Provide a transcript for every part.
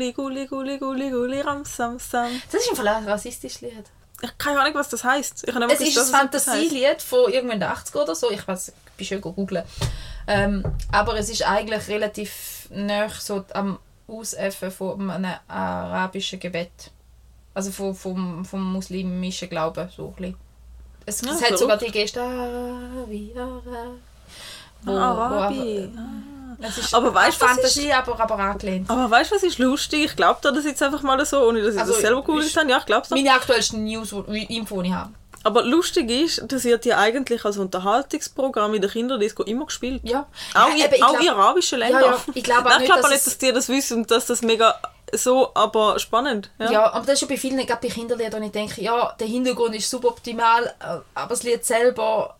Guli, guli, guli, guli, guli, ram, sam, sam. Das ist im Fall ein rassistisches Lied. Ich habe keine Ahnung, was das heisst. Ich habe nicht Es ist gewusst, ein. Fantasielied von irgendwann den 80er oder so. Ich weiß, ich bin schön googeln. Ähm, aber es ist eigentlich relativ nah so am Ausäffen von einem arabischen Gebet. Also vom, vom, vom muslimischen Glauben. So ein bisschen. es, Ja, es hat sogar die Geste Arabi, Arabi. Wo, Arabi. Wo, es ist Aber weißt du, was Fantasie, aber, aber angelehnt. Aber weißt du, was ist lustig? Ich glaube dir das jetzt einfach mal so, ohne dass ich Also, das selber gegoogelt ist- habe. Ja, ich glaube Meine aktuellsten News, die Info, die ich habe. Aber lustig ist, das wird ja eigentlich als Unterhaltungsprogramm in der Kinderdisco immer gespielt. Ja. Auch, Ja, in, eben, ich auch glaub- in arabischen Ländern. ja, ich glaube auch ich nicht, glaube auch dass nicht, dass die das wissen und dass das mega so, aber spannend. Ja. Ja. aber das ist ja bei vielen, gerade bei Kinderliedern, ich denke, ja, der Hintergrund ist suboptimal, äh, aber das Lied selber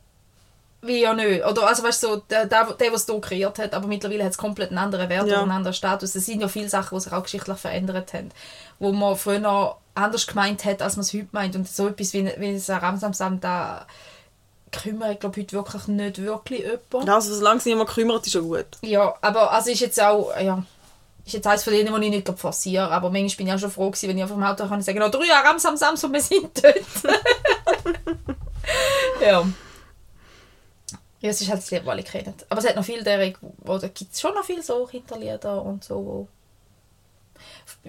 wie ja nicht. Oder also weißt du, so, der, der, es kreiert hat, aber mittlerweile hat es komplett einen anderen Wert Ja. einen anderen Status. Es sind ja viele Sachen, die sich auch geschichtlich verändert haben, wo man früher anders gemeint hat, als man es heute meint. Und so etwas wie, wie das Ramsamsam, da kümmert, ich glaube heute wirklich nicht wirklich jemand. Ja, also solange es niemand kümmert, ist ja gut. Ja, aber also ist jetzt auch, ja, ist jetzt eines von denen, die ich nicht forciere, aber manchmal bin ich auch schon froh gewesen, wenn ich auf dem Auto kann und sagen, oh, drei Jahre am Sam Samsung, wir sind dort. ja. Ja, es ist halt das Lied, das alle kennen. Aber es hat noch viel derer, oder gibt es schon noch viel so Hinterlieder und so, wo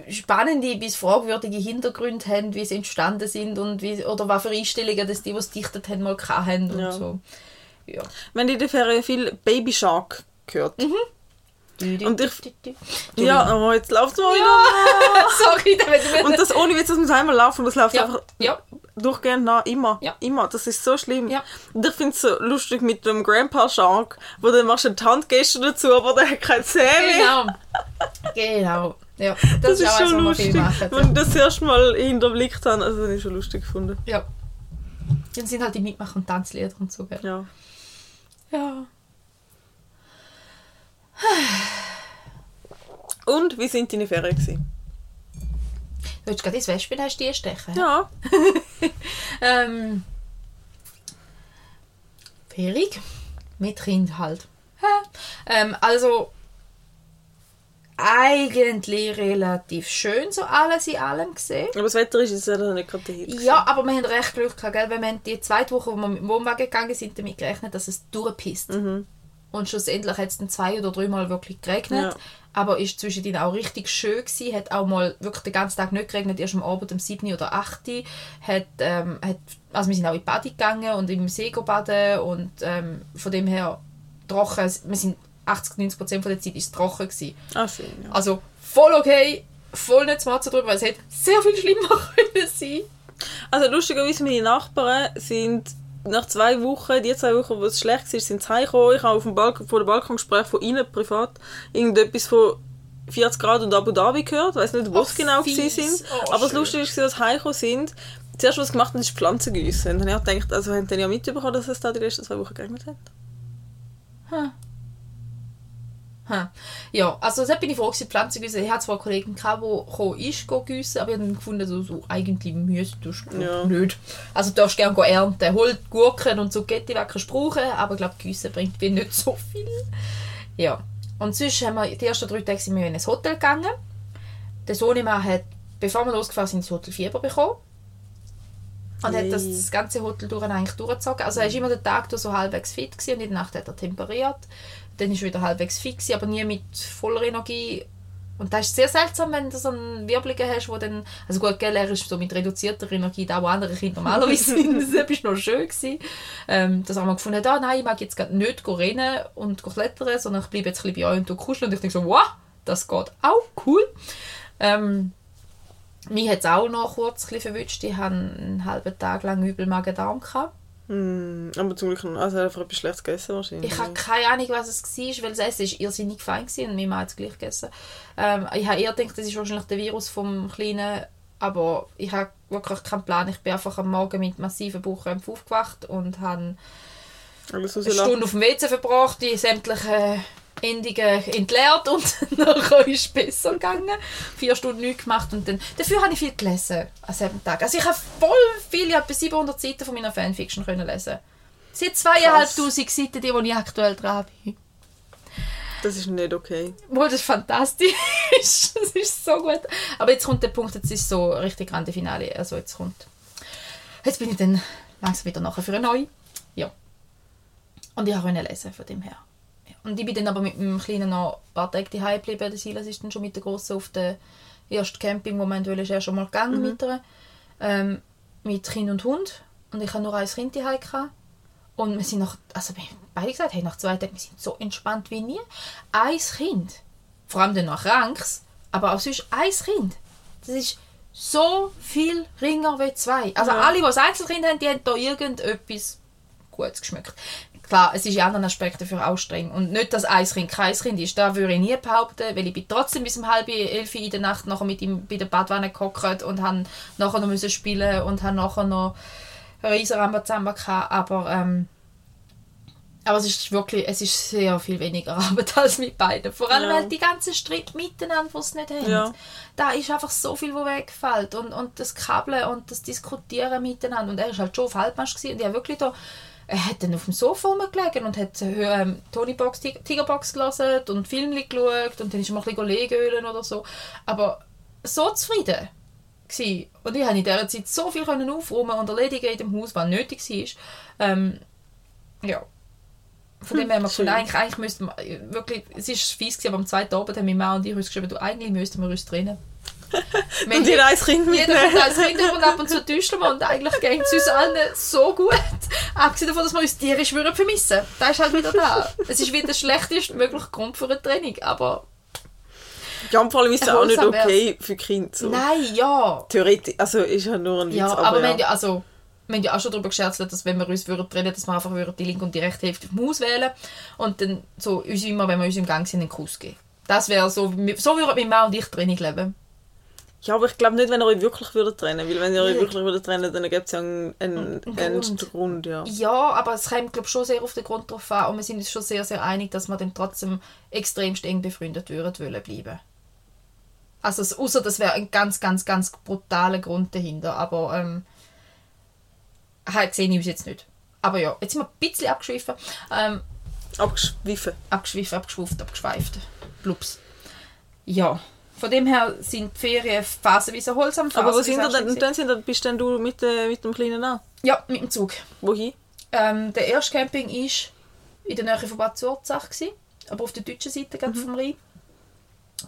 spannende bis fragwürdige Hintergründe haben, wie sie entstanden sind und wie, oder was für Einstellungen das die, die es dichtet haben, mal hatten und Ja. so. Ja. Wenn in der Ferien viel Baby Shark gehört. Mhm. Und ich- Ja, oh, jetzt läuft es mal wieder. Ja, sorry, damit Und das ohne Witz, das muss einmal laufen das läuft ja, einfach ja, durchgehend nach, immer. Ja. Immer. Das ist so schlimm. Ja. Und ich finde es so lustig mit dem Grandpa Shark, wo dann machst du die Handgeste dazu, aber der hat keine Zähne. genau. genau. Ja, das, Das, ist auch schon was lustig. machen. Wenn ich das erste Mal hinterblickt habe, also das habe ich schon lustig gefunden. Ja. Dann sind halt die Mitmach- und Tanzlieder und so. Gell? Ja. Ja. Und wie sind deine Ferien gewesen? Du hast gerade ins Wespen hast du die stechen. Ja. Ähm, Ferig. Mit Kind halt. Ähm, also eigentlich relativ schön, so alles in allem gesehen. Aber das Wetter ist jetzt ja nicht gerade der Hit. Ja, aber wir haben recht Glück gehabt, gell? weil wir haben die zweite Woche, wo wir mit dem Wohnwagen gegangen sind, damit gerechnet, dass es durchpisst. Mhm. Und schlussendlich hat es dann zwei oder dreimal wirklich geregnet. Ja. Aber ist zwischendrin auch richtig schön gewesen. Hat auch mal wirklich den ganzen Tag nicht geregnet. Erst am Abend um 7 oder 8 Uhr. Hat, ähm, hat, also wir sind auch in die Bade gegangen und im See baden. Und ähm, von dem her trocken. Wir sind 80, 90 Prozent der Zeit ist trocken gewesen. Ah, schön, ja. Also voll okay. Voll nicht zu motzen drüber, weil es hätte sehr viel schlimmer können sein. Also lustigerweise, meine Nachbarn sind nach zwei Wochen, die zwei Wochen, wo es schlecht war, sind sie heimgekommen. Ich habe auf dem Balkon, vor dem Balkongespräch von ihnen privat irgendetwas von 40 Grad und Abu Dhabi gehört. Ich weiß nicht, wo es genau fies. sind. Oh, Aber das. Lustige ist, als sie heimgekommen sind, zuerst was sie gemacht haben, ist Pflanzen gießen. Und dann habe ich gedacht, also haben die ja mitbekommen, dass es da die letzten zwei Wochen geregnet hat. Hm. Hm. Ja, also da bin ich froh, gewesen, Pflanzen gießen. Ich hatte zwar Kollegen, gehabt, die ist, gießen, aber ich habe dann gefunden, so, so eigentlich müsstest du Ja. nicht. Also du darfst gerne ernten. Hol Gurken und so Getti weg kannst brauchen, aber ich glaube, gießen bringt mir nicht so viel. Ja. Und sonst haben wir, die ersten drei Tage sind wir in ein Hotel gegangen. Der Sohnemann hat, bevor wir losgefahren sind, das Hotel Fieber bekommen. Und hat das, Yay. das ganze Hotel durch eigentlich durchgezogen. Also er war immer den Tag durch so halbwegs fit gewesen, und in der Nacht hat er temperiert. Dann ist er wieder halbwegs gewesen, aber nie mit voller Energie. Und das ist sehr seltsam, wenn du so einen Wirbeligen hast, wo dann... Also gut, gell, er ist so mit reduzierter Energie, da wo andere Kinder normalerweise sind. Das war noch schön. Gewesen. Ähm, dass mal gefunden hat, ah, nein, ich mag jetzt gerade nicht rennen und klettern, sondern ich bleibe jetzt ein bisschen bei euch und kuscheln. Und ich denke so, wow, das geht auch, cool. Ähm, mich hat es auch noch kurz ein bisschen verwünscht. Ich hatte einen halben Tag lang übel Magen-Darm. gehabt. Hm, aber zum Glück, also er hat einfach etwas Schlechtes gegessen wahrscheinlich. Ich habe keine Ahnung, was es war, weil das Essen ist irrsinnig fein war und mein Mann hat es gleich gegessen. Ähm, ich habe eher gedacht, das ist wahrscheinlich der Virus vom Kleinen, aber ich habe wirklich keinen Plan. Ich bin einfach am Morgen mit massiven Bauchkrämpfen aufgewacht und habe eine. Stunde auf dem WC verbracht, die sämtlichen Endungen entleert und nachher ist es besser gegangen. Vier Stunden nichts gemacht und dann... Dafür habe ich viel gelesen an diesem Tag. Also ich habe voll viel, ich habe bis 700 Seiten von meiner Fanfiction können lesen. Sie hat zweieinhalbtausend Seiten, die, wo ich aktuell dran bin. Das ist nicht okay. Boah, das ist fantastisch. das ist so gut. Aber jetzt kommt der Punkt, jetzt ist so richtig grande Finale. Also jetzt kommt... Jetzt bin ich dann langsam wieder nachher für eine neue. Ja. Und ich konnte lesen von dem her. Und ich bin dann aber mit dem Kleinen noch ein paar Tage daheim geblieben. Der Silas ist dann schon mit der Grossen auf den ersten Camping, wo man ist er schon mal gegangen mit ihr. Ähm, mit Kind und Hund. Und ich hatte nur ein Kind daheim. Gehabt. Und wir sind nach, also wir haben beide gesagt, hey, nach zwei Tagen, wir sind so entspannt wie nie. Ein Kind, vor allem dann noch krankes, aber auch sonst ein Kind. Das ist so viel ringer wie zwei. Also Ja. alle, die ein Einzelkind haben, die haben da irgendetwas Gutes geschmeckt. Klar, es ist in anderen Aspekten für auch streng. Und nicht, dass ein Kind kein Kind ist. Da würde ich nie behaupten, weil ich bin trotzdem bis um halb elf in der Nacht nachher mit ihm bei der Badwanne gehockt und han nachher noch müssen spielen und han nachher noch riesen Rambazamba gehabt. Aber, ähm, aber es ist wirklich, es ist sehr viel weniger Arbeit als mit beiden. Vor allem Ja. halt die ganzen Schritte miteinander, die es nicht haben. Ja. Da ist einfach so viel, wo wegfällt. Und, und das Kabeln und das Diskutieren miteinander. Und er war halt schon auf Halbmast und ich habe wirklich da er hat dann auf dem Sofa rumgelegen und hat ähm, Tony Box, Tig- Tigerbox gelesen und Filme geschaut und dann ist er mal ein bisschen oder so. Aber so zufrieden gsi und ich habe in dieser Zeit so viel aufräumen und erledigen in dem Haus, was nötig war. Ähm, ja. Von dem her, man gefunden, eigentlich, eigentlich müsste man, wirklich, es ist fies gewesen, aber am zweiten Abend haben meine Mann und ich uns geschrieben, du, eigentlich müssten wir uns trennen. Und ihr ein Kind jeder mitnehmen. kommt als Kind und ab und zu täuschen und eigentlich geht es uns allen so gut. Abgesehen davon, dass wir uns tierisch würden vermissen. Da ist halt wieder da. Es ist wieder der schlechteste mögliche Grund für eine Trennung, aber Ja, vor allem ist es auch nicht Erholsam wär's. okay für Kinder. So. nein, ja. Theoretisch, also ist ja nur ein Witz, Ja, aber, aber, ja. ja, also, wir haben ja auch schon darüber gescherzt, dass wenn wir uns würden trennen dass wir einfach würden die linke und die rechte Hälfte vom Haus wählen und dann so uns immer, wenn wir uns im Gang sind, einen Kuss geben. Das wäre so, wie- so würden mein Mann und ich Trennung leben. Ja, aber ich glaube nicht, wenn ihr euch wirklich würdet trennen weil wenn ihr euch wirklich würdet trennen dann gibt es ja einen, einen, Grund. Grund. ja. Ja, aber es kommt glaub, schon sehr auf den Grund drauf an und wir sind uns schon sehr, sehr einig, dass wir dann trotzdem extremst eng befreundet würden wollen bleiben. Also außer das wäre ein ganz, ganz, ganz brutaler Grund dahinter, aber ähm, halt sehe ich uns jetzt nicht. Aber ja, jetzt sind wir ein bisschen abgeschwiffen. Ähm, Abgeschwiffen. abgeschwiffen, abgeschwuft, abgeschweift. Blups. Ja, von dem her sind die Ferien phasenweise erholsam. Aber wo sind ihr denn? dann sind bist denn du mit, äh, mit dem Kleinen an? Ja, mit dem Zug. Wohin? Ähm, der erste Camping war in der Nähe von Bad Zurzach, aber auf der deutschen Seite mhm. vom Rhein.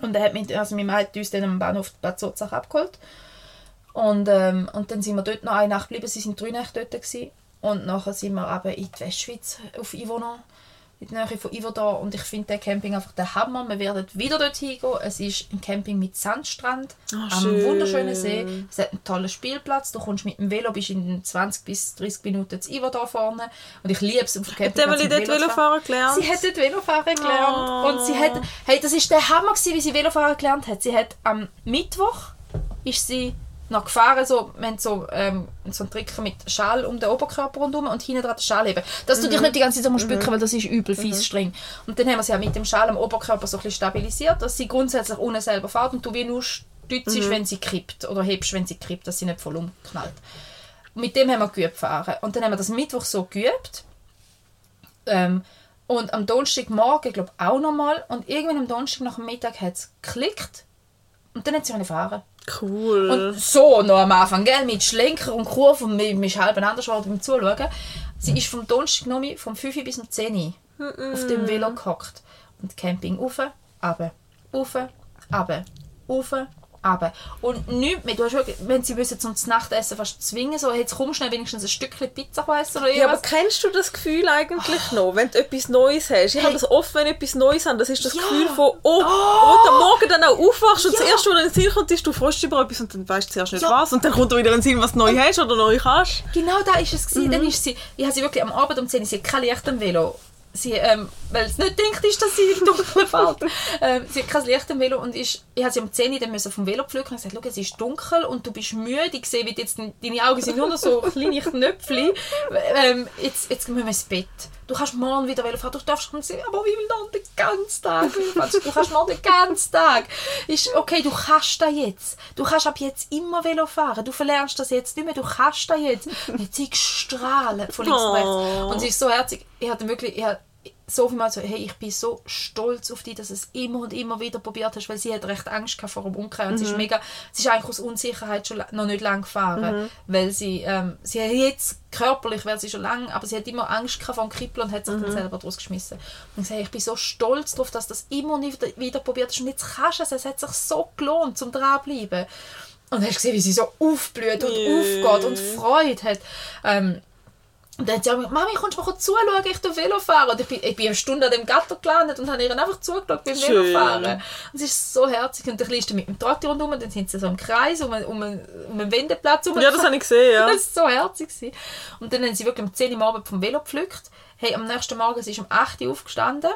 Und er hat mit, also mein Mann hat uns dann am Bahnhof Bad Zurzach abgeholt. Und, ähm, und dann sind wir dort noch eine Nacht geblieben, sie sind drei Nächte dort. Gewesen. Und nachher sind wir eben in die Westschweiz auf Ivonne, in der Nähe von Iverdor. Und ich finde den Camping einfach der Hammer. Wir werden wieder dort hingehen. Es ist ein Camping mit Sandstrand Ah, am schön. wunderschönen See. Es hat einen tollen Spielplatz. Du kommst mit dem Velo bis in 20 bis 30 Minuten zu Iverdor vorne. Und ich liebe es auf dem Hat Emily mit dort. Velofahren gelernt? Sie hat dort Velofahren gelernt. Oh. Und sie hat, hey, das ist der Hammer gewesen, wie sie Velofahren gelernt hat. Sie hat am Mittwoch ist sie noch gefahren, so, wir haben so, ähm, so einen Trick mit Schal um den Oberkörper rundherum und hinten dran den Schal heben. Dass du dich nicht die ganze Zeit so musst bücken, weil das ist übel fies streng. Und dann haben wir sie auch mit dem Schal am Oberkörper so ein bisschen stabilisiert, dass sie grundsätzlich unten selber fährt und du wie nur stützt, wenn sie kippt oder hebst, wenn sie kippt, dass sie nicht voll umknallt. Mit dem haben wir geübt fahren. Und dann haben wir das Mittwoch so geübt. Ähm, und am Donnerstagmorgen, glaube ich, auch nochmal. Und irgendwann am Donnerstag nach dem Mittag hat es geklickt. Und dann hat sie fahren. Cool. Und so noch am Anfang, gell? mit Schlenker und Kurven, mir ist halb anders geworden beim Zuschauen. Sie ist vom Donnerstag mal vom 5 Uhr bis um 10 Uhr auf dem Velo gehockt. Und Camping rauf, runter, rauf, runter, rauf, runter. Und nichts mehr. Du hast wirklich, wenn sie müssen zum Nachtessen fast zwingen, so, jetzt komm schnell wenigstens ein Stückchen Pizza essen oder Ja, aber irgendwas. kennst du das Gefühl eigentlich noch, wenn du etwas Neues hast? Ich habe das oft, wenn ich etwas Neues habe, das ist das Ja. Gefühl von, oh, wo du am Morgen dann auch aufwachst und das erste, was in den Sinn kommt, ist, du freust über etwas und dann weißt du zuerst nicht Ja. was und dann kommt wieder in den Sinn, was du neu hast oder neu kannst. Genau da ist es gewesen. Dann ist sie, ich habe sie wirklich am Abend um 10 Uhr, sie hat kein Licht am Velo. Sie, ähm, weil es nicht denkt ist, dass sie im Dunkeln fährt. ähm, sie hat kein Licht am Velo und ist, ich habe sie um 10 Uhr dann müssen vom Velo pflücken und gesagt, schau, es ist dunkel und du bist müde. Ich sehe, wie jetzt, deine Augen sind nur noch so kleine Knöpfchen. Ähm, jetzt, jetzt müssen wir ins Bett. Du kannst morgen wieder Velo fahren, du darfst schon sagen, aber wie will dann den ganzen Tag? Du kannst morgen den ganzen Tag. Ist, okay, du kannst das jetzt. Du kannst ab jetzt immer Velo fahren. Du verlernst das jetzt nicht mehr, du kannst das jetzt. Und jetzt sie strahlen von links und rechts. Und sie ist so herzig. Ich hatte wirklich, ich hatte so viel Mal so, hey, ich bin so stolz auf dich, dass du es immer und immer wieder probiert hast, weil sie hat recht Angst vor dem Umkehr und sie ist mega, sie ist eigentlich aus Unsicherheit schon noch nicht lange gefahren, weil sie, ähm, sie hat jetzt körperlich wäre sie schon lange, aber sie hat immer Angst gehabt vor dem Kribbeln und hat sich dann selber draus geschmissen. Und ich sage, ich bin so stolz darauf, dass du das immer und wieder, wieder probiert hast und jetzt kannst du es, es hat sich so gelohnt, zum dranbleiben. Und hast gesehen, wie sie so aufblüht und Jö. aufgeht und Freude hat. Ähm, und dann hat sie auch gesagt, Mami, kommst du mal zuschauen, ich tu Velo fahren. Und ich bin, ich bin eine Stunde an dem Gatter gelandet und habe ihr einfach zugeschaut beim Schön. Velo fahren. Und sie ist so herzig. Und dann ist sie mit dem Traktor rundherum, dann sind sie so im Kreis um, einen- um, einen- um einen Wendeplatz herum. Ja, das habe ich gesehen, ja. Das war so herzig. gewesen. Und dann haben sie wirklich um 10 Uhr am Abend vom Velo gepflückt. Hey, am nächsten Morgen sie ist um 8 Uhr aufgestanden.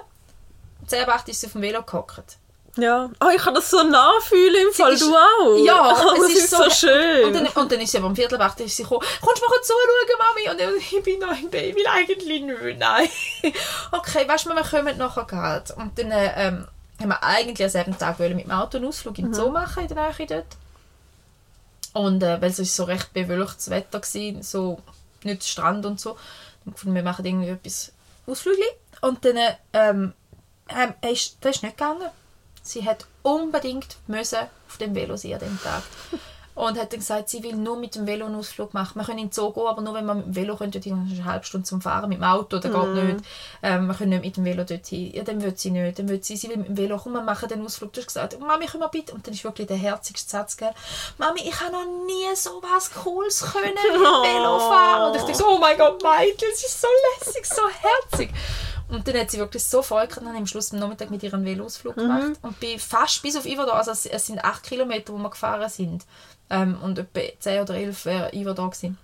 Um 10 Uhr 8 Uhr ist sie auf dem Velo gehockt. Ja. Oh, ich kann das so nachfühlen im Fall, ist- du auch. Ja, oh, es das ist ist so- so, schön. Und dann, und dann ist sie aber um Viertel acht ist sie gekommen, kommst du mal zuschauen, Mami? Und ich, ich bin noch im Baby, eigentlich nicht, nein. okay, weißt du, wir kommen nachher gerade. Und dann äh, ähm, haben wir eigentlich am selben Tag wollen mit dem Auto einen Ausflug in den Zoo machen, in der Nähe dort. Und äh, weil es ist so recht bewölktes Wetter war, so nicht Strand und so, dann haben wir gefunden, wir machen irgendwie etwas Ausflügli. Und dann ähm, ähm, ist, das ist nicht gegangen. Sie hat unbedingt müssen auf dem Velo sein an dem Tag. Und hat dann gesagt, sie will nur mit dem Velo einen Ausflug machen. Wir können in den Zoo gehen, aber nur wenn wir mit dem Velo können, dort hin, das ist eine halbe Stunde zum Fahren. Mit dem Auto, das geht nicht. Ähm, wir können nicht mit dem Velo dort hin. Ja, dann will sie nicht. Dann will sie, sie will mit dem Velo, komm, wir machen den Ausflug. Du hast gesagt, Mami, komm mal bitte. Und dann ist wirklich der herzigste Satz, gell? Mami, ich habe noch nie so was Cooles können mit dem Velo fahren. Und ich dachte so, oh mein Gott, Michael, es ist so lässig, so herzig. Und dann hat sie wirklich so Freude gehabt, und dann am Schluss am Nachmittag mit ihrem Velo-Ausflug gemacht. Und bin fast bis auf Iverdor, also es, es sind acht Kilometer, wo wir gefahren sind. Ähm, und etwa 10 oder 11 wäre Iverdor gewesen.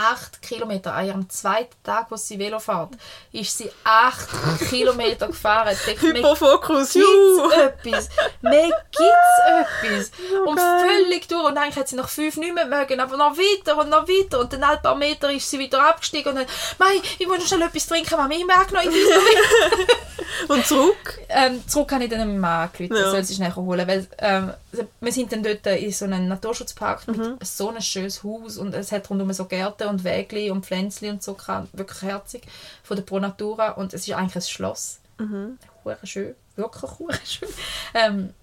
Acht Kilometer an ihrem zweiten Tag, wo sie Velo fährt, ist sie acht Kilometer gefahren. Hyperfokus, juhu. etwas. Mir gibt's etwas. und geil. völlig durch. Und eigentlich hat sie nach fünf nicht mehr mögen, aber noch weiter und noch weiter. Und dann ein paar Meter ist sie wieder abgestiegen und dann, Mei, ich muss noch schnell etwas trinken, Mami, ich merke noch, ich will noch weiter. Und zurück? ähm, Zurück habe ich dann meinem Mann angerufen, Ja. soll sie schnell holen. Weil, ähm, wir sind dann dort in so einem Naturschutzpark mit so einem schönes Haus und es hat rundum so Gärten und Wege und Pflänzchen und so, wirklich herzig, von der Pro Natura. Und es ist eigentlich ein Schloss. Mhm. schön, wirklich hure schön. Ähm,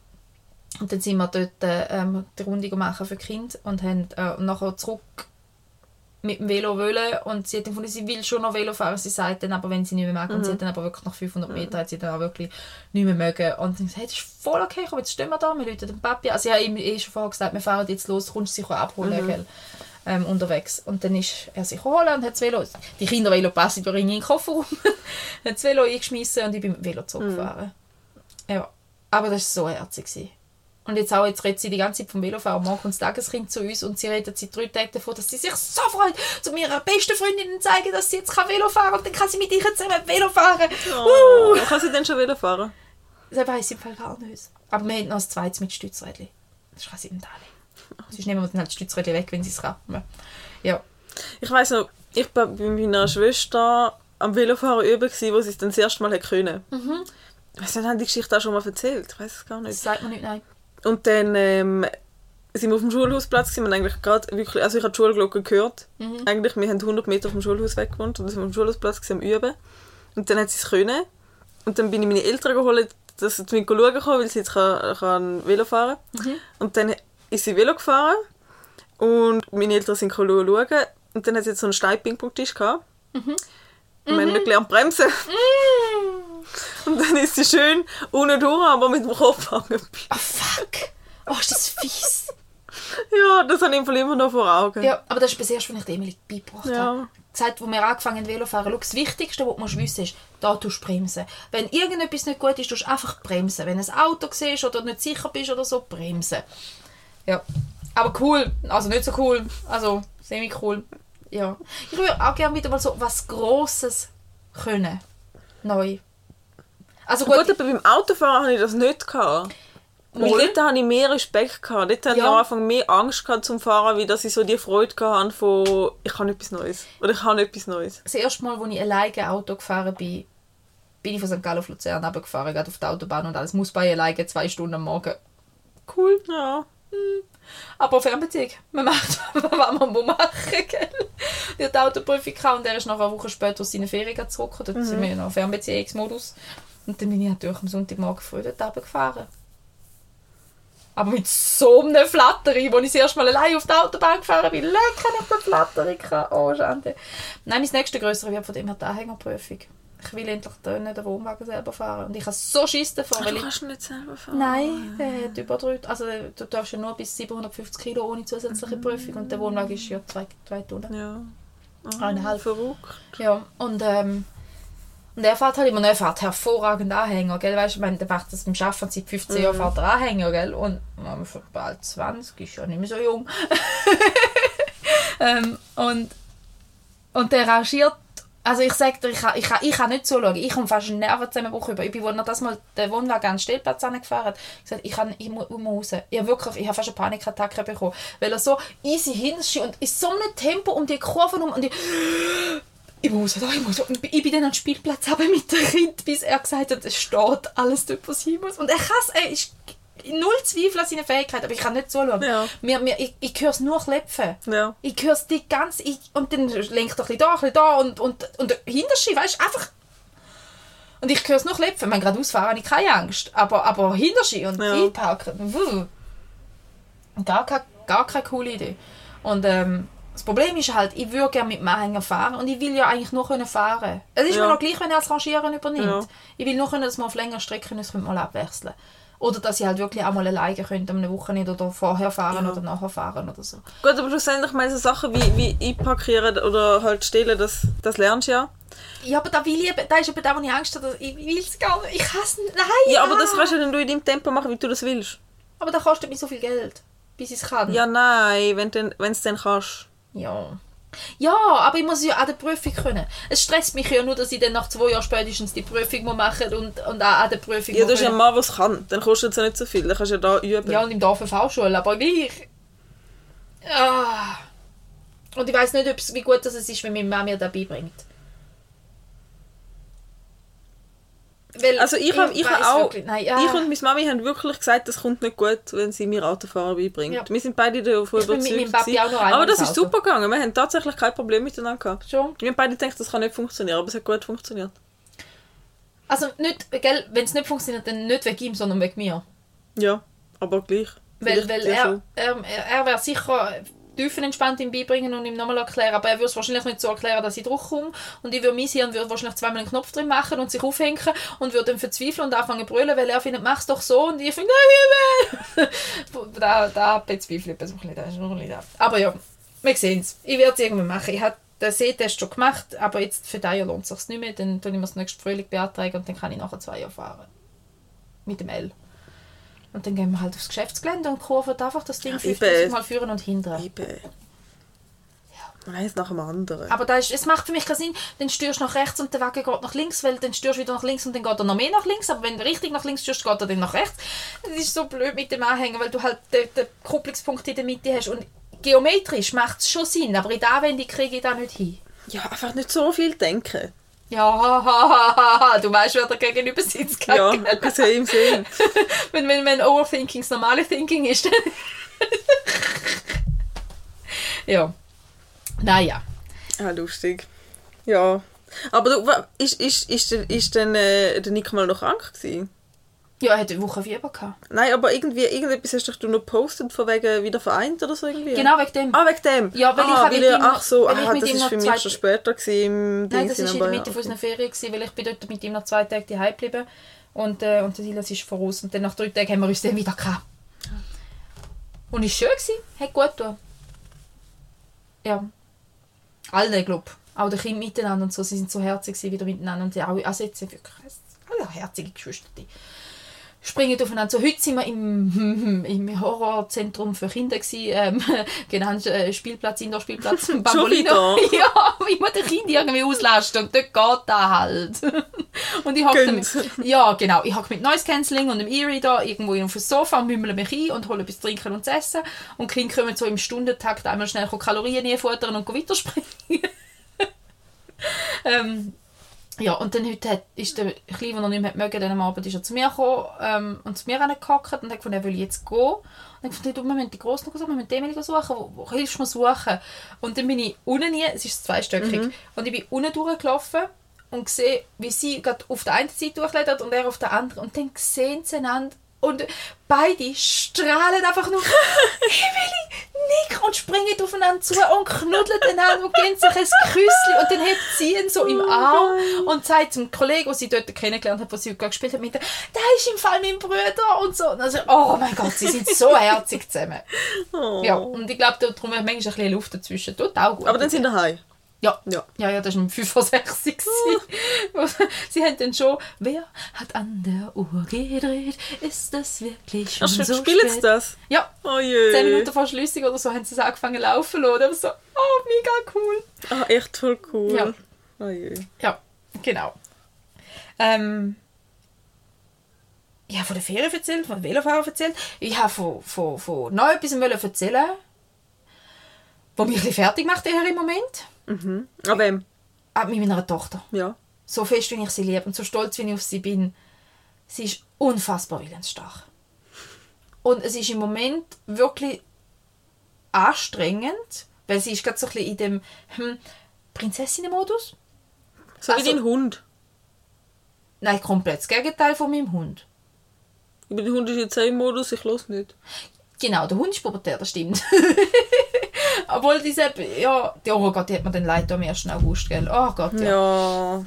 und dann sind wir dort äh, ähm, die Runde machen für Kinder und haben äh, nachher zurück mit dem Velo wollen und sie hat gefunden, sie will schon noch Velo fahren, sie sagt dann aber, wenn sie nicht mehr mag und sie hat dann aber wirklich nach 500 Metern hat sie dann auch wirklich nicht mehr mögen und dann gesagt, hey, das ist voll okay, komm, jetzt stehen wir da, wir rufen den Papi, also ich habe ihm eh schon vorher gesagt, wir fahren jetzt los, kommst du sie abholen, gell? Ähm, unterwegs. Und dann ist er sich holen und hat das Velo, die Kinder Velo passen durch in den Kofferraum, hat das Velo eingeschmissen und ich bin mit dem Velo zurückgefahren. Ja, aber das war so herzig. gewesen. Und jetzt auch, jetzt redet sie die ganze Zeit vom Velofahren. Morgen kommt das Tageskind zu uns und sie redet seit drei Tagen davon, dass sie sich so freut, zu ihrer besten Freundin zeigen, dass sie jetzt kann Velo fahren kann und dann kann sie mit ihr zusammen Velo fahren. Oh. Kann sie denn schon wieder fahren? Das weiss ich im Fall gar nicht. Aber wir haben noch ein zweites mit Stützrädchen. Das kann sie nicht alle. Sonst nehmen wir dann halt das Stützrädchen weg, wenn sie es kann. Ja. Ich weiss noch, ich war bei meiner Schwester am Velofahren üben, wo sie es dann das erste Mal können. Mhm. Weiss nicht, haben die Geschichte auch schon mal erzählt? Ich weiß es gar Das nicht. sagt man nicht, nein. Und dann ähm, sind wir auf dem Schulhausplatz gewesen, eigentlich gerade wirklich, also ich habe die Schulglocke gehört. Mhm. Eigentlich, wir haben 100 Meter vom Schulhaus weg gewohnt und sind wir auf dem Schulhausplatz gewesen, am Üben. Und dann hat sie es können. Und dann bin ich meine Eltern geholt, dass sie mit mir schauen kann, weil sie jetzt kann, kann Velo fahren Mhm. Und dann ist sie Velo gefahren und meine Eltern sind schauen. Und dann hat sie jetzt so einen Stein-Ping-Pong-Tisch gehabt. Mhm. Und wir haben nicht gelernt bremsen. Und dann ist sie schön unten durch, aber mit dem Kopf hängen. Oh, fuck. Oh, ist das fies. Ja, das habe ich im Fall immer noch vor Augen. Ja, aber das ist bis erst, wenn ich die Emily beigebracht Ja. habe. Gesagt, wo wir angefangen haben Velo fahren, schau, das Wichtigste, was du musst wissen ist, da tust du bremsen. Wenn irgendetwas nicht gut ist, tust du einfach bremsen. Wenn du ein Auto siehst oder nicht sicher bist oder so, bremsen. Ja. Aber cool. Also nicht so cool. Also semi-cool. Ja. Ich würde auch gerne wieder mal so was Grosses können. Neu. Also gut, Gut, aber beim Autofahren hatte ich das nicht. Gehabt. Weil dort hatte ich mehr Respekt. Gehabt. Dort hatte ich Ja. am Anfang mehr Angst gehabt zum Fahren, wie dass ich so die Freude hatte von ich kann etwas Neues. Oder ich habe etwas Neues. Das erste Mal, als ich alleine Auto gefahren bin, bin ich von St. Gallen auf Luzern runtergefahren, gerade auf die Autobahn und alles muss bei alleine zwei Stunden am Morgen. Cool. Ja. Aber Fernbeziehung, man macht, was man muss machen gell? Ich hatte die Autoprüfung gehabt und er ist nach einer Woche später aus seinen Ferien zurück. Dort sind wir noch im Fernbeziehungsmodus. Und dann bin ich natürlich am Sonntagmorgen früh dort runtergefahren. Aber mit so einem Flatteri, wo ich das erste Mal allein auf der Autobahn gefahren bin. Leck, ich den Flatteri gehabt. Oh, Schande. Nein, mein nächste größere wird von dem her die Anhängerprüfung. Ich will endlich den Wohnwagen selber fahren. Und ich habe so Schiss davor, Ach, weil du ich... kannst nicht selber fahren. Nein, der hat über drei, also du darfst ja nur bis 750 Kilo ohne zusätzliche Prüfung und der Wohnwagen ist ja zwei, zwei Tonnen. Ja. Eineinhalb. Verrückt. Ja, und, ähm, und er fährt halt immer, er fährt hervorragend Anhänger, gell, weißt du, ich meine, der macht das beim Arbeiten seit 15 Jahren, fährt er Anhänger, gell, und man ist bald 20, ist ja nicht mehr so jung. ähm, und, und der rangiert, also ich sag dir, ich kann, ich, kann, ich kann nicht zuschauen, ich komme fast einen Nervenzusammenbruch über. Ich bin, er das mal den Wohnwagen an den Stellplatz angefahren ich, kann, ich ich muss raus. Ich habe wirklich, ich habe fast eine Panikattacke bekommen, weil er so easy hinschiebt und in so einem Tempo um die Kurve um und ich, ich muss da, ich muss. Und ich bin dann am Spielplatz mit dem Kind, bis er gesagt hat, es steht alles dort, was hin muss. Und er kann es, er ist null Zweifel an seiner Fähigkeit, aber ich kann nicht zuschauen. Ja. Mir, mir, ich ich höre es nur klepfen. Ja. Ich höre es die ganze ich, und dann lenkt er ein bisschen da, ein bisschen da und, und, und weißt du, einfach... Und ich höre es nur klepfen. Ich meine, gerade ausfahren habe ich keine Angst, aber, aber hinter sich und Ja. einparken, wuh. Gar keine, gar keine coole Idee. Und ähm, das Problem ist halt, ich würde gerne mit dem Anhänger fahren und ich will ja eigentlich nur können fahren. Es ist Ja. mir noch gleich, wenn er das Rangieren übernimmt. Ja. Ich will nur können, dass wir auf längere Strecken uns mal abwechseln Oder dass ich halt wirklich auch mal alleine könnte am Wochenende oder vorher fahren Ja. oder nachher fahren oder so. Gut, aber schlussendlich meine so Sachen wie, wie einparkieren oder halt stehlen, das, das lernst du ja. Ja, aber da will ich da ist eben da, wo ich Angst habe, dass- ich will es gar nicht, ich hasse es, nein! Ja, aber das kannst du dann du in deinem Tempo machen, wie du das willst. Aber das kostet mich so viel Geld, bis ich es kann. Ja, nein, wenn du es dann kannst. Ja. Ja, aber ich muss ja an der Prüfung können. Es stresst mich ja nur, dass ich dann nach zwei Jahren spätestens die Prüfung muss machen und, und auch an der Prüfung Ja, muss du hast ja der es kann. Dann kostet es ja nicht so viel. Dann kannst du ja da üben. Ja, und im Dorf eine V-Schule, aber gleich. Ah. Und ich weiß nicht, wie gut das ist, wenn meine Mama mir das beibringt. Weil Also ich habe ich hab auch, wirklich- nein, ja. ich und meine Mami haben wirklich gesagt, das kommt nicht gut, wenn sie mir Autofahren beibringt. Ja. Wir sind beide davon Ich überzeugt. aber das ist Auto. super gegangen. Wir haben tatsächlich kein Problem miteinander gehabt. Schon. Wir haben beide gedacht, das kann nicht funktionieren, aber es hat gut funktioniert. Also nicht, wenn es nicht funktioniert, dann nicht wegen ihm, sondern wegen mir. Ja, aber gleich. Weil, weil er, schon. er, er, er wäre sicher tiefenentspannt ihm beibringen und ihm nochmal erklären, aber er würde es wahrscheinlich nicht so erklären, dass ich draufkomme und ich würde mein Hirn würde wahrscheinlich zweimal einen Knopf drin machen und sich aufhängen und würde dann verzweifeln und anfangen zu brüllen, weil er findet, mach's doch so und ich finde, nein, ich da, da bezweifle ich ein bisschen, das ist da. Aber ja, wir sehen es. Ich werde es irgendwann machen. Ich habe den Sehtest schon gemacht, aber jetzt für Jahr lohnt es sich nicht mehr, dann tue ich mir das nächste Frühling beantragen und dann kann ich nachher zwei Jahre fahren. Mit dem L. Und dann gehen wir halt aufs Geschäftsgelände und kurven einfach das Ding Ja, 50 eben. Mal führen und hindern. Eben. Eins nach dem anderen. Aber da ist, es macht für mich keinen Sinn, dann stürst du nach rechts und der Wagen geht nach links, weil dann stürst du wieder nach links und dann geht er noch mehr nach links, aber wenn du richtig nach links stürst, geht er dann nach rechts. Das ist so blöd mit dem Anhänger, weil du halt den, den Kupplungspunkt in der Mitte hast und geometrisch macht es schon Sinn, aber in der Anwendung kriege ich da nicht hin. ja, einfach nicht so viel denken. Ja, du weißt, wer da gegenüber sitzt. gell? Ja, same, same. wenn, wenn, wenn Overthinking das normale Thinking ist, dann... ja. Naja. Ah, lustig. Ja. Aber du, ist, ist, ist, denn- ist denn äh, der Nick mal noch krank gewesen? Ja, er hat eine Woche Fieber gehabt. Nein, aber irgendwie, irgendetwas hast doch du noch gepostet, von wegen wieder vereint oder so irgendwie? Genau wegen dem. Ah, wegen dem? Ja, weil ich ah, er- ihm noch- Ach so, weil ich ah, mit das ihm ist noch für zwei- mich schon später gewesen im Nein, Ding, das war in der Mitte unserer Ferien, gewesen, weil ich bin dort mit ihm noch zwei Tage daheim geblieben und, äh, und der Silas ist voraus. Und dann nach drei Tagen haben wir uns dann wieder gehabt. Und es war schön, gewesen, hat gut getan. Ja. Alle, glaube Auch die Kinder miteinander und so, sie sind so herzig wieder miteinander. Und auch, also jetzt sind wirklich alle herzige Geschwister. Springen aufeinander. So, heute sind wir im, im Horrorzentrum für Kinder gewesen, ähm, genannt äh, Spielplatz, Indoor-Spielplatz, Bambolino. ja, ich muss den Kind irgendwie auslasten und dort geht das halt. und ich hocke mit, ja genau, ich hocke mit Noise Cancelling und dem Erie da irgendwo auf dem Sofa und mümmel mich ein und hole etwas trinken und zu essen und die Kinder kommen so im Stundentakt einmal schnell Kalorien einfuttern und weiterspringen. ähm, ja, und dann heute hat, ist der Kleine, der noch nicht mehr mögen, dann am Abend ist er zu mir gekommen ähm, und zu mir gehackt und hat gefunden, er will jetzt gehen. Und ich fand, du, wir müssen die Grossen suchen, wir müssen die Emily suchen, wo, wo hilfst du mir suchen? Und dann bin ich unten, nie, es ist zweistöckig, und ich bin unten durchgelaufen und sehe, wie sie gerade auf der einen Seite durchledet und er auf der anderen. Und dann sehen sie einander und beide strahlen einfach nur Emily, Nick und springen aufeinander zu und knuddeln einander und geben sich ein Küsschen und dann hat sie ihn so im Arm und sagt zum Kollegen, den sie dort kennengelernt hat, wo sie gerade gespielt hat, mit der, ist im Fall mein Bruder und so. Und also, oh mein Gott, sie sind so herzig zusammen. Oh. Ja, und ich glaube, darum hat manchmal ein bisschen Luft dazwischen. Tut auch gut. Aber dann sind wir daheim. Ja. Ja. Ja, ja, das war um 5 vor 6 Uhr. Sie haben dann schon, wer hat an der Uhr gedreht? Ist das wirklich schon Ach, so spielen sie das? Ja, Oh je. 10 Minuten vor Schlüssig oder so haben sie es angefangen zu laufen ich so, oh, mega cool. Ah, echt voll cool. Ja. Oh je. Ja, genau. Ähm, ich habe von der Ferien erzählt, von der Velofahren erzählt. Ich habe von, von, von noch etwas erzählen, was mich ein bisschen fertig macht eher im Moment. Mhm. Aber wem? Ah, mit meiner Tochter. Ja. so fest, wie ich sie liebe und so stolz, wie ich auf sie bin. Sie ist unfassbar willensstark. Und es ist im Moment wirklich anstrengend, weil sie ist gerade so ein bisschen in dem hm, Prinzessinnenmodus. So Also- wie dein Hund. Nein, komplett das Gegenteil von meinem Hund. Aber dein Hund ist jetzt auch im Modus, ich los nicht. Genau, der Hund ist pubertär, das stimmt. Obwohl diese, ja, oh Gott, die hat mir dann leid am 1. August, gell? Oh Gott, ja. Ja.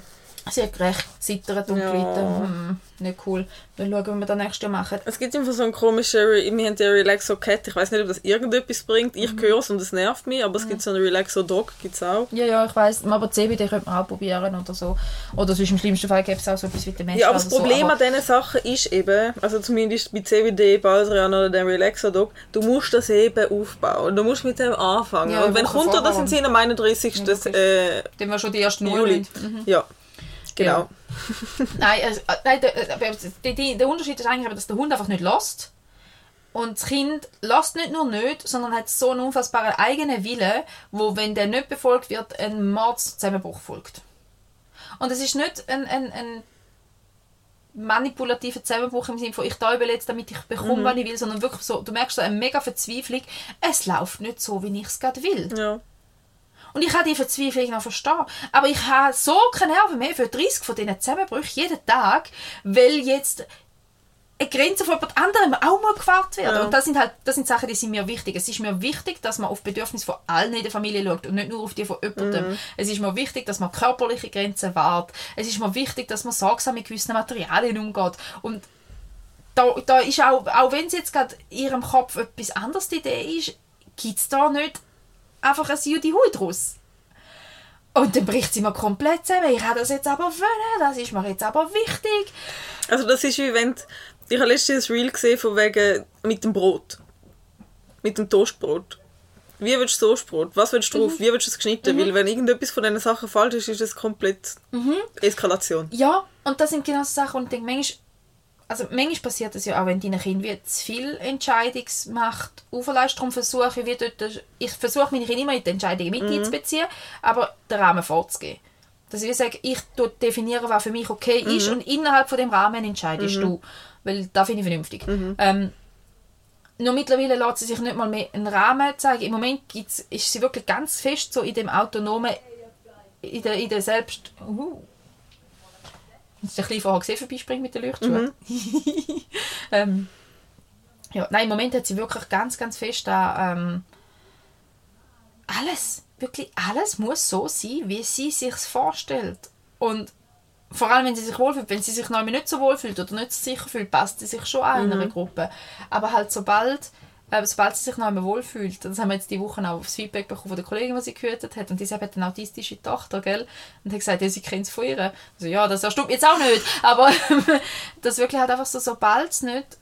Sie hat recht zittert und Ja. gelitten. Hm, nicht cool. Dann schauen, wie wir das nächstes Jahr machen. Es gibt einfach so einen komischen, wir haben den Relaxo Cat, ich weiß nicht, ob das irgendetwas bringt. Ich Mhm. höre es und es nervt mich, aber es gibt so einen Relaxo Dog, gibt es auch. Ja, ja, ich weiss. Aber CBD könnte man auch probieren oder so. Oder sonst im schlimmsten Fall gäbe es auch so etwas wie den Mensch. Ja, aber das Problem so. an diesen Sachen ist eben, also zumindest bei CBD, Baldrian oder dem Relaxo Dog, du musst das eben aufbauen. Du musst mit dem anfangen. Ja, und wenn kommt das in am 31. Ja, äh, Dann wir schon die ersten Null. Juli. Mhm. Ja, genau. Nein, also, äh, nein der, die, die, der Unterschied ist eigentlich, aber, dass der Hund einfach nicht lässt. Und das Kind lässt nicht nur nicht, sondern hat so einen unfassbaren eigenen Willen, wo, wenn der nicht befolgt wird, ein Mordszusammenbruch folgt. Und es ist nicht ein, ein, ein manipulativer Zusammenbruch im Sinne von, ich täube jetzt, damit ich bekomme, was ich will, sondern wirklich so, du merkst so eine mega Verzweiflung, es läuft nicht so, wie ich es gerade will. Ja. Und ich kann die Verzweiflung noch verstehen. Aber ich habe so keine Nerven mehr für 30 von diesen Zusammenbrüchen jeden Tag, weil jetzt eine Grenze von jemand anderem auch mal gewahrt wird. Ja. Und das sind halt das sind Sachen, die sind mir wichtig. Es ist mir wichtig, dass man auf Bedürfnisse von allen in der Familie schaut und nicht nur auf die von jemandem. Es ist mir wichtig, dass man körperliche Grenzen wahrt. Es ist mir wichtig, dass man sorgsam mit gewissen Materialien umgeht. Und da, da ist auch, auch wenn es jetzt gerade in ihrem Kopf etwas anderes die Idee ist, gibt es da nicht einfach ein Judy Hui draus. Und dann bricht sie mir komplett zusammen. Ich habe das jetzt aber wollen, das ist mir jetzt aber wichtig. Also das ist wie wenn, du- ich habe letztens ein Reel gesehen von wegen mit dem Brot. Mit dem Toastbrot. Wie willst du Toastbrot? Was willst du drauf? Wie willst du es geschnitten? Weil wenn irgendetwas von diesen Sachen falsch ist, ist es komplett Eskalation. Ja, und das sind genau so Sachen. Und ich denke, manchmal, also manchmal passiert das ja auch, wenn dein Kind wie zu viel Entscheidungsmacht auflässt. Darum versuche ich, wie dort, ich versuche meine Kinder immer in die Entscheidungen mit einzubeziehen, aber den Rahmen vorzugeben. Dass ich sage, ich definiere, was für mich okay ist und innerhalb von dem Rahmen entscheidest du. Weil das finde ich vernünftig. Ähm, nur mittlerweile lässt sie sich nicht mal mehr einen Rahmen zeigen. Im Moment gibt's, ist sie wirklich ganz fest so in dem autonomen, in der, in der Selbst... Uh. Hast du ein bisschen vorher gesehen, vorbeispringen mit den Leuchtschuhen? ähm, ja, nein, im Moment hat sie wirklich ganz, ganz fest an, ähm, alles, wirklich alles muss so sein, wie sie sich vorstellt. Und vor allem, wenn sie sich wohlfühlt, wenn sie sich noch nicht so wohlfühlt oder nicht so sicher fühlt, passt sie sich schon an in einer Gruppe. Aber halt sobald äh, sobald sie sich noch einmal wohlfühlt, das haben wir jetzt die Woche auch das Feedback bekommen von der Kollegin, die sie gehütet hat, und die hat eine autistische Tochter, gell? Und hat gesagt, ja, sie kennt es von ihr. Also ja, das erstaunt mich jetzt auch nicht, aber das wirklich halt einfach so, sobald es nicht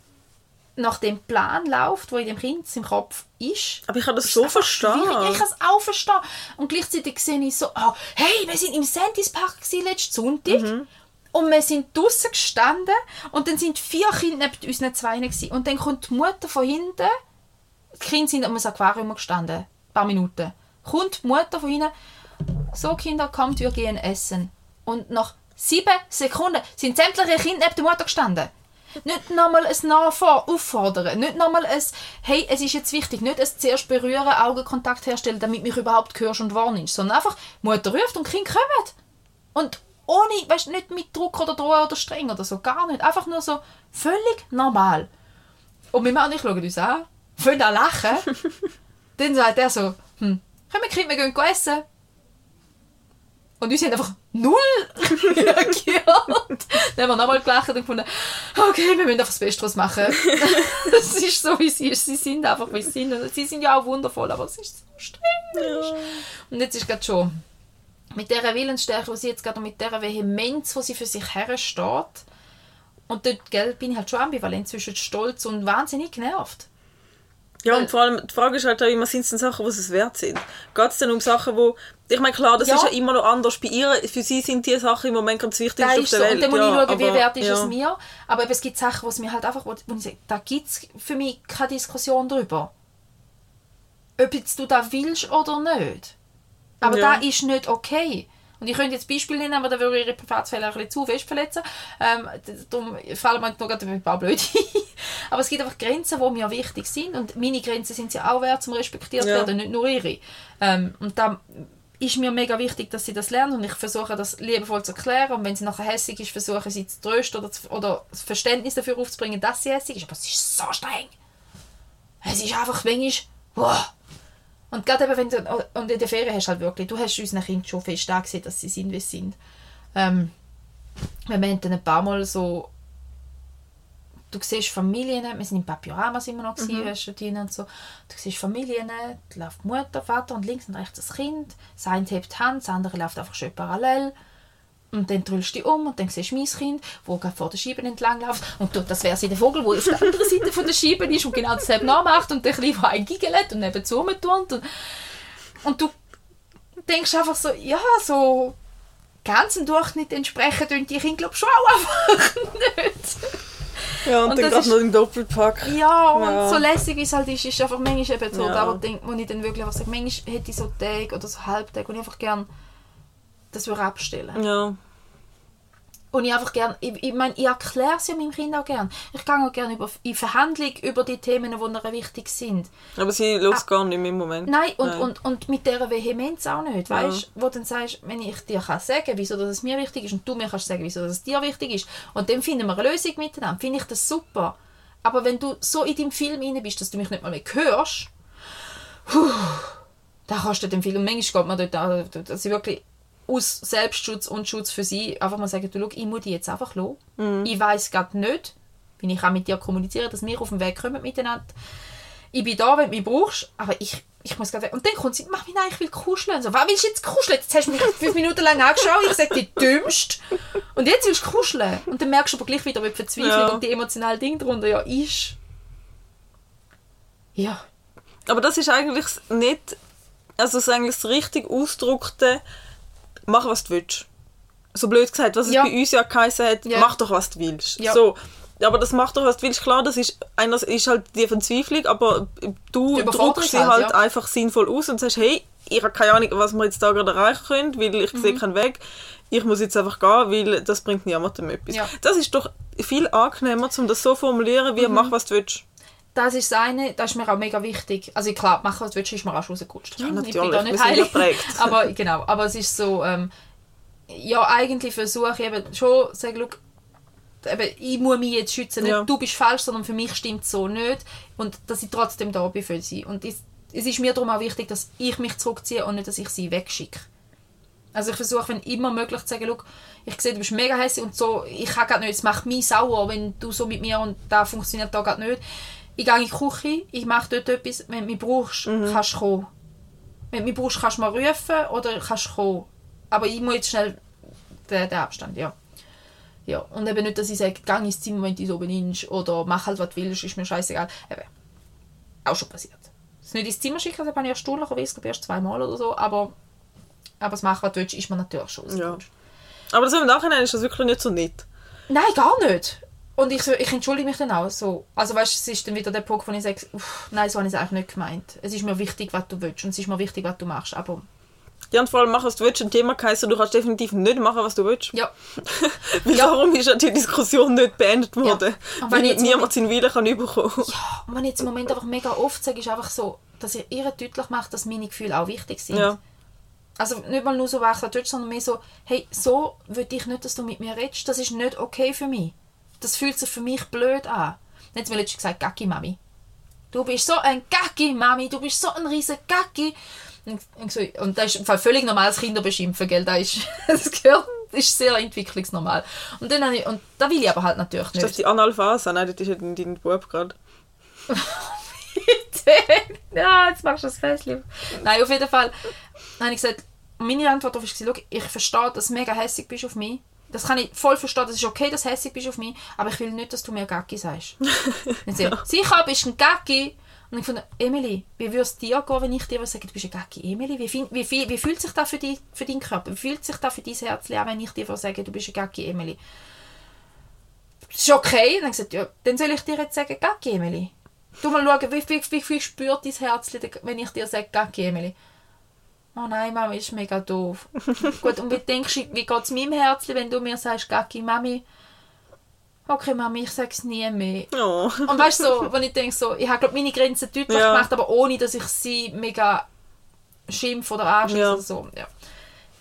nach dem Plan läuft, wo in dem Kind im Kopf ist. Aber ich kann das so verstehen. Ja, ich kann es auch verstehen. Und gleichzeitig sehe ich so, oh, hey, wir sind im Sentis Park letzten Sonntag. Mhm. Und wir sind draußen gestanden und dann sind vier Kinder neben unseren Zweien gewesen. Und dann kommt die Mutter von hinten, Kinder sind um das Aquarium gestanden, ein paar Minuten. Kommt die Mutter von hinten, so Kinder, kommt, wir gehen essen. Und nach sieben Sekunden sind sämtliche Kinder neben der Mutter gestanden. Nicht nochmal ein Nachfahren auffordern, nicht nochmal ein «Hey, es ist jetzt wichtig», nicht ein zuerst berühren, Augenkontakt herstellen, damit mich überhaupt hörst und warnest, sondern einfach Mutter ruft und Kind kommen. Und ohne, weißt nicht mit Druck oder Drohen oder streng oder so, gar nicht. Einfach nur so völlig normal. Und mein Mann ich schauen uns an, fangen an lachen. dann sagt er so, hm, komm, Kind, wir gehen essen. Und wir sind einfach null reagiert. Dann haben wir nochmal gelacht und gefunden, okay, wir müssen einfach das Beste daraus machen. es ist so, wie sie ist. Sie sind einfach, wie sie sind. Und sie sind ja auch wundervoll, aber es ist so streng. Ja. Und jetzt ist gerade schon mit dieser Willensstärke, die sie jetzt gerade und mit dieser Vehemenz, die sie für sich hersteht. Und dort gell, bin ich halt schon ambivalent zwischen Stolz und wahnsinnig genervt. Ja, und vor allem, die Frage ist halt auch immer, sind es denn Sachen, die es wert sind? Geht es denn um Sachen, wo... Ich meine, klar, das Ja. ist ja immer noch anders bei ihr. Für sie sind die Sachen im Moment ganz wichtig auf der so. Welt. Und dann muss ja, ich schauen, wie wert ist ja. es mir. Aber eben, es gibt Sachen, wo es mir halt einfach, wo, wo ich sage, da gibt es für mich keine Diskussion darüber. Ob jetzt du das willst oder nicht. Aber Ja. das ist nicht okay. Und ich könnte jetzt Beispiele nennen, aber da würde ich ihre Privatsphäre ein bisschen zu fest verletzen. Ähm, darum fallen mir noch ein paar blöd ein. Aber es gibt einfach Grenzen, die mir wichtig sind. Und meine Grenzen sind ja auch wert, zum respektiert Ja. werden, nicht nur ihre. Ähm, und da ist mir mega wichtig, dass sie das lernt und ich versuche das liebevoll zu erklären und wenn sie nachher hässig ist, versuche sie zu trösten oder, zu, oder das Verständnis dafür aufzubringen, dass sie hässig ist, aber es ist so streng. Es ist einfach manchmal, wow. Und gerade eben, wenn du, und in der Ferien hast du halt wirklich, du hast unseren Kindern schon fest angesehen, dass sie sind, wie sie sind. Ähm, wir haben dann ein paar Mal so, du siehst Familien, wir sind im Papiorama sind wir noch gewesen, Mhm. drin und so. Du siehst Familien, da läuft Mutter, Vater und links und rechts das Kind. Das eine hebt die Hand, das andere läuft einfach schön parallel. Und dann drüllst du dich um und dann siehst du mein Kind, wo gerade vor der Scheibe entlang läuft. Und du, das wäre der Vogel, der auf der anderen Seite von der Scheibe ist und genau dasselbe nachmacht. Und der Kleine, der eingigelt und nebenzu rumturnt. Und, und du denkst einfach so, ja, so ganz dem Durchschnitt entsprechen tun die Kinder, glaube ich, schon auch einfach nicht. Ja, und, Und dann das gerade noch im Doppelpack. Ja, und Ja. so lässig wie es halt ist, ist einfach manchmal eben so, Ja. da wo, denk, wo ich dann wirklich einfach sage, manchmal hätte ich so Tage oder so Halbtage und ich einfach gern das würde abstellen. Ja. Und ich einfach gern, ich, ich meine, ich erkläre es ja meinem Kind auch gern. Ich gehe auch gerne über, in Verhandlung über die Themen, die ihr wichtig sind. Aber sie lässt gar nicht im Moment. Ah. Nein, und, Nein. Und, und mit dieser Vehemenz auch nicht, weißt Wo dann sagst, wenn ich dir kann sagen wieso das mir wichtig ist und du mir kannst sagen, wieso das dir wichtig ist und dann finden wir eine Lösung miteinander, finde ich das super. Aber wenn du so in deinem Film rein bist, dass du mich nicht mal mehr hörst, puh, dann kannst du den Film, und manchmal geht man dort dass ich wirklich aus Selbstschutz und Schutz für sie einfach mal sagen, du, schau, ich muss die jetzt einfach los. Ich weiß gerade nicht, wie ich auch mit dir kommuniziere, dass wir auf den Weg kommen miteinander ich bin da, wenn du mich brauchst, aber ich, ich muss gerade weg. Und dann kommt sie, mach mich nein, ich will kuscheln. So, was willst du jetzt kuscheln? Jetzt hast du mich fünf Minuten lang angeschaut, ich sage, die dümmst. Und jetzt willst du kuscheln. Und dann merkst du aber gleich wieder, wie die Verzweiflung Ja. und die emotionale Ding darunter ja ist. Ja. Aber das ist eigentlich nicht, also das ist eigentlich das richtig ausgedrückte, mach was du willst. So blöd gesagt, was Ja. es bei uns ja geheißen hat, Ja. mach doch was du willst. Ja. So. Aber das mach doch was du willst, klar, das ist, einer ist halt die Verzweiflung, aber du drückst sie halt, halt einfach sinnvoll aus und sagst, hey, ich habe keine Ahnung, was wir jetzt da gerade erreichen können, weil ich Mhm. sehe keinen Weg. Ich muss jetzt einfach gehen, weil das bringt niemandem etwas. Ja. Das ist doch viel angenehmer, um das so zu formulieren, Mhm. wie mach was du willst. Das ist das eine, das ist mir auch mega wichtig. Also klar, machen was du willst, ist mir auch schon rausgerutscht. Ja, Ich bin natürlich, da nicht heilig. aber genau, aber es ist so, ähm, ja eigentlich versuche ich eben schon zu sagen, schau, eben, ich muss mich jetzt schützen, nicht Ja. du bist falsch, sondern für mich stimmt es so nicht und dass ich trotzdem da bin für sie. Und es, es ist mir darum auch wichtig, dass ich mich zurückziehe und nicht, dass ich sie wegschicke. Also ich versuche, wenn immer möglich zu sagen, ich sehe, du bist mega hässlich und so, ich kann gerade nicht, es macht mich sauer, wenn du so mit mir und da funktioniert da gerade nicht. Ich gehe in die Küche, ich mache dort etwas, wenn du mich brauchst, Mhm. kannst du kommen. Wenn du mich brauchst, kannst du mal rufen oder kannst du kommen. Aber ich muss jetzt schnell den, den Abstand, ja. Ja, und eben nicht, dass ich sage, geh ins Zimmer, wenn du so benimmst oder mach halt, was du willst, ist mir scheißegal. Eben, auch schon passiert. Das nicht ins Zimmer schicken, das habe ich erst stundenweise, glaube erst zweimal oder so, aber, aber das machen, was du willst, ist mir natürlich schon Ja. Aber so im Nachhinein ist das wirklich nicht so nett. Nein, gar nicht. Und ich, ich entschuldige mich dann auch so. Also weißt du, es ist dann wieder der Punkt, wo ich sage, uff, nein, so habe ich es eigentlich nicht gemeint. Es ist mir wichtig, was du willst und es ist mir wichtig, was du machst. Aber Ja, und vor allem mach, was du willst. Ein Thema heisst, du kannst definitiv nicht machen, was du willst. ja, Weil Ja. darum ist ja die Diskussion nicht beendet worden. Wenn Weil niemand seinen Willen kann überkommen. ja, und was ich jetzt im Moment einfach mega oft sage, ist einfach so, dass ich ihr deutlich mache, dass meine Gefühle auch wichtig sind. Ja. Also nicht mal nur so wechseln willst, sondern mehr so, hey, so will ich nicht, dass du mit mir redest. Das ist nicht okay für mich. Das fühlt sich für mich blöd an. Sie mir letztens gesagt, Gacki Mami. Du bist so ein Gacki Mami, du bist so ein riesen Gacki. Und, und so- und das ist im Fall völlig normales Kinderbeschimpfen, gell? Das, ist, das gehört, das ist sehr entwicklungsnormal. Und, dann ich, und da will ich aber halt natürlich Ist das nicht. die Analphase? Nein, das ist ja dein, dein Bub gerade. ja, jetzt machst du das Fässchen. Nein, auf jeden Fall habe ich gesagt, meine Antwort darauf war, «Schau, ich verstehe, dass du mega hässlich bist auf mich. Das kann ich voll verstehen, das ist okay, dass du hässlich bist auf mich, aber ich will nicht, dass du mir Gacki sagst. Dann sie, sicher bist du ein Gacki. Und ich fand, Emily, wie würde es dir gehen, wenn ich dir sage, du bist ein Gacki? Emily, wie, fin- wie, wie, wie fühlt sich das für, die, für deinen Körper? Wie fühlt sich das für dein Herz an, wenn ich dir sage, du bist ein Gacki, Emily? Das ist okay. Und dann gesagt, ja, dann soll ich dir jetzt sagen, Gacki, Emily. Du mal schauen, wie, wie, wie viel spürt dein Herz, wenn ich dir sage, Gacki, Emily? Oh nein, Mami, ist mega doof. Gut, und wie denkst du, wie geht es meinem Herz, wenn du mir sagst, Gacki, Mami? Okay, Mami, ich sag's nie mehr. Oh. Und weißt du, so, wenn ich denke, so, ich habe glaub, meine Grenzen deutlich Ja. gemacht, aber ohne, dass ich sie mega schimpf oder anschieße Ja. oder so. Ja.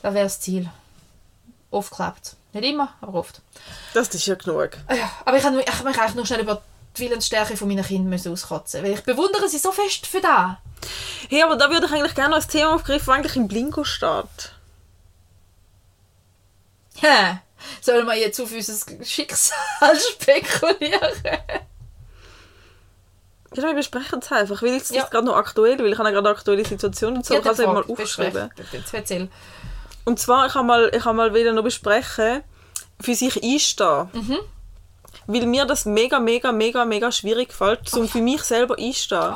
Das wäre das Ziel. Oft klappt Nicht immer, aber oft. Das ist ja genug. Ja, aber ich habe mich eigentlich nur schnell über die Willensstärke von meinen Kindern auskotzen weil ich bewundere sie so fest für das. Hey, aber da würde ich eigentlich gerne noch ein Thema aufgreifen, das eigentlich im Blingo steht. Hä? Sollen wir jetzt auf unser Schicksal spekulieren? Ja, wir besprechen es einfach, weil jetzt ist Ja. es gerade noch aktuell, weil ich habe ja gerade eine aktuelle Situation und so, Ja, ich kann es mal besprech. Jetzt erzähl. Und zwar, ich habe mal, ich habe mal wieder noch besprechen, für sich einstehen. Mhm. Weil mir das mega, mega, mega, mega schwierig fällt, um für mich selber einstehen.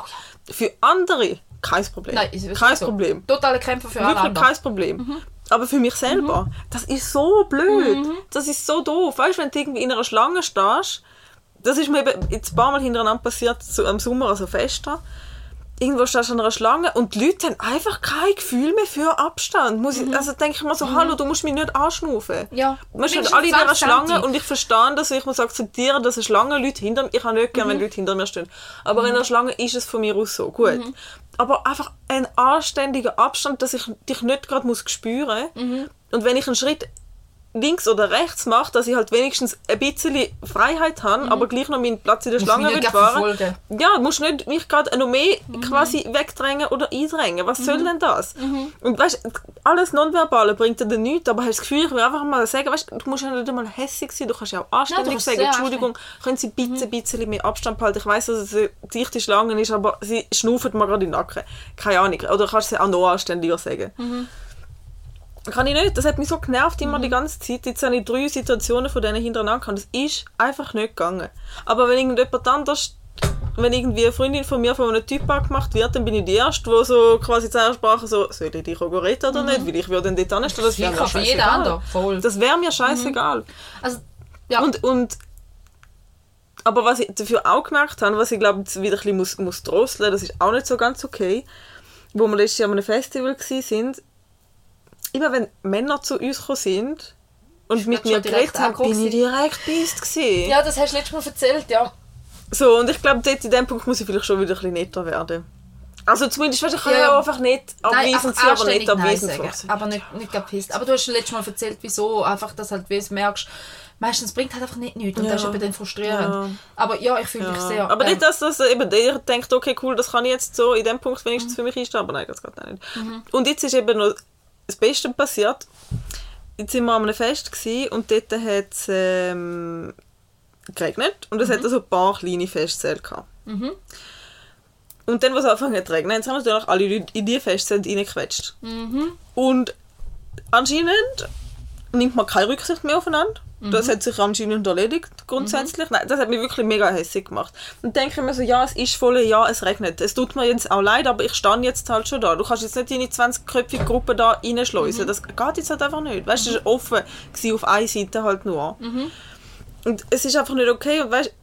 Für andere kein Problem. Nein, ist kein so. Problem. Totale Kämpfer für alle Wirklich anderen. kein Problem. Aber für mich selber, das ist so blöd. Mhm. Das ist so doof. Weißt du, wenn du irgendwie in einer Schlange stehst, das ist mir eben jetzt ein paar Mal hintereinander passiert, so am Sommer, also Fester. Irgendwo stehst du an einer Schlange und die Leute haben einfach kein Gefühl mehr für Abstand. Muss ich, also denke ich mir so, hallo, du musst mich nicht anschnaufen. Mhm. Ja. Wir stehen alle in 20 Schlange und ich verstehe das, ich muss akzeptieren, dass eine Schlange Leute hinter mir, ich habe nicht gerne, Mhm. wenn Leute hinter mir stehen, aber in einer Schlange ist es von mir aus so, gut. Aber einfach ein anständiger Abstand, dass ich dich nicht gerade muss spüren Mhm. und wenn ich einen Schritt links oder rechts mache, dass ich halt wenigstens ein bisschen Freiheit habe, aber gleich noch meinen Platz in der Mhm. Schlange will fahren. verfolgen. Ja, du musst nicht mich gerade noch mehr Mhm. quasi wegdrängen oder eindrängen. Was soll denn das? Und weißt alles Nonverbale bringt dir nichts, aber hast das Gefühl, ich will einfach mal sagen, weißt du musst ja nicht einmal hässlich sein, du kannst ja auch anständig kannst sagen, Entschuldigung, können Sie bitte ein bisschen mehr Abstand behalten? Ich weiß, dass es eine dichte Schlange ist, aber sie schnaufen mir gerade in den Nacken. Keine Ahnung. Oder kannst du sie auch noch anständiger sagen. Kann ich nicht. Das hat mich so genervt immer die ganze Zeit. Jetzt habe ich drei Situationen von denen hintereinander gehabt. Das ist einfach nicht gegangen. Aber wenn irgendjemand anders, wenn irgendwie eine Freundin von mir von einem Typ angemacht wird, dann bin ich die Erste, die so quasi zuerst sprachen, so, soll ich dich retten oder nicht? Weil ich würde dann dort anstehen. Das wäre mir scheißegal. anderen. Voll. Das wäre mir scheißegal. Also, ja. Und, und aber was ich dafür auch gemerkt habe, was ich glaube, jetzt wieder ein bisschen muss, muss drosseln, das ist auch nicht so ganz okay, wo wir letztes Jahr an einem Festival sind, immer wenn Männer zu uns gekommen sind und mit schon mir geredet haben, bin ich direkt gsi. ja, das hast du letztes Mal erzählt, ja. So, und ich glaube, dort in dem Punkt muss ich vielleicht schon wieder ein bisschen netter werden. Also zumindest, weißt, ich kann Ja, ja, ja. einfach nicht abwesend sein, aber nicht abwesend sagen. sein. Aber nicht, nicht gepisst. Aber du hast schon letztes Mal erzählt, wieso. Einfach, dass halt, wie du merkst, meistens bringt halt einfach nicht nichts. Und Ja. das ist eben dann frustrierend. Ja. Aber ja, ich fühle dich sehr. Aber ähm, nicht, dass das eben der denkt, okay, cool, das kann ich jetzt so in dem Punkt wenigstens für mich einstellen, aber nein, das geht auch nicht. Und jetzt ist eben noch das Beste passiert. Jetzt sind wir an einem Fest und dort hat es ähm, geregnet und es hat so ein paar kleine Festsäle gehabt. Und dann, was angefangen zu regnen, haben sich natürlich alle Leute in die Festzelt reingequetscht. Und anscheinend nimmt man keine Rücksicht mehr aufeinander. Das hat sich anscheinend erledigt, grundsätzlich. Nein, das hat mich wirklich mega hässlich gemacht. Und dann denke ich mir so, ja, es ist voll, ja, es regnet. Es tut mir jetzt auch leid, aber ich stehe jetzt halt schon da. Du kannst jetzt nicht deine 20-köpfige Gruppe da reinschleusen. Das geht jetzt halt einfach nicht. Weißt du, es war offen gewesen, auf einer Seite halt nur. Und es ist einfach nicht okay. Und weißt,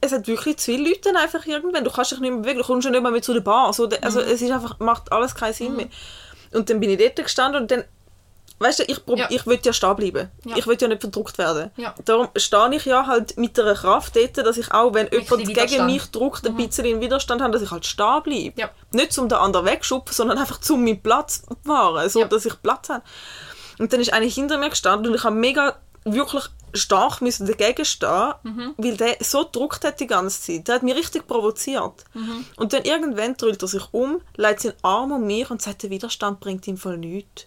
es hat wirklich zu viele Leute einfach irgendwann. Du kannst dich nicht mehr bewegen, du kommst schon nicht mehr mit zu der Bar. So, also es ist einfach, macht alles keinen Sinn mehr. Und dann bin ich dort gestanden und dann, weißt du, ich, prob- Ja. ich will ja stehen bleiben. Ja. Ich will ja nicht verdruckt werden. Ja. Darum stehe ich ja halt mit einer Kraft dort, dass ich auch, wenn jemand gegen mich drückt, ein bisschen in Widerstand habe, dass ich halt stehen bleibe. Ja. Nicht zum den anderen wegschupfen, sondern einfach zum meinen Platz wahren, so dass ich Platz habe. Und dann ist einer hinter mir gestanden und ich habe mega wirklich stark müssen dagegen stehen, Mhm. weil der so gedruckt hat die ganze Zeit. Der hat mich richtig provoziert. Mhm. Und dann irgendwann dreht er sich um, legt seinen Arm um mich und sagt, der Widerstand bringt ihm voll nichts.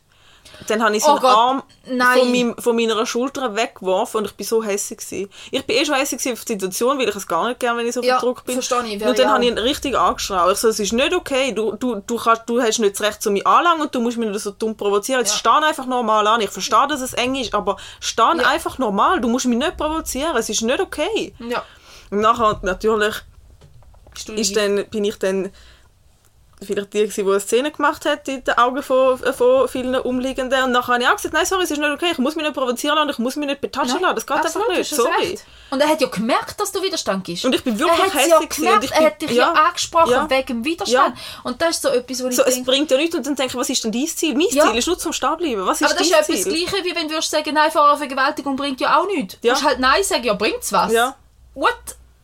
Dann habe ich seinen Oh Gott, Arm von, meinem, von meiner Schulter weggeworfen und ich bin so hässlich gewesen. Ich bin eh schon hässlich gewesen auf die Situation, weil ich es gar nicht gerne, wenn ich so Ja, verdruckt bin. verstehe ich, und dann habe ich ihn richtig angeschrien. Ich so, es ist nicht okay, du, du, du, kannst, du hast nicht das Recht zu mir anlangen und du musst mich nicht so dumm provozieren. Jetzt Ja. steh einfach normal an. Ich verstehe, dass es eng ist, aber steh Ja. einfach normal. Du musst mich nicht provozieren. Es ist nicht okay. Ja. Und nachher natürlich ist dann, bin ich dann vielleicht die, die eine Szene gemacht hat in den Augen von, von vielen Umliegenden. Und nachher habe ich auch gesagt, nein, sorry, es ist nicht okay, ich muss mich nicht provozieren lassen, ich muss mich nicht betatschen lassen, das geht Absolut, einfach nicht, sorry. recht. Und er hat ja gemerkt, dass du Widerstand gibst. Und ich bin wirklich er hat's hässlich ja gemerkt, ich er bin- hat dich ja, ja, angesprochen ja. wegen dem Widerstand. Und das ist so etwas, wo ich So, es denke, bringt ja nichts und dann denke ich, was ist denn dein Ziel? Mein. Ziel ist nur zum Stehen bleiben. Was ist aber das ist ja etwas Ziel? Gleiches, wie wenn du würdest sagen, nein, vor einer Vergewaltigung bringt ja auch nichts. Du musst halt Nein sagen, ja, bringt's was? What?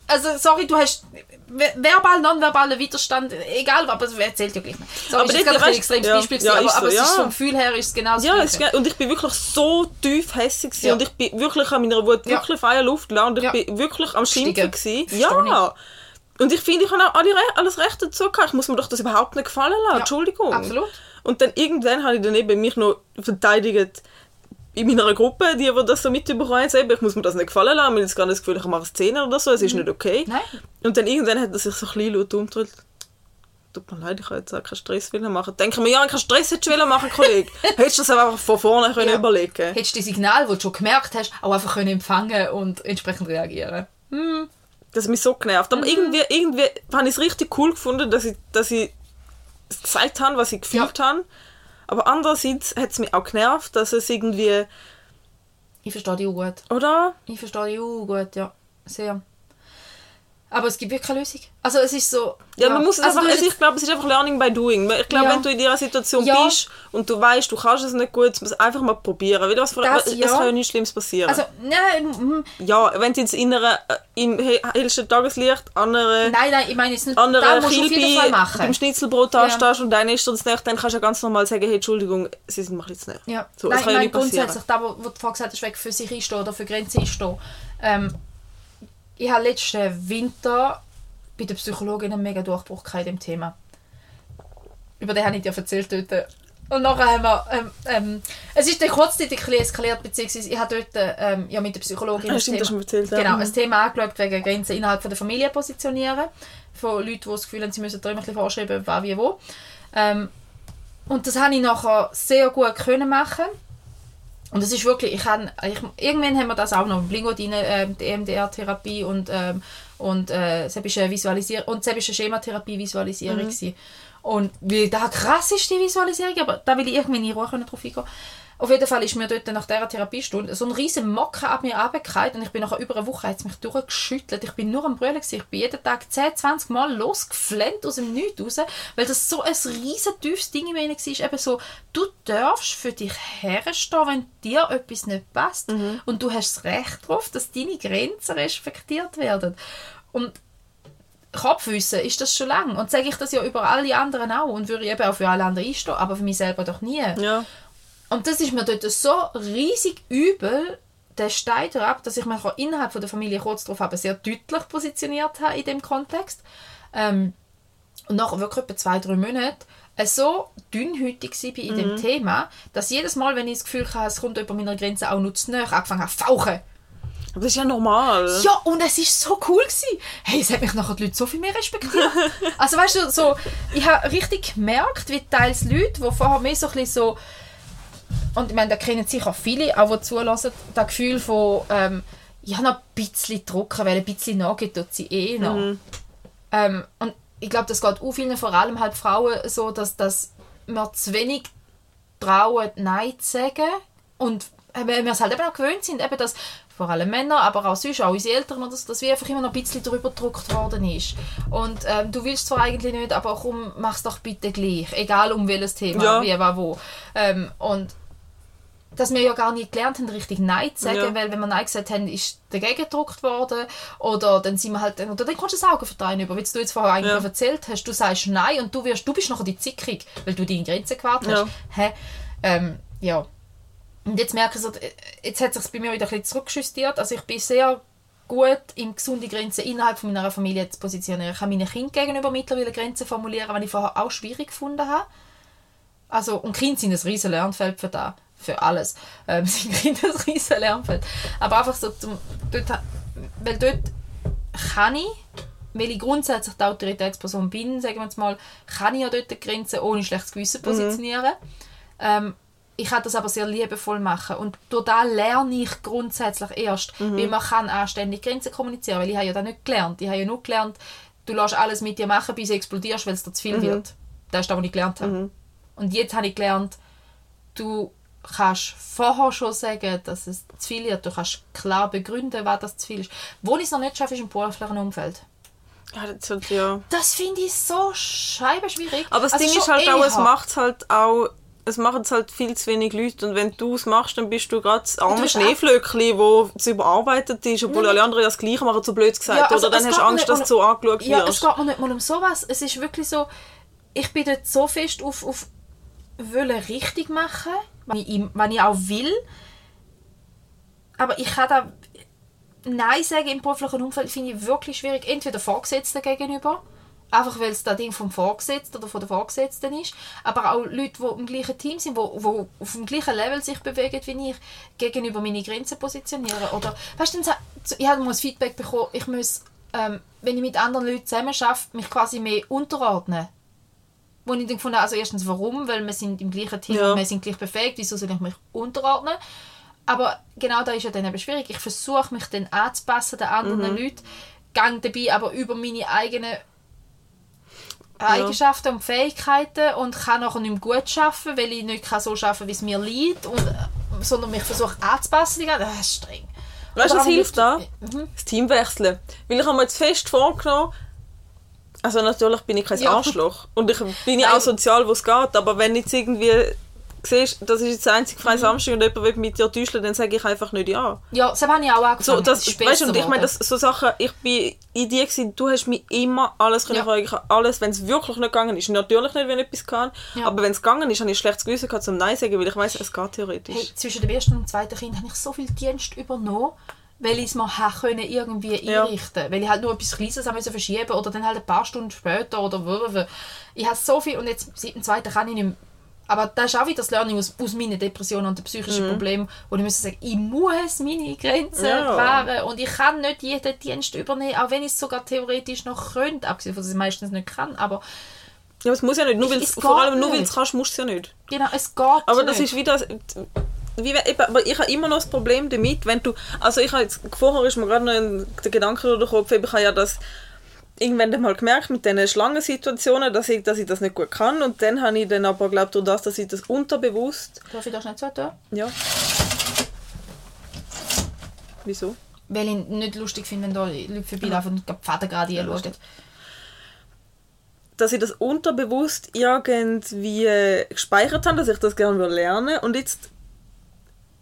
Also, sorry, du hast verbal, nonverbalen Widerstand, egal, aber es erzählt ja gleich nicht. Sorry, Aber ist jetzt ein extremes ja, Beispiel, ja, aber, aber so, es ist ja. vom Gefühl her ist es genau das Ja, es, und ich bin wirklich so tief hässig Ja. und ich bin wirklich an meiner Wut Ja. wirklich freie Luft gelassen und ich Ja. bin wirklich am. Schimpfen gewesen. Ja. Und ich finde, ich habe auch alle alles Recht dazu gehabt. Ich muss mir doch das überhaupt nicht gefallen lassen. Ja, Entschuldigung. absolut. Und dann irgendwann habe ich dann eben mich noch verteidigt in meiner Gruppe, die, die das so mitbekommen haben, eben, ich muss mir das nicht gefallen lassen, ich habe jetzt das Gefühl, ich mache Szene oder so, es ist nicht okay. Mhm. Nein. Und dann irgendwann hat er sich so ein bisschen laut umgedreht. Tut mir leid, ich habe jetzt auch keinen Stress machen. Denke mir, ja, keinen Stress hättest du machen, Kollege. Hättest du das einfach von vorne können Ja. überlegen Hättest du die Signal, die du schon gemerkt hast, auch einfach können empfangen und entsprechend reagieren. Das hat mich so genervt. Mhm. Aber irgendwie, irgendwie habe ich es richtig cool gefunden, dass ich, dass ich gesagt habe, was ich gefühlt habe. Aber andererseits hat es mich auch genervt, dass es irgendwie, Ich verstehe dich auch gut. oder? Ich verstehe dich auch gut, ja. Sehr. Aber es gibt wirklich keine Lösung. Also es ist so... Ja, man muss es also einfach, also ich glaube, es ist einfach Learning by Doing. Ich glaube, Ja. wenn du in dieser Situation Ja. bist und du weißt, du kannst es nicht gut, musst es einfach mal probieren. Weil was, Das, es ja. kann ja nichts Schlimmes passieren. Also, nein, mm, ja, wenn du jetzt in einer, äh, im he- hellsten Tageslicht an einer, nein, nein, ich meine jetzt nicht... an das einer musst du auf jeden Fall Kilbe machen. beim Schnitzelbrot Ja. anstehst und dann ist das nicht, dann kannst du ja ganz normal sagen, hey, Entschuldigung, sie sind mir jetzt nicht. Ja. So, Nein, ich ja meine grundsätzlich, da, wo, wo du vorhin gesagt hast, für sich einstehen oder für Grenzen einstehen. Ähm, ich habe letzten Winter bei der Psychologin einen mega Durchbruch in dem Thema. Über den habe ich dir erzählt dort. Und nachher haben wir, ähm, ähm, es ist dann kurzzeitig ein eskaliert, beziehungsweise ich habe dort ähm, ja, mit der Psychologin Ah, stimmt, das du Thema, erzählt, ja. genau, Mhm. ein Thema angeschaut wegen Grenzen innerhalb von der Familie positionieren. Von Leuten, die das Gefühl haben, sie müssen da immer ein bisschen vorschreiben, was wie wo. Ähm, und das habe ich nachher sehr gut können machen. Und es ist wirklich, ich kann, ich, irgendwann haben wir das auch noch, Blingodine, ähm, die EMDR-Therapie und, ähm, und äh, selbische Visualisierung und selbische Schematherapie Visualisierung mhm. Und wie da krass ist die Visualisierung, aber da will ich irgendwann in Ruhe können drauf eingehen. Auf jeden Fall ist mir dort nach dieser Therapiestunde so ein riesen Mocken ab mir runtergefallen und ich bin nachher über eine Woche hat's mich durchgeschüttelt. Ich bin nur am Brüllen gewesen. Ich bin jeden Tag 10, 20 Mal losgeflennt aus dem Nichts raus, weil das so ein riesen tiefes Ding in mir war. Eben so, du darfst für dich herstehen, wenn dir etwas nicht passt und du hast das Recht darauf, dass deine Grenzen respektiert werden. Und Kopfwissen ist das schon lange. Und sage ich das ja über alle anderen auch. Und würde eben auch für alle anderen einstehen, aber für mich selber doch nie. Ja. Und das ist mir dort so riesig übel, der Stein ab, dass ich mich auch innerhalb von der Familie kurz darauf habe, sehr deutlich positioniert habe in dem Kontext. Ähm, und nach wirklich etwa zwei, drei Monaten äh, so dünnhütig war in dem Thema, dass jedes Mal, wenn ich das Gefühl hatte, es kommt über meine Grenze auch nur zu nahe, angefangen habe zu fauchen. Aber das ist ja normal. Ja, und es war so cool. Gewesen. Hey, es hat mich nachher die Leute so viel mehr respektiert. also weißt du, so, ich habe richtig gemerkt, wie teils Leute, die vorher mehr so ein bisschen so und ich meine, da kennen sicher viele, auch die zulassen, das Gefühl von ähm, ich habe noch ein bisschen drucken, weil ein bisschen nachgeht tut sie eh noch. Mhm. Ähm, und ich glaube, das geht auch vielen, vor allem halt Frauen, so, dass, dass wir zu wenig trauen, Nein zu sagen. Und äh, weil wir es halt eben auch gewöhnt sind, eben, dass vor allem Männer, aber auch sonst, auch unsere Eltern, oder so, dass wir einfach immer noch ein bisschen drüber gedruckt worden ist. Und ähm, du willst zwar eigentlich nicht, aber komm, mach's doch bitte gleich. Egal um welches Thema, Ja. wie, was, wo. Ähm, und dass wir ja gar nicht gelernt haben, richtig Nein zu sagen, Ja. weil wenn wir Nein gesagt haben, ist dagegen gedruckt worden oder dann sind wir halt, oder dann kommst du das Augenvertrauen über, wie du jetzt vorher eigentlich Ja. erzählt hast, du sagst Nein und du wirst, du bist nachher die Zickig, weil du deine Grenzen gewahrt hast. Ja. Hä? Ähm, ja. Und jetzt merke ich so, jetzt hat es sich bei mir wieder ein bisschen zurückjustiert, also ich bin sehr gut im gesunde Grenzen innerhalb von meiner Familie zu positionieren. Ich kann meinen Kindern gegenüber mittlerweile Grenzen formulieren, was ich vorher auch schwierig gefunden habe. Also, und Kinder sind ein riesen Lernfeld für da, für alles. Ähm, sind Kinder ein riesen Lernfeld. Aber einfach so, zum, dort, weil dort kann ich, weil ich grundsätzlich die Autoritätsperson bin, sagen wir jetzt mal, kann ich ja dort die Grenzen ohne schlechtes Gewissen positionieren. Ähm, ich kann das aber sehr liebevoll machen und durch das lerne ich grundsätzlich erst, wie man kann anständig Grenzen kommunizieren, weil ich habe ja das nicht gelernt. Ich habe ja nur gelernt, du lässt alles mit dir machen, bis du explodierst, weil es dir zu viel wird. Das ist das, was ich gelernt habe. Und jetzt habe ich gelernt, du kannst vorher schon sagen, dass es zu viel wird. Du kannst klar begründen, was das zu viel ist. Wo ich es noch nicht schaffe, ist im beruflichen Umfeld. Ja, das ja. Das finde ich so scheibenschwierig. Aber das Also Ding ist halt auch, es macht halt auch, es machen es halt viel zu wenig Leute und wenn du es machst, dann bist du gerade das arme Schneeflöckchen, wo zu überarbeitet ist, obwohl alle anderen ja das Gleiche machen, so blöd gesagt. Ja, also Oder dann es hast du Angst, dass du so angeschaut Ja, es wirst. geht mir nicht mal um sowas. Es ist wirklich so, ich bin dort so fest auf, auf wollen richtig machen, was ich, was ich auch will. Aber ich kann da Nein sagen im beruflichen Umfeld finde ich wirklich schwierig. Entweder Vorgesetzten gegenüber, einfach weil es das Ding vom Vorgesetzten oder von der Vorgesetzten ist, aber auch Leute, die im gleichen Team sind, die, die auf dem gleichen Level sich bewegen wie ich, gegenüber meine Grenzen positionieren. Oder, weißt du, ich habe mal das Feedback bekommen, ich muss, ähm, wenn ich mit anderen Leuten zusammen arbeite, mich quasi mehr unterordnen. Wo ich dann gefunden habe, also erstens warum, weil wir sind im gleichen Team Ja. wir sind gleich befähigt, wieso soll ich mich unterordnen? Aber genau da ist ja dann eben schwierig. Ich versuche mich dann anzupassen den anderen Mhm. Leuten, gang dabei aber über meine eigenen Eigenschaften und Fähigkeiten und kann nachher nicht mehr gut arbeiten, weil ich nicht kann so arbeiten wie es mir liegt, und, äh, sondern mich versuche anzupassen. Das ist streng. Weißt du, was hilft da? Mhm. Das Team wechseln. Weil ich habe mir jetzt fest vorgenommen, also natürlich bin ich kein Ja. Arschloch und ich bin ja auch sozial, wo es geht, aber wenn jetzt irgendwie siehst, das ist jetzt der einzige Mhm. freie Samstag und jemand will mit dir täuschen, dann sage ich einfach nicht ja. Ja, das habe ich auch angefangen. So, das, ist weißt und ich meine, das, so Sachen, ich bin in dir gewesen, du hast mir immer alles können Ja. fragen, ich alles, wenn es wirklich nicht gegangen ist, natürlich nicht, wenn etwas kann, Ja. aber wenn es gegangen ist, habe ich ein schlechtes Gewissen gehabt zum Nein sagen, weil ich weiß, es geht theoretisch. Hey, zwischen dem ersten und zweiten Kind habe ich so viel Dienst übernommen, weil ich es mir habe können irgendwie Ja. einrichten Weil ich halt nur etwas Kleines haben müssen verschieben oder dann halt ein paar Stunden später oder wo. Ich habe so viel und jetzt seit dem zweiten kann ich nicht mehr. Aber das ist auch wieder das Learning aus, aus meinen Depressionen und den psychischen Problemen, wo ich muss sagen, ich muss meine Grenzen Ja. wahren und ich kann nicht jeden Dienst übernehmen, auch wenn ich es sogar theoretisch noch könnte, abgesehen von dass ich es meistens nicht kann, aber Ja, es muss ja nicht, nur Ich- vor allem nur weil es kannst, musst du es ja nicht. genau, es geht Aber das nicht. ist wieder. Wie, aber ich habe immer noch das Problem damit, wenn du. Also ich habe jetzt. Vorher ist mir gerade noch ein, der Gedanke durch den Kopf, ich habe ja das irgendwann mal gemerkt mit diesen Schlangensituationen, dass ich, dass ich das nicht gut kann. Und dann habe ich dann aber glaubt durch das, dass ich das unterbewusst. Darf ich das nicht so tun? Ja. Wieso? Weil ich nicht lustig finde, wenn da Leute vorbeilaufen und die Vater gerade anschauen. dass ich das unterbewusst irgendwie gespeichert habe, dass ich das gerne lernen will. Und jetzt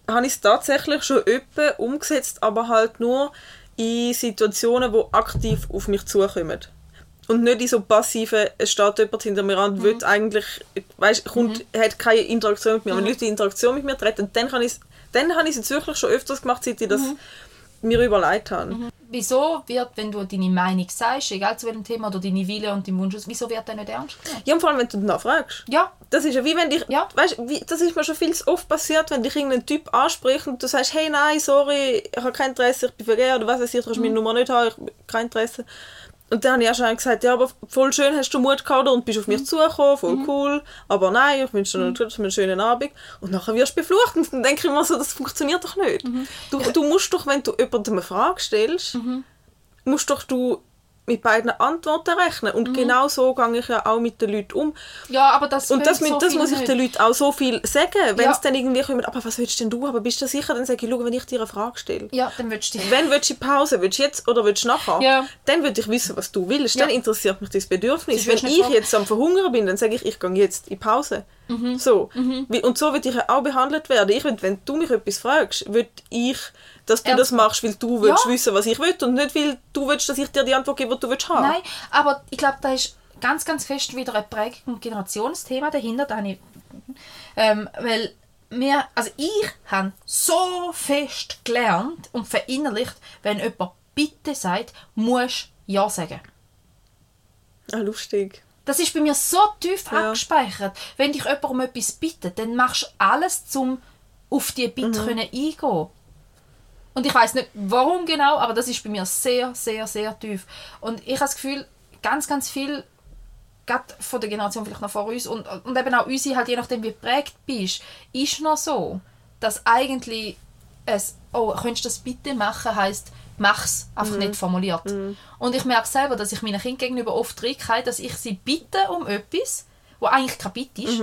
habe ich es tatsächlich schon öppe umgesetzt, aber halt nur in Situationen, die aktiv auf mich zukommen. Und nicht in so passiven, es steht jemand hinter mir an und will eigentlich, weißt, kommt, hat keine Interaktion mit mir. Wenn Leute in Interaktion mit mir treten, dann, kann ich's- dann habe ich es jetzt wirklich schon öfters gemacht, seit ich das mir überlegt habe. Mhm. Wieso wird, wenn du deine Meinung sagst, egal zu welchem Thema, oder deine Wille und dein Wunsch, wieso wird der nicht ernst genommen? Ja, und vor allem, wenn du danach fragst. Ja, Das ist ja wie wenn dich, Ja. weißt, wie, das ist mir schon viel zu oft passiert, wenn dich irgendein Typ anspricht und du sagst, hey, nein, sorry, ich habe kein Interesse, ich bin vergeben oder was weiß ich, du kannst meine Nummer nicht haben, ich habe kein Interesse. Und dann habe ich auch schon gesagt, ja, aber voll schön, hast du Mut gehabt und bist auf mich zugekommen, voll cool, aber nein, ich wünsche dir natürlich einen schönen Abend. Und nachher wirst du beflucht. Und dann denke ich mir so, das funktioniert doch nicht. Du, du musst doch, wenn du jemandem eine Frage stellst, musst doch du mit beiden Antworten rechnen. Und genau so gehe ich ja auch mit den Leuten um. ja, aber das Und das, mit, so das muss ich den Leuten auch so viel sagen. Wenn Ja. es dann irgendwie kommt, aber was willst denn du? Aber bist du sicher? Dann sage ich, schau, wenn ich dir eine Frage stelle. Ja, dann willst du. Wenn willst du Pause? Willst du jetzt oder willst du nachher? Ja. Dann würde ich wissen, was du willst. Ja. Dann interessiert mich das Bedürfnis. Sonst Wenn ich fragen. jetzt am Verhungern bin, dann sage ich, ich gehe jetzt in Pause. Mhm. So. Wie- Und so würde ich auch behandelt werden. Ich will, wenn du mich etwas fragst, will ich, dass du Ernst das machst, weil du willst Ja. wissen, was ich will und nicht, weil du willst, dass ich dir die Antwort gebe, die du willst haben. Nein, aber ich glaube, da ist ganz, ganz fest wieder ein Prägung- und Generationsthema dahinter. Da habe ich, ähm, weil wir, also ich habe so fest gelernt und verinnerlicht, wenn jemand bitte sagt, musst ja sagen. Ah, lustig. Das ist bei mir so tief Ja. abgespeichert. Wenn dich jemand um etwas bittet, dann machst du alles, um auf die Bitte Mhm. können eingehen Und ich weiß nicht, warum genau, aber das ist bei mir sehr, sehr, sehr tief. Und ich habe das Gefühl, ganz, ganz viel, gerade von der Generation vielleicht noch vor uns und, und eben auch unsere, halt je nachdem, wie du geprägt bist, ist noch so, dass eigentlich es, oh, könntest du das bitte machen, heisst, mach's, einfach nicht formuliert. Und ich merke selber, dass ich meinen Kindern gegenüber oft reingehe, dass ich sie bitte um etwas, wo eigentlich kein Bitte ist.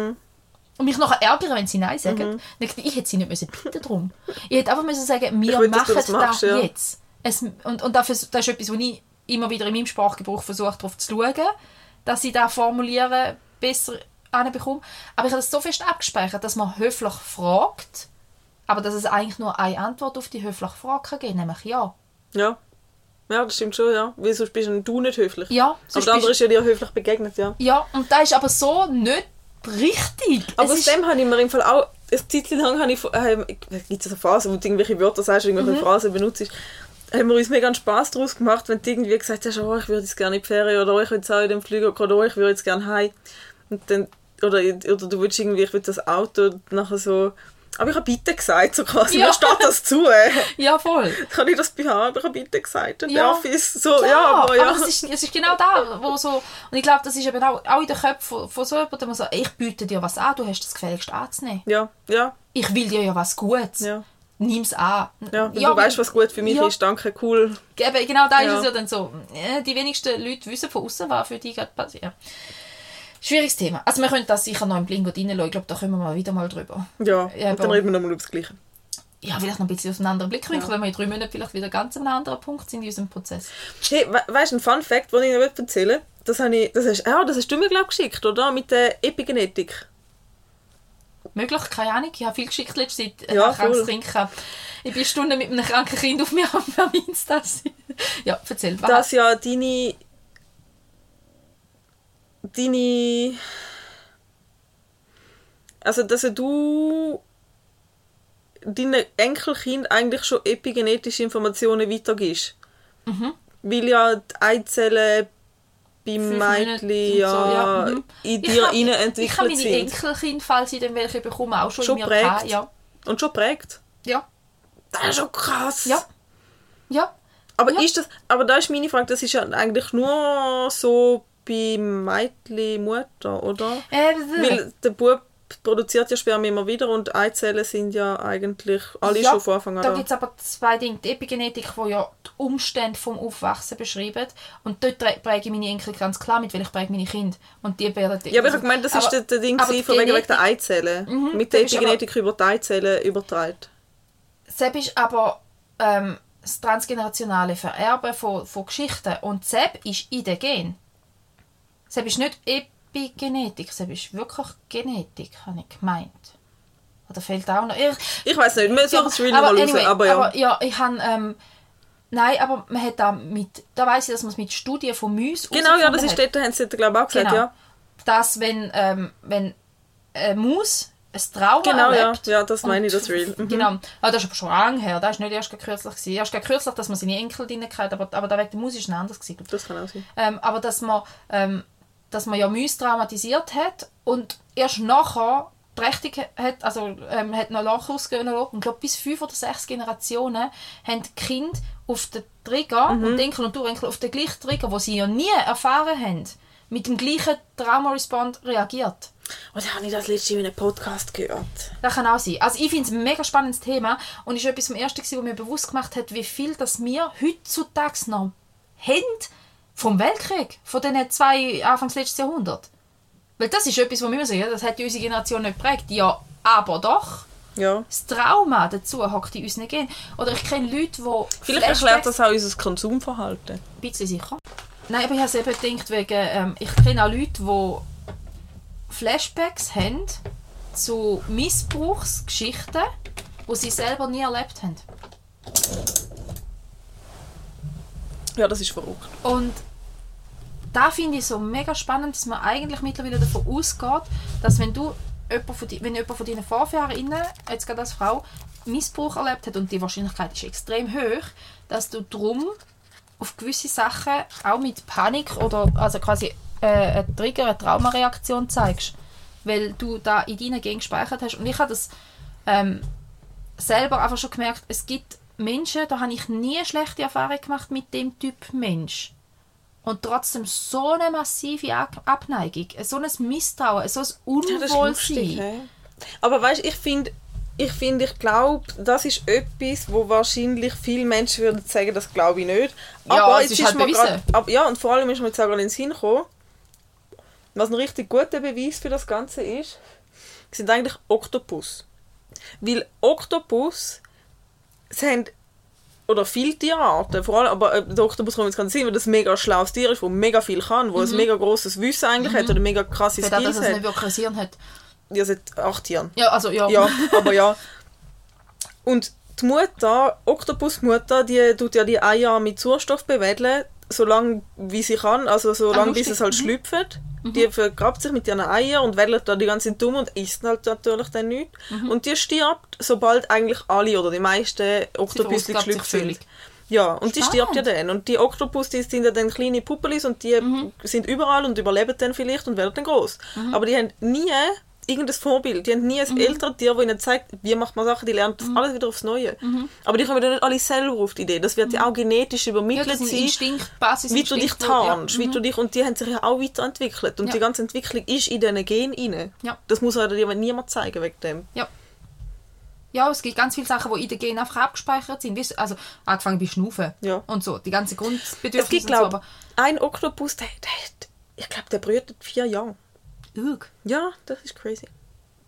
Und mich nachher ärgere, wenn sie Nein sagen. Denke Ich ich hätte sie nicht müssen bitten darum. Ich hätte einfach müssen sagen, wir will, machen das das machst, ja. jetzt. Es, und und dafür, das ist etwas, wo ich immer wieder in meinem Sprachgebrauch versuche, darauf zu schauen, dass ich da formulieren besser anbekomme. Aber ich habe das so fest abgespeichert, dass man höflich fragt, aber dass es eigentlich nur eine Antwort auf die höfliche Frage kann geben, nämlich ja. Ja. Ja, das stimmt schon, ja. Weil sonst bist du nicht höflich. Ja, Aber der andere ist ja dir höflich begegnet, ja. Ja, und das ist aber so nicht richtig. Aber aus dem habe ich mir im Fall auch, eine Zeit lang habe ich, äh, gibt es eine Phase, wo du irgendwelche Wörter sagst, irgendwelche Mhm. Phrasen benutzt, haben wir uns mega einen Spass daraus gemacht, wenn du irgendwie gesagt hast, oh, ich würde jetzt gerne in die Ferien oder oh, ich will jetzt auch in den Flüger oder oh, ich würde jetzt gerne heim. Und dann, oder, oder du willst irgendwie, ich will das Auto nachher so, aber ich habe bitte gesagt, so quasi, Ja. mir steht das zu. Äh. ja, voll. Kann ich das behaupten? Ich habe bitte gesagt, und Ja. der Office, so, ja, aber ja. es ist, es ist genau da, wo so... Und ich glaube, das ist eben auch, auch in den Köpfen von, von so jemandem, so, ich biete dir was an, du hast das gefälligst anzunehmen. ja, ja, Ich will dir ja was Gutes. ja. Nimm es an. Ja, wenn du weißt, was gut für mich ja, ist, danke, cool. Eben, genau da Ja. ist es ja dann so. äh, Die wenigsten Leute wissen von außen, was für die gerade passiert. Schwieriges Thema. Also wir können das sicher noch im Blingo reinschauen. Ich glaube, da kommen wir mal wieder mal drüber. Ja, Ja, und dann reden wir nochmal über das Gleiche. Ja, vielleicht noch ein bisschen aus einem anderen Blickwinkel, wenn wir in drei Monaten vielleicht wieder ganz an einem anderen Punkt sind in unserem Prozess. Hey, we weißt du, ein Fun Fact, den ich noch erzählen will? Das, habe ich, das, hast, ja, das hast du mir, glaube ich, geschickt, oder? Mit der Epigenetik. Möglich, keine Ahnung. Ich habe viel geschickt letzte Zeit. Ja, Ja, krankes voll. Trinken. Ich bin Stunden mit einem kranken Kind auf mir am am Insta. Ja, erzähl. was- Dass ja deine. Deine. Also, dass ja du deinen Enkelkind eigentlich schon epigenetische Informationen weitergibst. Mhm. Weil ja die Eizellen beim Mädchen und so, ja, ja, mhm. in Ich dir hab- innen Ich habe entwickelt meine sind. Enkelkind, falls ich dann welche bekomme, auch schon, Schon in mir prägt. gehabt. Ja. Und schon prägt. Ja. Das ist schon krass. Ja. Ja. Aber Ja. ist das, aber da ist meine Frage, das ist ja eigentlich nur so bei Mädchen Mutter, oder? Äh, Weil der Bub produziert ja Spermien immer wieder und Eizellen sind ja eigentlich alle ja, schon von Anfang an Da da. gibt es aber zwei Dinge. Die Epigenetik, die ja die Umstände vom Aufwachsen beschreibt. Und dort präge ich meine Enkel ganz klar mit, weil ich präge meine Kinder. Und die werden... Ja, aber ich habe gemeint, das ist Aber- der, der Ding aber von wegen, wegen der Eizellen. Mhm, Mit der das ist aber- Epigenetik über die Eizellen übertragen. Sepp ist aber ähm, das transgenerationale Vererben von, von Geschichten. Und Sepp ist in den Gen. Sepp ist nicht Epigenetik, Sepp ist wirklich Genetik, habe ich gemeint. Oder fehlt auch noch... Ich, Ich weiß nicht, wir suchen es schon aber mal raus, anyway, aber ja. aber ja, ich habe... Ähm, nein, aber man hat da mit... Da weiss ich, dass man es mit Studien von Mäusen genau, ja, das ist dort, haben sie glaube ich auch gesagt, Genau. ja. dass wenn, ähm, wenn eine Maus ein Trauma Genau, ja. erlebt. Ja, das meine ich, das Real. Mhm. Genau. Ah, das ist aber schon lange her. Das war nicht erst kürzlich. Gewesen. Erst kürzlich, dass man seine Enkel drin hatte, aber, aber da wegen der Musik ist es anders. Gewesen. Das kann auch sein. ähm, aber dass man, ähm, dass man ja Mäuse traumatisiert hat und erst nachher trächtig hat, also ähm, hat noch Lachen ausgehen lassen. Und ich glaube, bis fünf oder sechs Generationen haben die Kinder auf den Trigger und die Enkel und Urenkel auf den gleichen Trigger, den sie ja nie erfahren haben, mit dem gleichen Trauma-Respond reagiert. Oder habe ich das letzte in einem Podcast gehört? Das kann auch sein. Also ich finde es ein mega spannendes Thema und ist etwas vom Ersten, was mir bewusst gemacht hat, wie viel das wir heutzutage noch haben vom Weltkrieg, von diesen zwei Anfangs letztes Jahrhundert. Weil das ist etwas, wo wir immer sagen, ja, das hat unsere Generation nicht geprägt. Ja, aber doch. Ja. Das Trauma dazu hockt in unseren Genen. Oder ich kenne Leute, die... Vielleicht erklärt das auch unser Konsumverhalten. Ein bisschen sicher. Nein, aber ich habe es eben gedacht, wegen, ähm, ich kenne auch Leute, die Flashbacks haben zu Missbrauchsgeschichten, die sie selber nie erlebt haben. Ja, das ist verrückt. Und da finde ich so mega spannend, dass man eigentlich mittlerweile davon ausgeht, dass wenn du jemand von, wenn jemand von deinen Vorfahren, jetzt gerade als Frau, Missbrauch erlebt hat, und die Wahrscheinlichkeit ist extrem hoch, dass du drum auf gewisse Sachen auch mit Panik oder also quasi äh, ein Trigger, eine Traumareaktion zeigst. Weil du da in deinen Genen gespeichert hast. Und ich habe das ähm, selber einfach schon gemerkt, es gibt Menschen, da habe ich nie eine schlechte Erfahrung gemacht mit dem Typ Mensch. Und trotzdem so eine massive Ab- Abneigung, so ein Misstrauen, so ein Ja, das ist lustig. Unwohlsein. Aber weißt, ich finde, ich finde, ich glaube, das ist etwas, wo wahrscheinlich viele Menschen würden sagen, das glaube ich nicht. Ja, aber es jetzt ist halt bewiesen. grad- ab, ja, und vor allem ist mir jetzt auch gerade in den Sinn gekommen, was ein richtig guter Beweis für das Ganze ist, sind eigentlich Oktopus. Weil Oktopus, sie haben oder viele Tierarten, vor allem, aber äh, der Oktopus kommt jetzt ganz sehen, weil das ein mega schlaues Tier ist, das mega viel kann, wo ein mega grosses Wissen eigentlich hat oder mega krasse Für das, dass Skills es nicht hat. wirklich hat. Ja, seit acht Jahren. Ja, also ja. Ja, aber ja. Und die Mutter, Oktopusmutter, die tut ja die Eier mit Sauerstoff bewedeln, solange wie sie kann, also solange bis lustig. es halt schlüpft. Die vergrabt sich mit ihren Eiern und wedelt da die ganze Zeit dumm und isst halt natürlich dann nichts. Und die stirbt, sobald eigentlich alle oder die meisten Oktopus geschlüpft sind. Ja, und die Spannend. stirbt ja dann. Und die Oktopus, die sind ja dann kleine Puppelis und die sind überall und überleben dann vielleicht und werden dann groß. Aber die haben nie irgendein Vorbild. Die haben nie ein älteres Tier, das ihnen zeigt, wie macht man Sachen. Die lernen das alles wieder aufs Neue. Aber die kommen ja nicht alle selber auf die Idee. Das wird ja auch genetisch Ja, übermittelt sind sein Instinkt, wie du dich tarnst, wie du dich, und die haben sich ja auch weiterentwickelt. Und Ja. die ganze Entwicklung ist in diesen Genen rein. Ja. Das muss halt dir niemand zeigen wegen dem. Ja. Ja, es gibt ganz viele Sachen, die in den Genen einfach abgespeichert sind. Also angefangen bei Schnaufen Ja. und so. Die ganzen Es Grundbedürfnisse gibt, und so. glaube Aber ein Oktopus, der, der ich glaube, der brütet vier Jahre. Ugh. Ja, das ist crazy.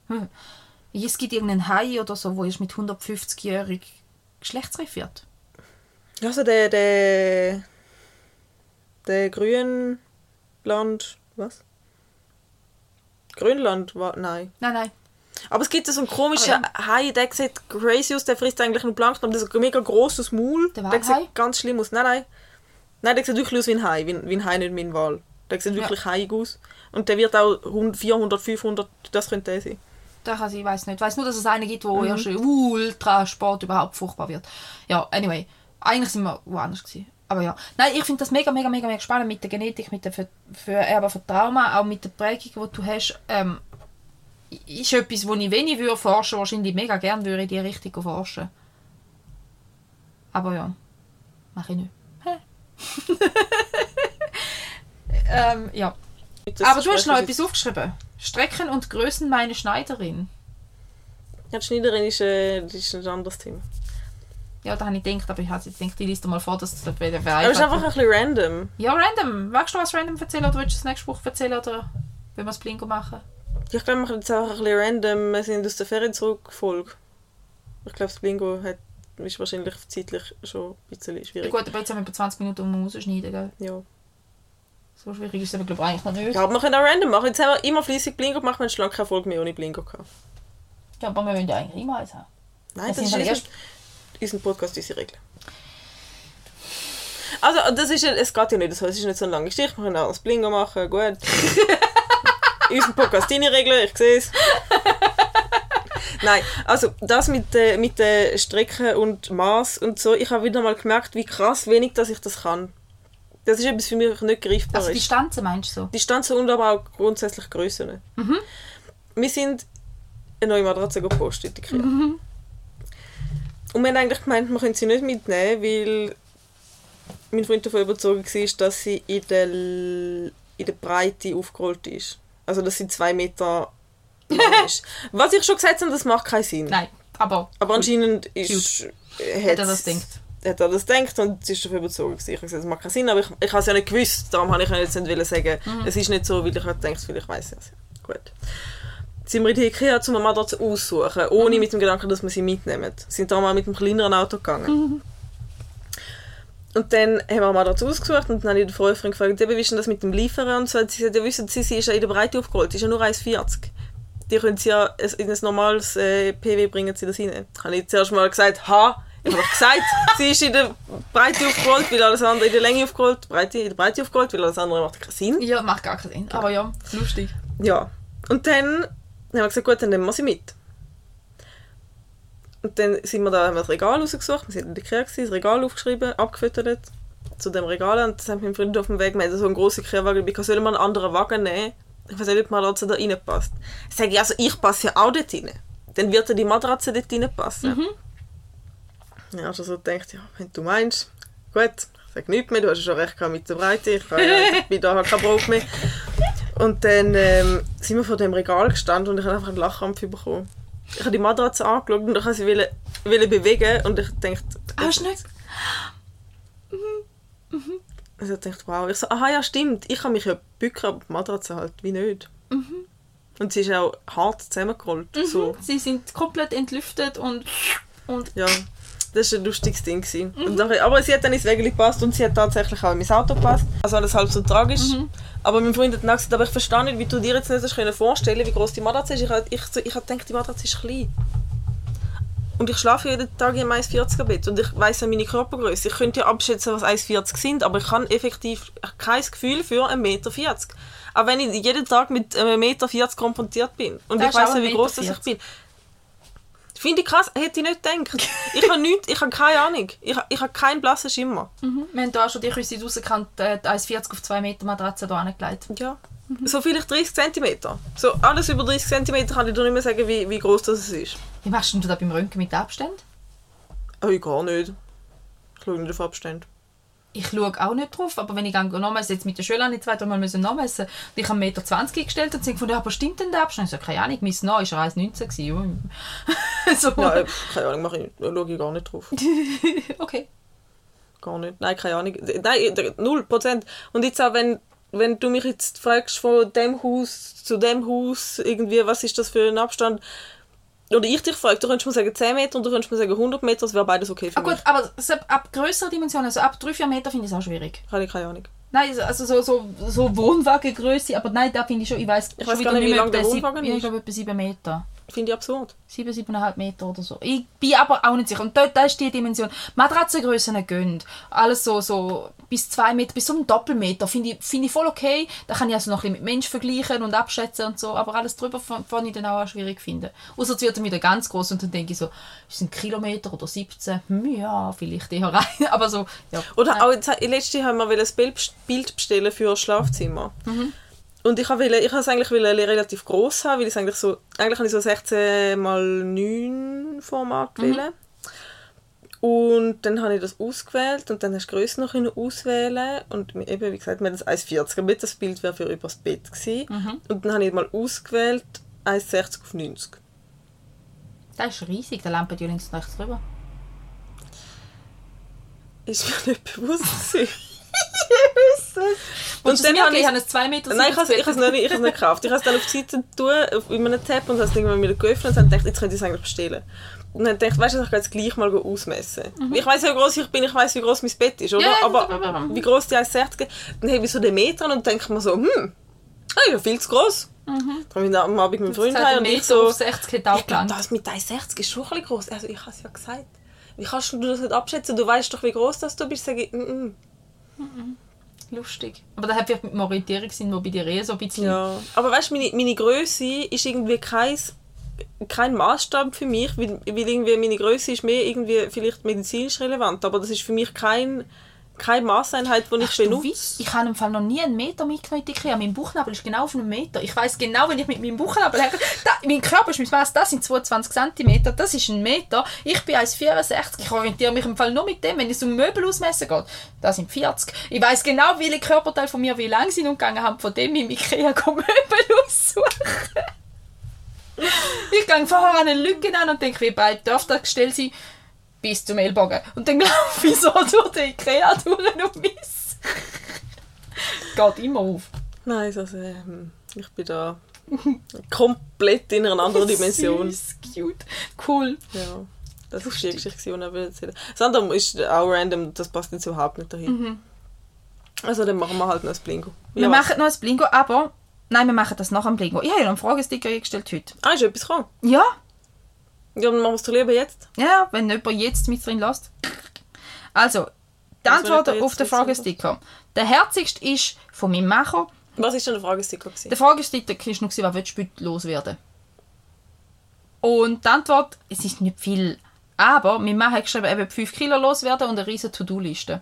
Hm. Es gibt irgendeinen Hai oder so, wo erst mit 150-jährig geschlechtsreif wird. Also der, der, der Grünland, was? Grönland war, nein. Nein, nein. Aber es gibt so einen komischen Ah, Hai, der sieht crazy aus, der frisst eigentlich nur Plankton, aber der hat ein mega grosses Maul. Der der sieht ganz schlimm aus. Nein, nein. Nein, der sieht wirklich aus wie ein Hai, wie, wie ein Hai, nicht wie ein Wal. Der sieht wirklich haiig aus. Und der wird auch rund 400, 500, das könnte der sein. Da kann ich, ich weiß nicht. Ich weiß nur, dass es einen gibt, wo erst Ultrasport überhaupt furchtbar wird. Ja, anyway. Eigentlich sind wir woanders gewesen. Aber ja. Nein, ich finde das mega, mega, mega, mega spannend mit der Genetik, mit der Ver Vererben von Trauma, auch mit der Prägung, die du hast. Ähm, ist etwas, wo ich wenig würde forschen, wahrscheinlich mega gerne würde in die Richtung forschen. Aber ja, mache ich nicht. Hä? ähm, ja. Das Aber du hast noch etwas aufgeschrieben. Strecken und Größen meine Schneiderin. Ja, die Schneiderin ist, äh, das ist ein anderes Thema. Ja, da habe ich gedacht, aber ich habe jetzt gedacht, ich lese mal vor, dass das wieder Aber es ist einfach ein bisschen random. Ja, random. Magst du was random erzählen oder willst du das nächste Buch erzählen oder wenn wir das Blingo machen? Ja, Ich glaube, wir machen jetzt einfach ein bisschen random. Wir sind aus der Ferien zurück, Folge. Ich glaube, das Bingo hat, ist wahrscheinlich zeitlich schon ein bisschen Ja, schwierig. gut, aber jetzt haben wir etwa 20 Minuten um rausschneiden, gell? Ja. So schwierig ist es aber, glaube ich, eigentlich noch nicht. ja, aber wir können auch random machen. Jetzt haben wir immer fleissig Blingo gemacht, wir haben schon lange keine Folge mehr ohne Blingo gehabt. Ja, aber wir wollen ja eigentlich immer eins haben. Nein, Das das, ist halt unser, Podcast, unsere Regel. Also, das ist, ja- es geht ja nicht so, es ist nicht so eine lange Geschichte, wir können auch das Blingo machen, gut. unser Podcast, deine Regeln, ich sehe es. Nein, also das mit, äh, mit den Strecken und Maß und so, ich habe wieder mal gemerkt, wie krass wenig, dass ich das kann. Das ist etwas für mich nicht greifbar Also ist. Distanzen meinst du so? Distanzen und aber auch grundsätzlich Grössen. Wir sind eine neue Matratze gepostet, Ikea. Und wir haben eigentlich gemeint, wir können sie nicht mitnehmen, weil mein Freund davon überzeugt war, dass sie in der, in der Breite aufgerollt ist. Also, dass sie zwei Meter lang ist. Was ich schon gesagt habe, das macht keinen Sinn. Nein, aber Aber anscheinend ist, Hat er das gedacht? Hat er das gedacht und sie ist davon überzeugt. Ich habe gesagt, das macht keinen Sinn, aber ich, ich habe es ja nicht gewusst. Darum habe ich jetzt nicht sagen, Mhm. es ist nicht so, weil ich halt gedacht vielleicht weiss ich es. Gut. Sind wir in die Ikea, um eine Matratze aussuchen, Mhm. ohne mit dem Gedanken, dass wir sie mitnehmen. Sind da mal mit einem kleineren Auto gegangen. Mhm. Und dann haben wir eine Matratze ausgesucht und dann habe ich die Freundin gefragt, wie ist denn das mit dem Liefern und so. Und sie sagt, ja, wissen Sie, sie ist ja in der Breite aufgerollt, die ist ja nur 1,40. Die können sie ja in ein normales äh, PW bringen sie das rein. Habe ich zuerst mal gesagt, ha, ich habe gesagt, sie ist in der Breite aufgerollt, weil alles andere in der Länge aufgerollt, Breite, in der Breite aufgerollt, weil alles andere macht keinen Sinn. ja, macht gar keinen Sinn. Aber ja, lustig. Ja. Und dann haben wir gesagt, gut, dann nehmen wir sie mit. Und dann sind wir da, haben wir das Regal rausgesucht, wir sind in der Kirche, das Regal aufgeschrieben, abgefüttert zu dem Regal und das haben wir mit Freund auf dem Weg, wir hatten so einen grossen Kehrwagen, ich soll man einen anderen Wagen nehmen? Ich weiß nicht, ob die Matratze da reinpasst. Ich sage, also ich passe ja auch dort rein. Dann wird ja die Matratze dort reinpassen. Ja, also so gedacht, ja, wenn du meinst, gut, ich sage nichts mehr, du hast ja schon recht gehabt mit der Breite, ich, kann ich bin da halt kein Brot mehr. Und dann ähm, sind wir vor dem Regal gestanden und ich habe einfach einen Lachkrampf bekommen. Ich habe die Matratze angeschaut und ich wollte sie wollen, wollen bewegen und ich dachte, Hast du nicht? also ich dachte, wow. Ich so, aha, ja, stimmt, ich kann mich ja bücken, aber die Matratze halt wie nicht. Und sie ist auch hart zusammengerollt. So. Sie sind komplett entlüftet und, und Ja, das war ein lustiges Ding. gewesen. Und dann, aber sie hat dann ins Wägeli gepasst und sie hat tatsächlich auch in mein Auto gepasst. Also alles halb so tragisch. Aber mein Freund hat gesagt, aber ich verstehe nicht, wie du dir jetzt nicht hast können vorstellen wie groß die Matratze ist. Ich habe ich, ich hab gedacht, die Matratze ist klein. Und ich schlafe jeden Tag in einem 1,40er Bett und ich weiss ja meine Körpergröße. Ich könnte ja abschätzen, was 1,40 sind, aber ich habe effektiv kein Gefühl für 1,40 Meter. Auch wenn ich jeden Tag mit 1,40 Meter konfrontiert bin. Und Das ich weiss ja, wie 1,40 groß ich bin. Finde ich krass, hätte ich nicht gedacht. Ich habe nichts, ich habe keine Ahnung. Ich, ich habe keinen blassen Schimmer. wir haben da schon die Küsse rausgekannt, äh, die 1,40 auf 2 Meter Matratze hier angelegt. Ja. So vielleicht 30 cm. So alles über 30 cm kann ich dir nicht mehr sagen, wie, wie groß das ist. Wie machst du das beim Röntgen mit Abstand? Oh, ich gar nicht. Ich schaue nicht auf Abstände. Ich schaue auch nicht drauf, aber wenn ich nachmessen, jetzt mit der Schule ich zwei, dreimal müssen nachmessen. Und ich habe 1,20 Meter gestellt und sie gefunden, aber stimmt denn der Abstand? Ich so, keine Ahnung, mein Nah war 1,19 gewesen. so. Ja, äh, keine Ahnung, mache ich, schaue ich gar nicht drauf. okay. Gar nicht. Nein, keine Ahnung. Nein, d- null Prozent. Und jetzt auch, wenn, wenn du mich jetzt fragst, von dem Haus zu dem Haus, irgendwie, was ist das für ein Abstand? Oder ich dich frage, du könntest mir sagen 10 Meter und du könntest mir sagen 100 Meter, das wäre beides okay für Ah, gut, mich. aber so ab größerer Dimensionen, also ab 3-4 Meter finde ich es auch schwierig. Habe ich keine Ahnung. Nein, also so, so, so Wohnwagengröße, aber nein, da finde ich schon, ich weiß Ich weiss gar nicht, wie lang der Wohnwagen Ich ist. glaube etwa 7 Meter. Finde ich absurd. 7, 7,5 Meter oder so. Ich bin aber auch nicht sicher. Und dort, da ist die Dimension. Matratzengrössen gehen. Alles so, so bis 2 Meter, bis zum Doppelmeter. Finde ich, finde ich voll okay. Da kann ich also noch ein bisschen mit Mensch vergleichen und abschätzen und so. Aber alles drüber fand ich dann auch schwierig finden. Außer es wird dann wieder ganz groß und dann denke ich so, ist es ein Kilometer oder 17? Hm, ja, vielleicht eher rein. Aber so, ja. Oder auch letztes Jahr haben wir ein Bild best- Bild bestellen für das Schlafzimmer. Und ich wollte ich es eigentlich relativ groß haben, weil ich eigentlich so eigentlich habe ich so 16 mal 9 Format wählen. Und dann habe ich das ausgewählt und dann hast du die Größe noch auswählen und mir- eben wie gesagt, wir haben das 1,40 aber das Bild wäre für übers Bett gewesen. Und dann habe ich mal ausgewählt 1,60 auf 90. Das ist riesig, der Lampe die links und rechts drüber. Ist mir nicht bewusst gewesen. Und dann dann habe ich, ein 2 Meter Nein, ich habe es nicht, ich has nicht gekauft. Ich habe es dann auf die Seite tun, auf- in einem Tab und habe es irgendwann wieder geöffnet und habe gedacht, jetzt könnte ich es eigentlich bestellen. Und dann dachte ich, weißt du, ich kann jetzt gleich mal ausmessen. Ich weiß wie groß ich bin, ich weiß, wie groß mein Bett ist, oder? Ja, Aber ja, wie groß die 1,60 ist, dann habe ich so den Meter und denke mir so, hm, ah, ja, viel zu groß. Dann bin ich am Abend mit meinem Freund heim und ich so, auf 60 hätte auch gelangt. das mit 1,60 ist schon ein groß. Also ich habe es ja gesagt. Wie kannst du das nicht abschätzen? Du weißt doch, wie groß das du bist. Sag ich, mm, mm. Lustig. Aber das hat vielleicht mit dem Orientierungssinn, wo bei dir eh so ein bisschen... Ja, aber weißt du, meine, meine Größe ist irgendwie kein kein Maßstab für mich, weil, weil irgendwie meine Größe ist mehr irgendwie vielleicht medizinisch relevant, aber das ist für mich kein keine Maßeinheit, die ich du benutze. ich habe im Fall noch nie einen Meter mitgenommen in die Ikea. Mein Bauchnabel ist genau auf einem Meter. Ich weiß genau, wenn ich mit meinem Bauchnabel her... Mein Körper ist mein Maß, das sind 22 cm, das ist ein Meter. Ich bin 1,64. Ich orientiere mich im Fall nur mit dem, wenn es um Möbel ausmessen geht. Das sind 40. Ich weiß genau, welche Körperteile von mir wie lang sind und gegangen haben von dem im Ikea Möbel aussuchen. ich gehe vorher an eine Lücke an und denke, wie weit darf das gestellt sein? Bis zum Ellbogen. Und dann laufe ich so durch die Ikea durch und miss. Geht immer auf. Nein, also, ähm, ich bin da komplett in einer anderen Dimension. Süß, cute. Cool. Ja, das ist die Geschichte, die ich erzählen Das andere ist auch random, das passt jetzt überhaupt nicht dahin. Also dann machen wir halt noch ein Blingo. Wir Ja, was? machen noch ein Blingo, aber... Nein, wir machen das nach dem Blingo. Ich habe ja noch einen Fragesticker eingestellt heute. Ah, ist etwas gekommen? Ja, Ja, dann machen wir es doch lieber jetzt. ja, wenn jemand jetzt mit drin lässt. Also, die Was Antwort auf den? Fragesticker. Der herzigste ist von meinem Macher. Was ist denn der Fragesticker? gewesen? Der Fragesticker war nur, was willst du loswerden? Und die Antwort, es ist nicht viel. Aber mein Mann hat geschrieben, er will 5 Kilo loswerden und eine riesige To-Do-Liste.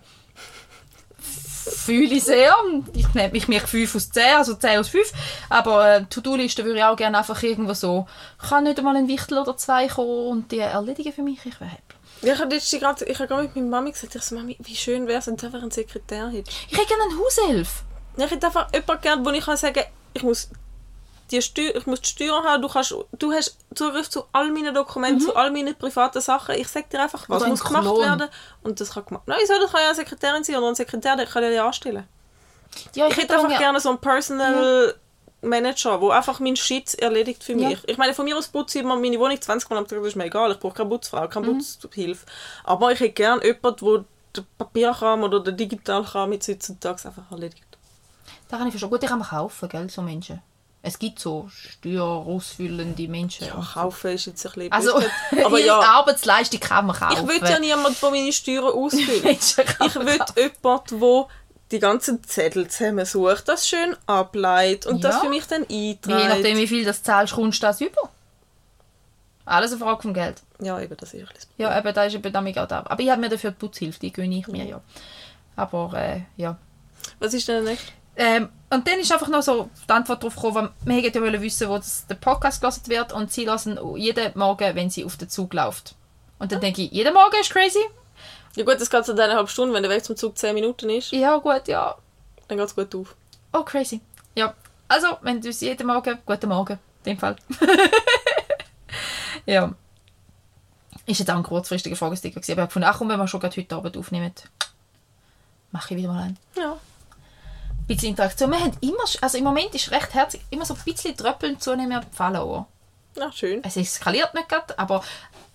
Fühle ich sehr. Ich nehme mich, mich 5 aus 10, also 10 aus 5. Aber äh, To-Do-Liste würde ich auch gerne einfach irgendwo so, kann nicht einmal ein Wichtel oder zwei kommen und die erledigen für mich, ich wäre happy. Ja, ich habe gerade ich habe gerade mit meiner Mami gesagt, ich so, Mami, wie schön wäre es, wenn du einfach einen Sekretär hättest. Ich hätte gerne einen Hauself. Ja, Ich hätte einfach jemanden gern, wo ich kann sagen ich muss die Steuer, ich muss die Steuer haben, du, kannst, du hast Zugriff zu all meinen Dokumenten, zu all meinen privaten Sachen. Ich sage dir einfach, was ein muss gemacht Klon. werden und das kann gemacht Nein, so, das kann ja eine Sekretärin sein oder ein Sekretär, der kann ja anstellen. Ja, Ich hätte einfach gerne so einen Personal Manager, der einfach meinen Shit erledigt für Ja. mich. Ich meine, von mir aus putze ich meine Wohnung 20 Mal am Tag, das ist mir egal. Ich brauche keine Putzfrau, keine Putzhilfe. Aber ich hätte gerne jemanden, der den Papierkram oder den Digitalkram jetzt heutzutage einfach erledigt. Da kann ich verstehen. Gut, die kann man kaufen, gell, so Menschen. Es gibt so steuerausfüllende Menschen. Ja, kaufen ist jetzt ein bisschen Also. Aber ja, Arbeitsleistung kann man kaufen. ich will ja niemanden, der meine Steuern ausfüllt. Ich will jemanden, der die ganzen Zettel zusammensucht, das schön ableitet und das Ja. für mich dann Je nachdem, einträgt. wie viel das zahlst, kommst du das über. Alles eine Frage vom Geld. Ja, eben, das ist bisschen Ja, eben, da ist eben damit auch da. Aber ich habe mir dafür die Putzhilfe, die gönne ich mir ja. Aber, äh, ja. Was ist denn der nächste? Ähm, und dann ist einfach noch so die Antwort darauf gekommen, wir hätten ja wollen wissen, wo das, der Podcast gelassen wird und sie lassen jeden Morgen, wenn sie auf den Zug läuft. Und dann denke ich, jeden Morgen ist crazy. Ja gut, das geht so eineinhalb Stunden, wenn der Weg zum Zug 10 Minuten ist, Ja, gut, ja. dann geht es gut auf. Oh, crazy. Ja, also, wenn du es jeden Morgen, guten Morgen, in dem Fall. ja. Ist jetzt auch ein kurzfristiger Fragesticker gewesen, aber ich habe gefunden, ach komm, wenn wir schon gerade heute Abend aufnehmen, mache ich wieder mal einen. Ja. Ein bisschen Interaktion. Wir haben immer, also im Moment ist recht herzig, immer so ein bisschen Tröppeln zunehmen Follower. Ja, schön. Es eskaliert nicht gerade, aber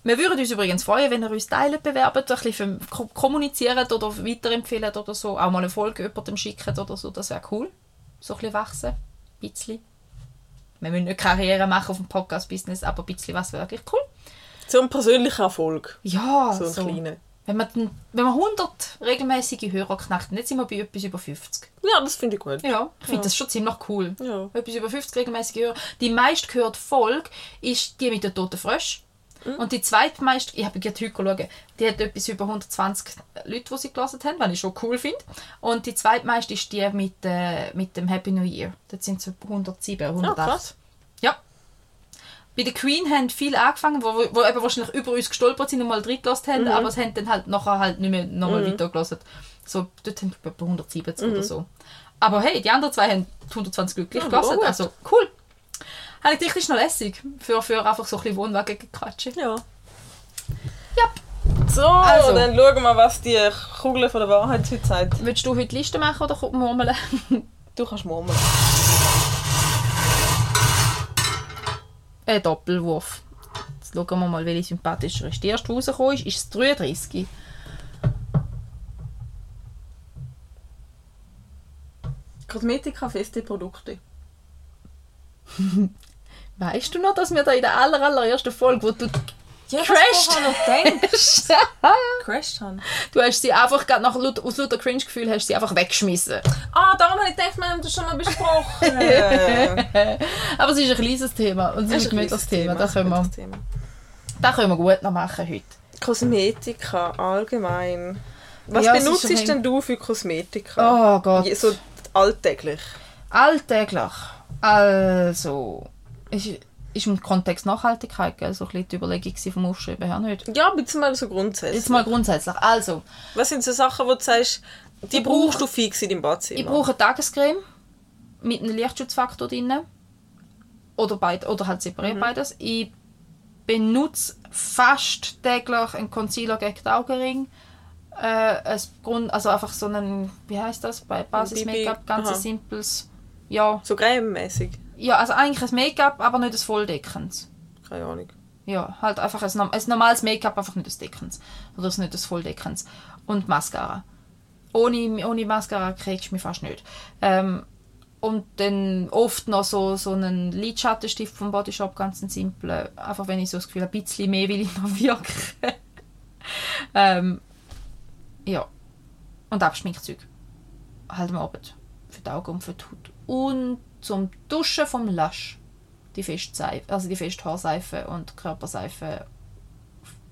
wir würden uns übrigens freuen, wenn ihr uns teilt, bewerbt, ein bisschen kommuniziert oder weiterempfehlen oder so. Auch mal eine Folge jemandem schicken oder so, das wäre cool. So ein bisschen wachsen. Ein bisschen. Wir müssen nicht Karriere machen auf dem Podcast-Business, aber ein bisschen was wäre wirklich cool. So ein persönlicher Erfolg. Ja, So ein so. kleiner. Wenn man, wenn man 100 regelmäßige Hörer knackt, jetzt sind wir bei etwas über 50. Ja, das finde ich gut. Ja, ich finde Ja. das schon ziemlich cool. Ja. Etwas über 50 regelmäßige Hörer. Die meistgehörte Folge ist die mit den toten Fröschen. Mhm. Und die zweitmeist, ich habe gerade heute geschaut, die hat etwas über 120 Leute, die sie gelesen haben, was ich schon cool finde. Und die zweitmeiste ist die mit, äh, mit dem Happy New Year. Dort sind es 107, 108. krass. Bei der Queen haben viele angefangen, wo, wo eben wahrscheinlich über uns gestolpert sind und mal reingelassen haben, aber es haben dann halt nachher halt nicht mehr nochmal Mhm. weitergelassen. So, dort haben wir etwa 170 oder so. Aber hey, die anderen zwei haben 120 glücklich Ja, gelassen. Also cool. Habe ich richtig noch lässig. Für, für einfach so ein bisschen Wohnwagen-Gequatsche. Ja. Ja. So, Also. dann schauen wir, was die Kugel von der Wahrheit heute sagt. Willst du heute Liste machen oder murmeln? Du kannst murmeln. Ein Doppelwurf. Jetzt schauen wir mal, welche sympathischer ist. Die erste, rausgekommen ist, ist das 33. Kosmetika, feste Produkte. Weißt du noch, dass wir da in der aller, allerersten Folge, wo du Ja, Crashed. ich. Crashed haben. Du hast sie einfach gerade nach aus lauter Cringe-Gefühl hast sie einfach weggeschmissen. Ah, darum habe ich gedacht, wir haben das schon mal besprochen. Aber es ist ein kleines Thema und es ist ein gemütliches Thema. Das können, wir, Thema. das können wir gut noch machen heute. Kosmetika allgemein. Was Ja, benutzt denn du für Kosmetika? Oh Gott. So alltäglich. Alltäglich. Also, ist, ist im Kontext Nachhaltigkeit gell? so ein bisschen die Überlegung vom Aufschreiben her nicht. Ja, bitte mal so grundsätzlich. Jetzt mal grundsätzlich. Also, Was sind so Sachen, wo du sagst, die Ich brauchst brauche- du fix in deinem Badzimmer? ich brauche eine Tagescreme mit einem Lichtschutzfaktor drin. Oder, beid, oder halt separiert beides. Ich benutze fast täglich einen Concealer gegen den Augenring. Äh, ein Grund, also einfach so einen, wie heißt das, bei Basis-Make-up, ganz simples. Ja, So creme-mäßig? Ja, also eigentlich ein Make-up, aber nicht ein volldeckendes. Keine Ahnung. Ja, halt einfach ein, ein normales Make-up, einfach nicht das Deckens. Oder nicht das Volldeckens. Und Mascara. Ohne, ohne Mascara kriegst du mich fast nicht. Ähm, und dann oft noch so, so einen Lidschattenstift vom Bodyshop, ganz einen simplen. Einfach wenn ich so das Gefühl habe, ein bisschen mehr will ich noch wirken. ähm, ja. Und Abschminkzeug. Halt am Abend. Für die Augen und für die Haut. Und zum Duschen vom Lush die Festseife, also die Festhaarseife und Körperseife.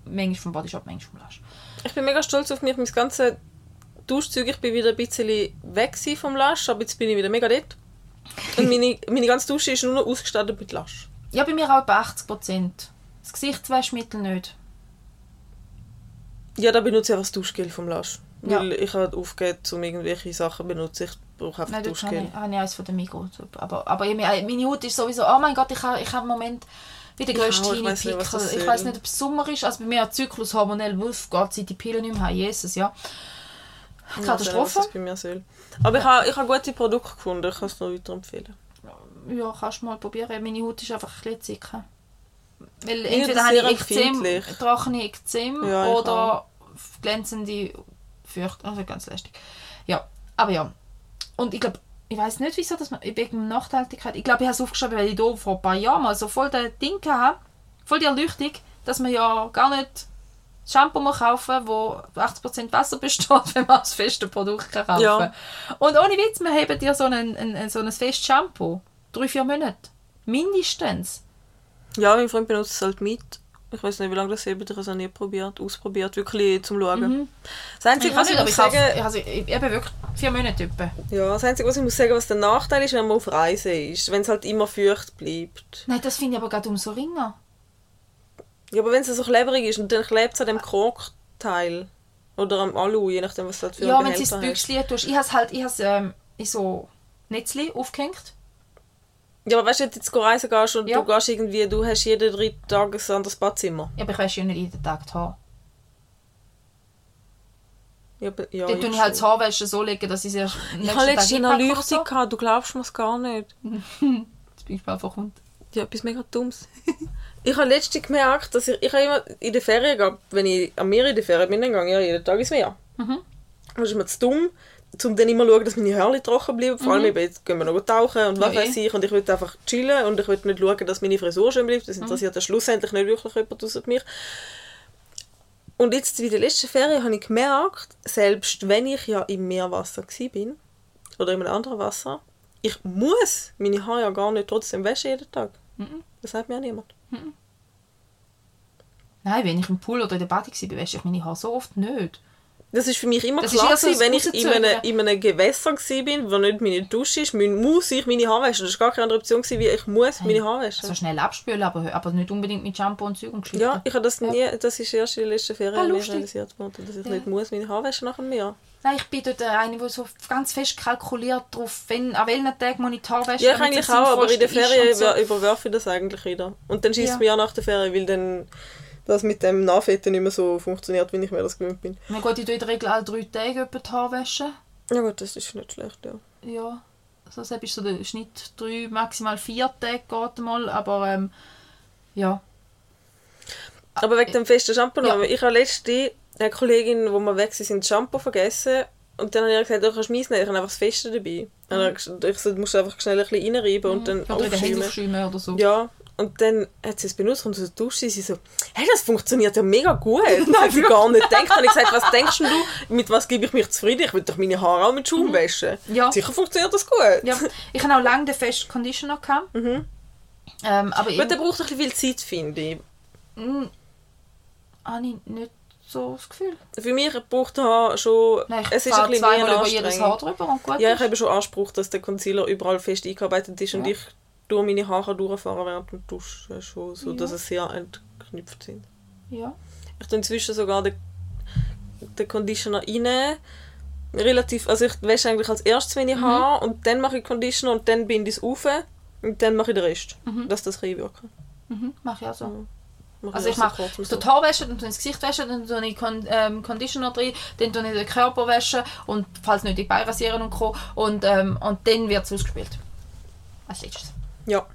Manchmal vom Bodyshop, manchmal vom Lush. Ich bin mega stolz auf mich, mein ganzes Duschzeug. Ich bin wieder ein bisschen weg vom Lasch, aber jetzt bin ich wieder mega dort. Und meine, meine ganze Dusche ist nur noch ausgestattet mit Lasch. Ja, bei mir auch bei 80%. Das Gesichtswaschmittel nicht. Ja, da benutze ich einfach das Duschgel vom Lasch. Ja. Weil ich halt aufgehe, um irgendwelche Sachen zu benutzen. Ich brauche einfach Nein, Duschgel. ich, habe ich eins von der Migros. Aber, aber meine Haut ist sowieso, oh mein Gott, ich habe, ich habe im Moment wieder Ich grösste auch, ich weiß nicht, ob es Sommer ist. Also bei mir Zyklus hormonell, wuff, geht seit die Pille nicht mehr haben. Jesus, ja. Katastrophe. das bei mir soll. Aber ich habe, ich habe gute Produkte gefunden, ich kann es nur weiterempfehlen. Ja, kannst du mal probieren. Meine Haut ist einfach ein bisschen zicker. Weil das entweder habe ich Ekzem, trockene Ekzem Ja, oder glänzende Fürcht. Also ganz lästig. Ja, aber ja. Und ich glaube, ich weiß nicht, wieso, dass man wegen Nachhaltigkeit. Ich glaube, ich habe es aufgeschrieben, weil ich da vor ein paar Jahren mal so voll den Ding hatte, voll die Erleuchtung, dass man ja gar nicht Shampoo muss kaufen wo 80% Wasser besteht, wenn man das feste Produkt kann kaufen Ja. Und ohne Witz, wir haben dir so, einen, ein, so ein festes Shampoo. Drei, vier Monate. Mindestens. Ja, mein Freund benutzt es halt mit. Ich weiß nicht, wie lange das ist, ich habe es nie probiert, ausprobiert, wirklich zum Schauen. Das Einzige, Ich, was ich, muss sagen, ich, also, ich, eben wirklich vier Monate etwa. ja, das Einzige, was ich muss sagen, was der Nachteil ist, wenn man auf Reise ist, wenn es halt immer feucht bleibt. Nein, das finde ich aber gerade umso ringer. Ja, aber wenn es so klebrig ist und dann klebt es an dem Korkteil oder am Alu, je nachdem, was du halt für Ja, wenn du ins. Büchschen tust. Ich habe es halt ich ähm, in so Netzli aufgehängt. Ja, aber weißt du, wenn du jetzt reisen gehst und Ja. du gehst irgendwie, du hast jeden drei Tage ein anderes Badzimmer. Ja, aber ich wasche ja nicht jeden Tag die Haare. Ja, aber- ja, Dann tue ich halt das Haarwäsche so legen, dass ich es erst Ich habe letztens eine Erleuchtung gehabt, du glaubst mir es gar nicht. Das bin ich einfach kommt. Ja, etwas mega Dummes. ich habe letztens gemerkt, dass ich, ich habe immer in der Ferien, gehabt, wenn ich am Meer in der Ferien bin, dann gehe ich ja jeden Tag ins Meer. Mhm. Das ist mir zu dumm, um dann immer zu schauen, dass meine Haare trocken bleiben. Vor allem, eben, jetzt gehen wir noch tauchen und was Mhm. Ja, weiß eh. ich. Und ich will einfach chillen und ich will nicht schauen, dass meine Frisur schön bleibt. Das interessiert dann schlussendlich nicht wirklich jemand außer mich. Und jetzt in der letzten Ferien habe ich gemerkt, selbst wenn ich ja im Meerwasser war oder in einem anderen Wasser, ich muss meine Haare ja gar nicht trotzdem waschen jeden Tag. Mhm. Das sagt mir auch niemand. Nein, wenn ich im Pool oder in der Bade war, wasche ich meine Haare so oft nicht. Das ist für mich immer Das klar, so gewesen, wenn ich in einem, in einem Gewässer war, wo nicht meine Dusche ist, muss ich meine Haare waschen. Das war gar keine andere Option, gewesen, wie ich muss meine Haare waschen. So schnell abspülen, aber, aber nicht unbedingt mit Shampoo und Zeug und Geschichten. Ja, ich habe das nie, das ist erst in der letzten Ferien Ah, lustig. realisiert worden, dass ich Ja. nicht muss meine Haare waschen nach dem Meer. Nein, ich bin dort eine, die so ganz fest kalkuliert darauf, wenn, an welchen Tagen muss ich die Haare waschen. Ja, ich eigentlich auch, aber in der Ferien über- überwerfe ich das eigentlich wieder. Und dann schießt Ja. es mir auch nach der Ferien, weil dann das mit dem Nachfetten nicht mehr so funktioniert, wie ich mir das gewöhnt bin. Mein Gott, ich tue in der Regel alle drei Tage etwa die Haare waschen. Ja gut, das ist nicht schlecht, ja. Ja, so selbst ist so der Schnitt drei, maximal vier Tage geht mal, aber ähm, ja. Aber wegen dem festen Shampoo. Ja. Ich habe letzte eine Kollegin, wo wir weg sind, das Shampoo vergessen. Und dann habe ich gesagt, du kannst meins nehmen, ich habe einfach das Feste dabei. Und dann habe ich gesagt, ich so, du musst einfach schnell ein bisschen reinreiben und dann Oder aufschäumen oder so. Ja, Und dann hat sie es benutzt und so duscht sie so, hey, das funktioniert ja mega gut. Das habe ich gar nicht gedacht. Und ich gesagt, was denkst du, mit was gebe ich mich zufrieden? Ich will doch meine Haare auch mit Schaum waschen. Ja. Sicher funktioniert das gut. Ja. Ich hatte auch lange den festen Conditioner. Gehabt. Ähm, aber Gut, der braucht ein bisschen viel Zeit, finde ich. habe ich nicht so das Gefühl. Für mich braucht er schon, Nein, ich es ist ein bisschen zweimal über jedes Haar drüber und gut Ja, ich ist. habe schon Anspruch, dass der Concealer überall fest eingearbeitet ist und Ja. ich durch meine Haare durchfahren während dem Duschen schon, so dass Ja. sie sehr entknüpft sind. Ja. Ich tue inzwischen sogar den, den Conditioner rein. Relativ, also ich wasche eigentlich als erstes Mhm. meine Haare und dann mache ich Conditioner und dann binde ich es auf und dann mache ich den Rest, dass das reinwirken. Mhm, mache ich auch so. Mache Also ich mache so. die Haare waschen, dann das Gesicht waschen, dann tue ich Con ähm, Conditioner drin, dann tue ich den Körper waschen und falls nötig Beine rasieren und Co. Und, ähm, und dann wird es ausgespielt. Als letztes. Ja.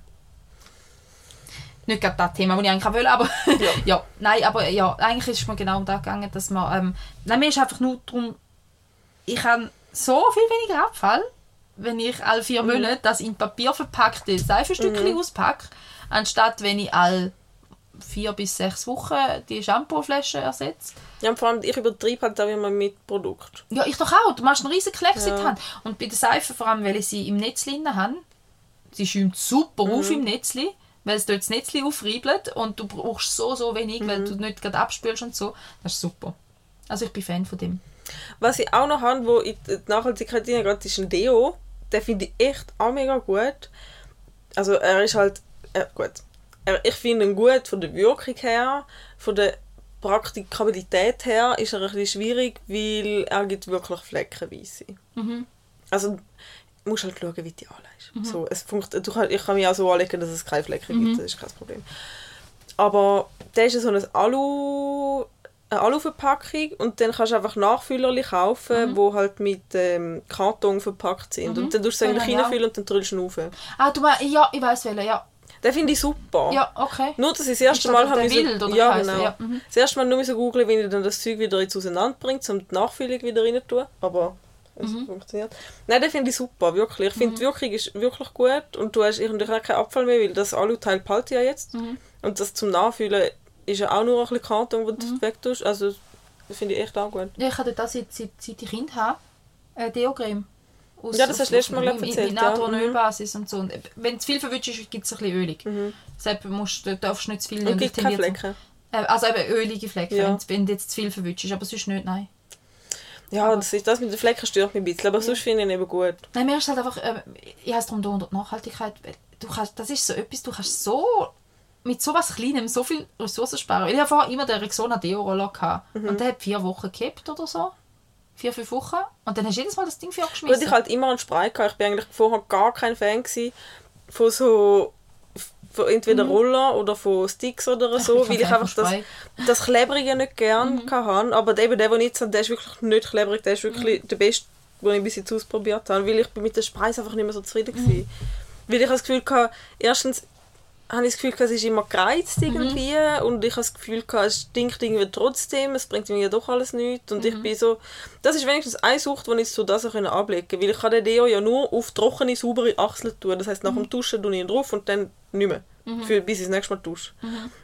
Nicht gerade das Thema, das ich eigentlich will, aber ja. nein, aber ja, eigentlich ist es mir genau um das gegangen, dass man, ähm, nein, mir ist einfach nur darum, ich habe so viel weniger Abfall, wenn ich alle vier Monate das in Papier verpackte Seifenstückchen auspacke, anstatt wenn ich alle vier bis sechs Wochen die Shampooflasche ersetze. ja, und vor allem ich übertreibe halt auch immer mit Produkt. Ja, ich doch auch. Du machst einen riesen Klecks in die Ja. Hand. Und bei der Seife, vor allem, weil ich sie im Netz drin habe, sie schäumt super auf Mhm. im Netz, weil es dort das Netz aufriebelt und du brauchst so, so wenig, Mhm. weil du nicht gerade abspülst und so. Das ist super. Also ich bin Fan von dem. Was ich auch noch habe, wo in die Nachhaltigkeit reingeht, ist ein Deo. Den finde ich echt auch mega gut. Also er ist halt, äh, gut. Er, ich finde ihn gut von der Wirkung her, von der Praktikabilität her ist er ein bisschen schwierig, weil er gibt wirklich fleckenweise. Also du musst halt schauen, wie du die anlegst. So, es funkt, du kann, ich kann mich auch so anlegen, dass es keine Flecken gibt, das ist kein Problem. Aber der ist so ein Alu, eine Aluverpackung und dann kannst du einfach Nachfüllerli kaufen, wo halt mit ähm, Karton verpackt sind. Und dann tust du es Ja, eigentlich ja, ja. reinfüllen und dann drückst du rauf. Ah, du meinst, ja, ich weiß welchen, ja. Den finde ich super. Ja, okay. Nur, dass ich das erste Mal habe Wild, oder wie ja, genau. Ja, mhm. Das erste Mal nur so googeln, wie ich dann das Zeug wieder jetzt auseinanderbringt, um die Nachfüllung wieder rein zu tun. Aber es Mhm. funktioniert. Nein, den finde ich super, wirklich. Ich finde, die Wirkung ist wirklich gut und du hast irgendwie keinen Abfall mehr, weil das Aluteil behält ja jetzt. Mhm. Und das zum Nachfüllen ist ja auch nur ein bisschen Karton, den du wegtust. Also, das finde ich echt auch gut. Ja, ich hatte das seit, seit, seit ich Kind habe. Äh, Deo-Creme. Aus- Ja, das hast du letztes Mal, glaub ich, mit- erzählt, Mit ja. Natronölbasis und so. Und wenn es viel verwünscht ist, gibt es ein bisschen ölig. Deshalb musst darfst du nicht zu viel Und nehmen. gibt Das keine Flecken. Äh, also eben ölige Flecken, Ja. wenn's- wenn du jetzt zu viel verwünscht ist. Aber sonst nicht, nein. Ja, das, ist, das mit den Flecken stört mich ein bisschen, aber sonst finde ich ihn eben gut. Nein, mir ist halt einfach, äh, ich heiße darum da Nachhaltigkeit, du kannst, das ist so etwas, du kannst so, mit so was Kleinem so viel Ressourcen sparen. Weil Ich habe vorher immer den Rexona Deo-Roller gehabt Mhm. und der hat vier Wochen gekippt oder so. Vier, fünf Wochen. Und dann hast du jedes Mal das Ding für Gut, geschmissen. ich halt immer einen Spray gehabt. Ich bin eigentlich vorher gar kein Fan von so von entweder Roller oder von Sticks oder so, bin weil ich einfach das, das Klebrige nicht gern hatte. Aber eben der, den ich jetzt habe, der ist wirklich nicht klebrig. Der ist wirklich der beste, den ich bis jetzt ausprobiert habe, weil ich mit den Sprays einfach nicht mehr so zufrieden war. Weil ich das Gefühl hatte, erstens habe ich das Gefühl, gehabt, es ist immer gereizt irgendwie. Und ich habe das Gefühl, gehabt, es stinkt irgendwie trotzdem, es bringt mir ja doch alles nichts. Und ich bin so, das ist wenigstens eine Sucht, die ich so das auch ablegen. Kann, weil ich kann den Deo ja nur auf trockene, saubere Achseln tun, das heisst nach dem Duschen tue ich ihn drauf und dann nicht mehr, für, bis ich das nächste Mal dusche.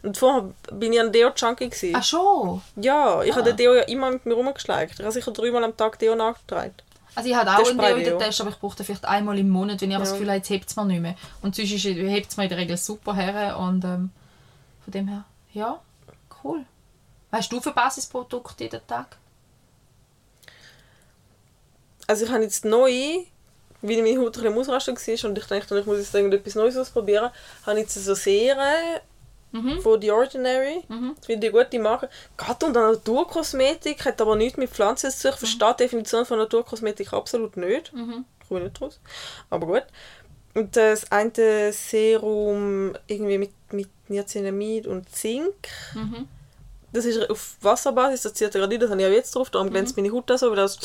Und vorher bin ich ein Deo-Junkie. Ach schon. Ja, ich habe den Deo ja immer mit mir rumgeschleicht. Ich habe sicher dreimal am Tag Deo nachgetragen. Also ich habe auch einen Deo in Spray-Deo. der Tasche, aber ich brauche den vielleicht einmal im Monat, wenn ich einfach das Ja. Gefühl habe, jetzt hebt es mir nicht mehr. Und sonst hebt es mir in der Regel super her und ähm, von dem her, ja, cool. Was hast du für Basisprodukte jeden Tag? Also ich habe jetzt neu, weil meine Haut ein bisschen Ausrasten war und ich dachte, ich muss jetzt irgendetwas Neues ausprobieren, habe ich jetzt so Serien von The Ordinary. Das finde ich eine gute Marke. Geht unter Naturkosmetik, hat aber nichts mit Pflanzen zu tun. Ich verstehe die Definition von Naturkosmetik absolut nicht. Komme ich nicht raus. Aber gut. Und das eine Serum irgendwie mit, mit Niacinamid und Zink. Das ist auf Wasserbasis, das zieht gerade das habe ich auch jetzt drauf, darum glänzt meine Haut auch so, weil das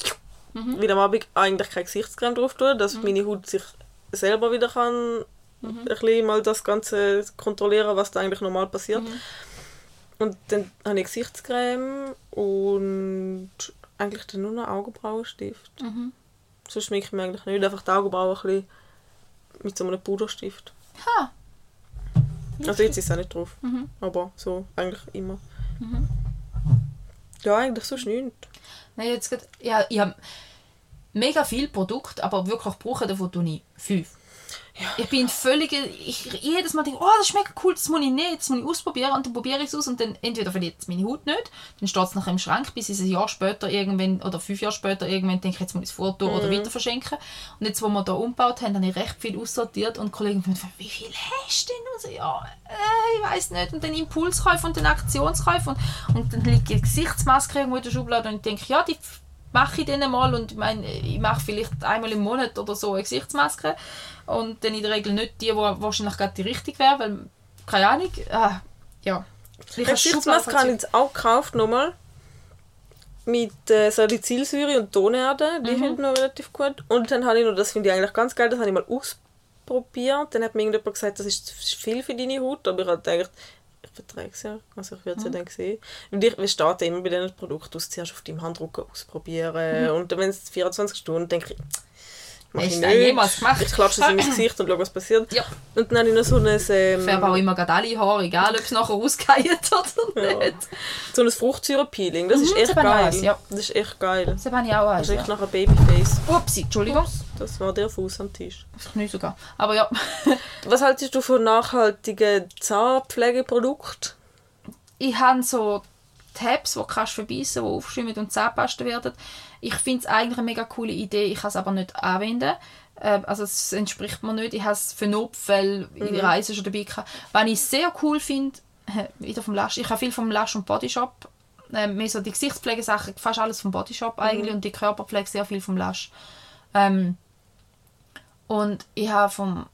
wieder am Abend eigentlich keine Gesichtscreme drauf tue, dass meine Haut sich selber wieder kann ein bisschen mal das Ganze kontrollieren, was da eigentlich normal passiert. Und dann habe ich Gesichtscreme und eigentlich dann nur noch Augenbrauenstift. Sonst schminke ich mich eigentlich nicht, einfach die Augenbrauen ein bisschen mit so einem Puderstift. Ha! Also jetzt ist es auch nicht drauf. Mhm. Aber so eigentlich immer. Ja, eigentlich sonst nichts. Nein, jetzt grad, ja, ich habe mega viel Produkt, aber wirklich brauchen davon tue ich fünf. Ich bin völlig, ich jedes Mal denke, oh, das mega cool, das muss ich nicht, das muss ich ausprobieren und dann probiere ich es aus und dann entweder verliert es meine Haut nicht, dann steht es nachher im Schrank, bis ich es ein Jahr später irgendwann, oder fünf Jahre später irgendwann denke, jetzt muss ich das Foto oder weiter verschenken. Und jetzt, wo wir da umgebaut haben, habe ich recht viel aussortiert und die Kollegen fragen, wie viel hast du denn? Und so, ja, äh, ich weiß nicht. Und dann Impulskäufe und dann Aktionskäufe und, und dann liegt die Gesichtsmaske irgendwo in der Schublade und ich denke, ja, die mache ich dann mal und ich meine, ich mache vielleicht einmal im Monat oder so eine Gesichtsmaske und dann in der Regel nicht die, die wahrscheinlich gerade die richtige wäre, weil, keine Ahnung, ah, ja. Ich habe Gesichtsmaske habe ich jetzt auch gekauft, nochmal. Mit äh, Salicylsäure und Tonerde, die finde ich noch relativ gut. Und dann habe ich noch, das finde ich eigentlich ganz geil, das habe ich mal ausprobiert. Dann hat mir irgendjemand gesagt, das ist viel für deine Haut, aber ich habe gedacht, ja, also ich würde es ja dann sehen. Und ich, wir starten immer bei diesen Produkten, du zuerst auf deinem Handrücken ausprobieren. Und dann, wenn es 24 Stunden, denke ich, mach Hast ich du das jemals gemacht? Ich klatsche es in mein Gesicht und schaue, was passiert. Ja. Und dann habe ich noch so ein, Ich färbe auch ähm, immer gerade alle Haare, egal ob es nachher ausgeheilt oder Ja. nicht. so ein Fruchtsäurepeeling. Das ist Mhm, echt das geil. eins, ja. Das ist echt geil. Das habe ich auch eins. Das ist Ja. nach einem Babyface. Upsi, Entschuldigung. Das war der Fuß am Tisch. Ich nicht sogar. Aber ja, Was haltest du von nachhaltigen Zahnpflegeprodukten? ich habe so Tabs, die du kannst verbeissen, die aufschäumen und Zahnpasta werden. Ich finde es eigentlich eine mega coole Idee, ich kann es aber nicht anwenden. Äh, Also es entspricht mir nicht. Ich habe es für Notfälle in der Reise schon dabei gehabt. Was ich sehr cool finde, wieder vom Lash, ich habe viel vom Lash und Body Shop. Äh, mehr so die Gesichtspflegesachen, fast alles vom Body Shop eigentlich und die Körperpflege sehr viel vom Lash. Ähm, und ich habe vom...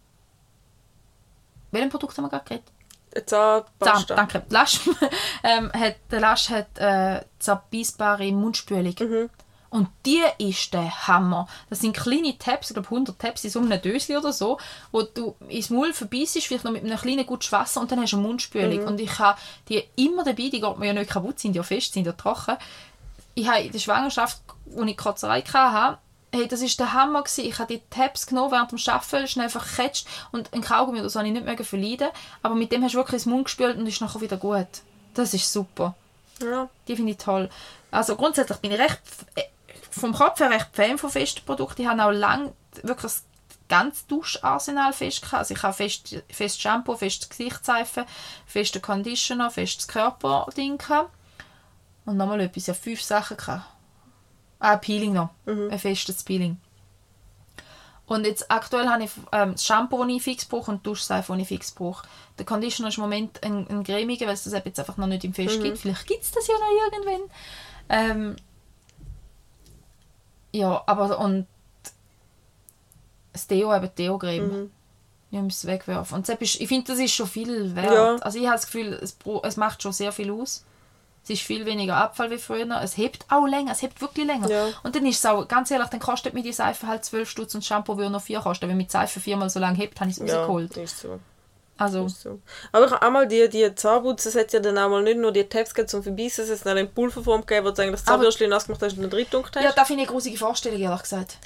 Welchem Produkt haben wir gerade geredet? Eine Zahn, Zahnpasta. danke. Lasch, ähm, hat, der Lasch hat äh, zerbeißbare Mundspülung. Mhm. Und die ist der Hammer. Das sind kleine Tabs, ich glaube 100 Tabs in so einem Döschen oder so, wo du ins Maul verbeißt, vielleicht noch mit einem kleinen guten Wasser und dann hast du eine Mhm. Mundspülung. Und ich habe die immer dabei, die geht mir ja nicht kaputt, sind ja fest, sind ja trocken. Ich habe in der Schwangerschaft, als ich Kotzerei hatte, hey, das war der Hammer. Gewesen. Ich habe die Tabs genommen während dem Arbeiten, schnell gecatcht und ein Kaugummi oder so habe ich nicht mehr verleiden. Aber mit dem hast du wirklich ins Mund gespült und ist nachher wieder gut. Das ist super. Ja. Die finde ich toll. Also grundsätzlich bin ich recht, vom Kopf her recht Fan von festen Produkten. Ich habe auch lange wirklich das ganze Duscharsenal fest gehabt. Also ich habe fest, fest Shampoo, festes Gesichtsseife, festen Conditioner, festes Körperding gehabt. Und nochmal etwas, ja fünf Sachen gehabt. Ah, Peeling noch. Ein festes Peeling. Und jetzt aktuell habe ich ähm, das Shampoo, das ich fix brauche und die Duschseife, die ich fix brauche. Der Conditioner ist im Moment ein, ein cremiger, weil es das jetzt einfach noch nicht im Fest gibt. Vielleicht gibt es das ja noch irgendwann. Ähm, ja, aber und das Deo, eben Deo-Creme. Ich muss es wegwerfen. Und ist, ich finde, das ist schon viel wert. Ja. Also ich habe das Gefühl, es, es macht schon sehr viel aus. Es ist viel weniger Abfall wie früher. Es hebt auch länger. Es hebt wirklich länger. Ja. Und dann ist es auch, ganz ehrlich, dann kostet mir die Seife halt 12 Stutz und Shampoo würde noch 4 kosten. Wenn mit Seife viermal so lange hebt, habe ich es Ja, rausgeholt. ist so. Also, so. Aber ich habe einmal die, die Zahnputze, es hat ja dann auch mal nicht nur die Tabs gegeben zum Verbeissen, es hat dann in Pulverform gegeben, wo du eigentlich das Zahnbürstchen nass gemacht hast und dann reingetunkt hast. ja, Ja, da finde ich eine grusige Vorstellung, ehrlich gesagt.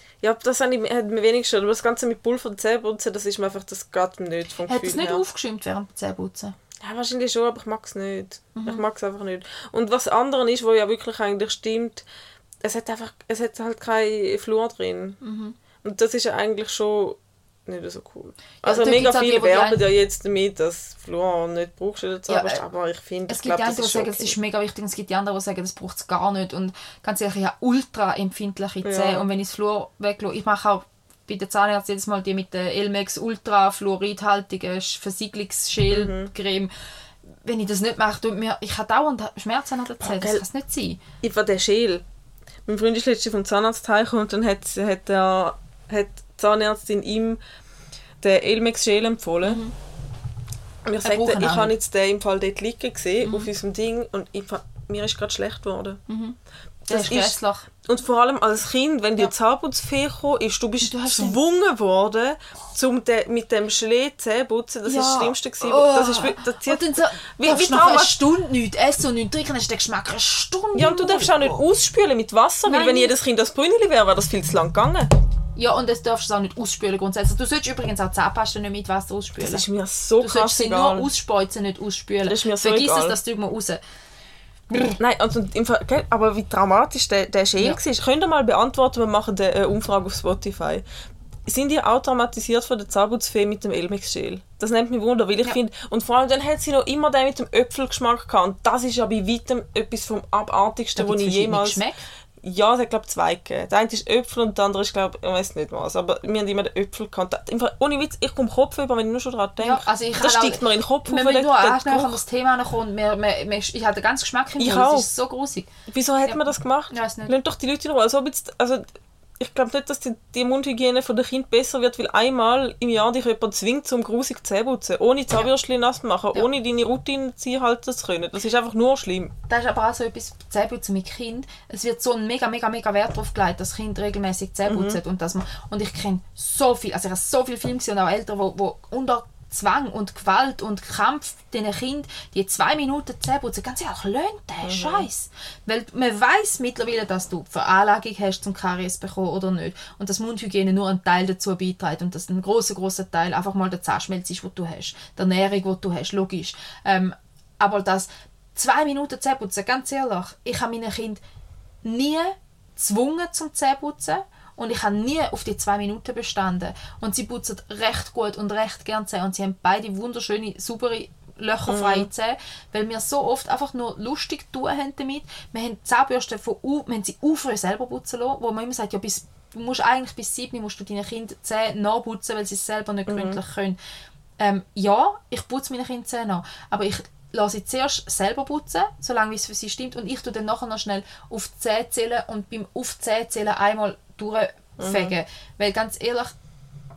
das habe ich, hat mir wenig gestört, aber das Ganze mit Pulver und Zähneputzen, das ist mir einfach, das geht mir nicht vom Hat es nicht her. aufgeschäumt während dem Zähneputzen? Ja, wahrscheinlich schon, aber ich mag es nicht. Mhm. Ich mag es einfach nicht. Und was andere ist, wo ja wirklich eigentlich stimmt, es hat einfach, es hat halt kein Fluor drin. Mhm. Und das ist ja eigentlich schon nicht so cool. Also da mega viele werben ja jetzt damit, dass Fluor nicht brauchst in der Zahnpasta, äh, aber ich finde, Es gibt das einen, die sagen, es okay. ist mega wichtig, und es gibt die anderen, die sagen, das braucht es gar nicht. Und ganz ehrlich, ich habe ultra empfindliche Zähne. Ja. Und wenn ich das Fluor weglasse, ich mache auch bei der Zahnärztin jedes Mal die mit der Elmex ultra fluoridhaltigen Versiegelungsschälcreme. Wenn ich das nicht mache, tut mir, ich habe dauernd Schmerzen an der Zähne. Das kann es nicht sein. Ich war der Schäl. Mein Freund ist letztens vom Zahnarzt heimgekommen und dann hat, hat, er, hat Zahnärztin ihm den Elmex Schäl empfohlen. Und ich sagte, ich habe jetzt den im Fall dort liegen gesehen, auf unserem Ding, und ich, mir ist gerade schlecht geworden. Das ist grässlich. Und vor allem als Kind, wenn Ja. dir Zahnputzfee gekommen ist, du bist Du hast den- gezwungen worden, zum de, mit dem Schlee Zähne putzen. Das Ja. ist das Schlimmste. Gewesen. Oh. Das ist, wirklich- das zieht, Und dann so, wie, wie du Trauma- Stunde nichts essen und nichts trinken, dann ist der Geschmack eine Stunde. Ja, und du darfst auch nicht ausspülen mit Wasser, weil Nein, wenn nicht. jedes Kind das Brünneli wäre, wäre das viel zu lang gegangen. Ja, und das darfst du auch nicht ausspülen grundsätzlich. Du solltest übrigens auch Zahnpasta nicht mit Wasser ausspülen. Das ist mir so du krass solltest sie egal. nur ausspeuzen, nicht ausspülen. Das ist mir so Vergiss egal. es, das tut mal raus. Nein, also im Fall, gell, aber wie dramatisch der, der Schäl Ja. war. Könnt ihr mal beantworten, wir machen eine Umfrage auf Spotify. Sind ihr auch traumatisiert von der Zahnputzfee mit dem Elmex-Schäl? Das nimmt mich wunder, weil ich Ja. finde, und vor allem dann hat sie noch immer den mit dem Äpfelgeschmack gehabt. Und das ist ja bei weitem etwas vom abartigsten, was ich jemals... Geschmäcker. Ja, es hat glaube zwei gegeben. Der eine ist Äpfel und der andere ist glaube ich weiß nicht was. Aber wir haben immer den Äpfel Fall, Ohne Witz, ich komme Kopf über, wenn ich nur schon daran denke. Ja, also ich das steigt auch- mir in den Kopf auf, der- nur der anschnell Geruch. an das Thema kommen. Wir, wir, wir, ich habe den ganzen Geschmack im Mund. Das ist so grusig. Wieso hat Ja. man das gemacht? Ich weiss nicht. Lasst doch die Leute in Ruhe. Als ob jetzt, also, ich glaube nicht, dass die, die Mundhygiene von den Kindern besser wird, weil einmal im Jahr dich jemand zwingt, zum grusig zu putzen. Ohne Zahnbürstchen nass zu machen, Ja. ohne deine Routine zu halten zu können. Das ist einfach nur schlimm. Das ist aber auch so etwas Zähneputzen mit Kind. Es wird so ein mega, mega, mega Wert darauf gelegt, dass Kind regelmäßig Zähne putzen. Und, dass man, und ich kenne so viel, also ich habe so viele Filme gesehen auch Eltern, wo, wo unter Zwang und Gewalt und Kampf diesen Kind die zwei Minuten Zähne putzen. Ganz ehrlich, löhnt den Scheiß. Weil man weiß mittlerweile, dass du Veranlagung hast zum Karies bekommen oder nicht. Und dass Mundhygiene nur einen Teil dazu beiträgt und dass ein großer großer Teil einfach mal der Zahnschmelz ist, den du hast. Der Ernährung, die du hast, logisch. Ähm, aber das zwei Minuten Zähneputzen, ganz ehrlich, ich habe meine Kind nie gezwungen zum Zähneputzen und ich habe nie auf die zwei Minuten bestanden. Und sie putzen recht gut und recht gern Zähne und sie haben beide wunderschöne, saubere, löcherfreie Zähne, weil wir so oft einfach nur lustig tun haben damit. Wir haben die Zahnbürste von u, wir haben sie früh selber putzen lassen, wo man immer sagt, ja, bis, du musst eigentlich bis sieben musst du deinen Kind die Zähne nachputzen, weil sie es selber nicht gründlich können. Ähm, ja, ich putze meine Kinder Zähne nach, aber ich lasse sie zuerst selber putzen, solange es für sie stimmt, und ich tue dann nachher noch schnell auf die Zähne zählen und beim auf die Zähne zählen einmal durchfegen. Weil ganz ehrlich,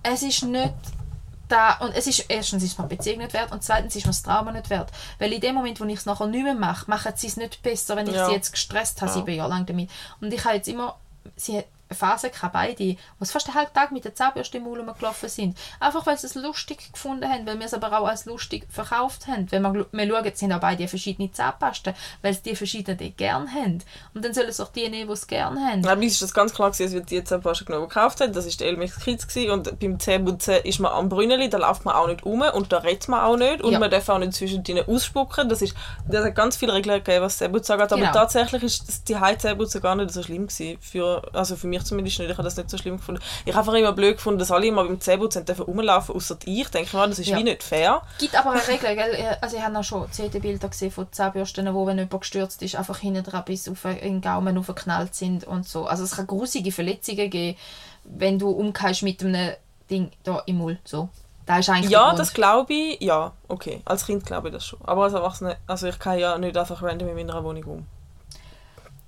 es ist nicht da, und es ist, erstens ist die Beziehung nicht wert und zweitens ist mir das Trauma nicht wert. Weil in dem Moment, wo ich es nachher nicht mehr mache, machen sie es nicht besser, wenn ich Ja. sie jetzt gestresst habe, Ja. sieben Jahre lang damit. Und ich habe jetzt immer, sie Phase gehabt, beide, wo sie fast den halben Tag mit der Zahnbürste im Maul rumgelaufen sind. Einfach weil sie es lustig gefunden haben, weil wir es aber auch als lustig verkauft haben. Wenn wir, wir schauen, sind auch beide verschiedene Zahnpasten, weil sie die verschiedenen gern haben. Und dann sollen es auch die nehmen, die es gern haben. Ja, uns ist das ganz klar, gewesen, als wir die Zahnpasta genau gekauft haben. Das war der Elmex Kids. Gewesen. Und beim Zähneputzen ist man am Brünneli, da läuft man auch nicht um und da redet man auch nicht. Und Ja. man darf auch nicht zwischen denen ausspucken. Das, ist, das hat ganz viele Regeln gegeben, was Zähneputzen angeht. Aber Genau. tatsächlich ist das, die Heizähneputzen gar nicht so schlimm gewesen. Für, also für mich zumindest nicht. Ich habe das nicht so schlimm gefunden. Ich habe einfach immer blöd gefunden, dass alle immer beim Zähneputzen dürfen rumlaufen, außer ich. Ich denke mal, das ist Ja. wie nicht fair. gibt aber eine Regel, gell? Also ich habe auch schon CD-Bilder gesehen von Zahnbürsten, wo wenn jemand gestürzt ist, einfach hinten dran bis auf den Gaumen aufgeknallt sind und so. Also es kann grusige Verletzungen geben, wenn du umkehrst mit einem Ding da im Mund. So. Da ist eigentlich Ja, das glaube ich. Ja, okay. Als Kind glaube ich das schon. Aber als Erwachsene, also ich kann ja nicht einfach random in meiner Wohnung um.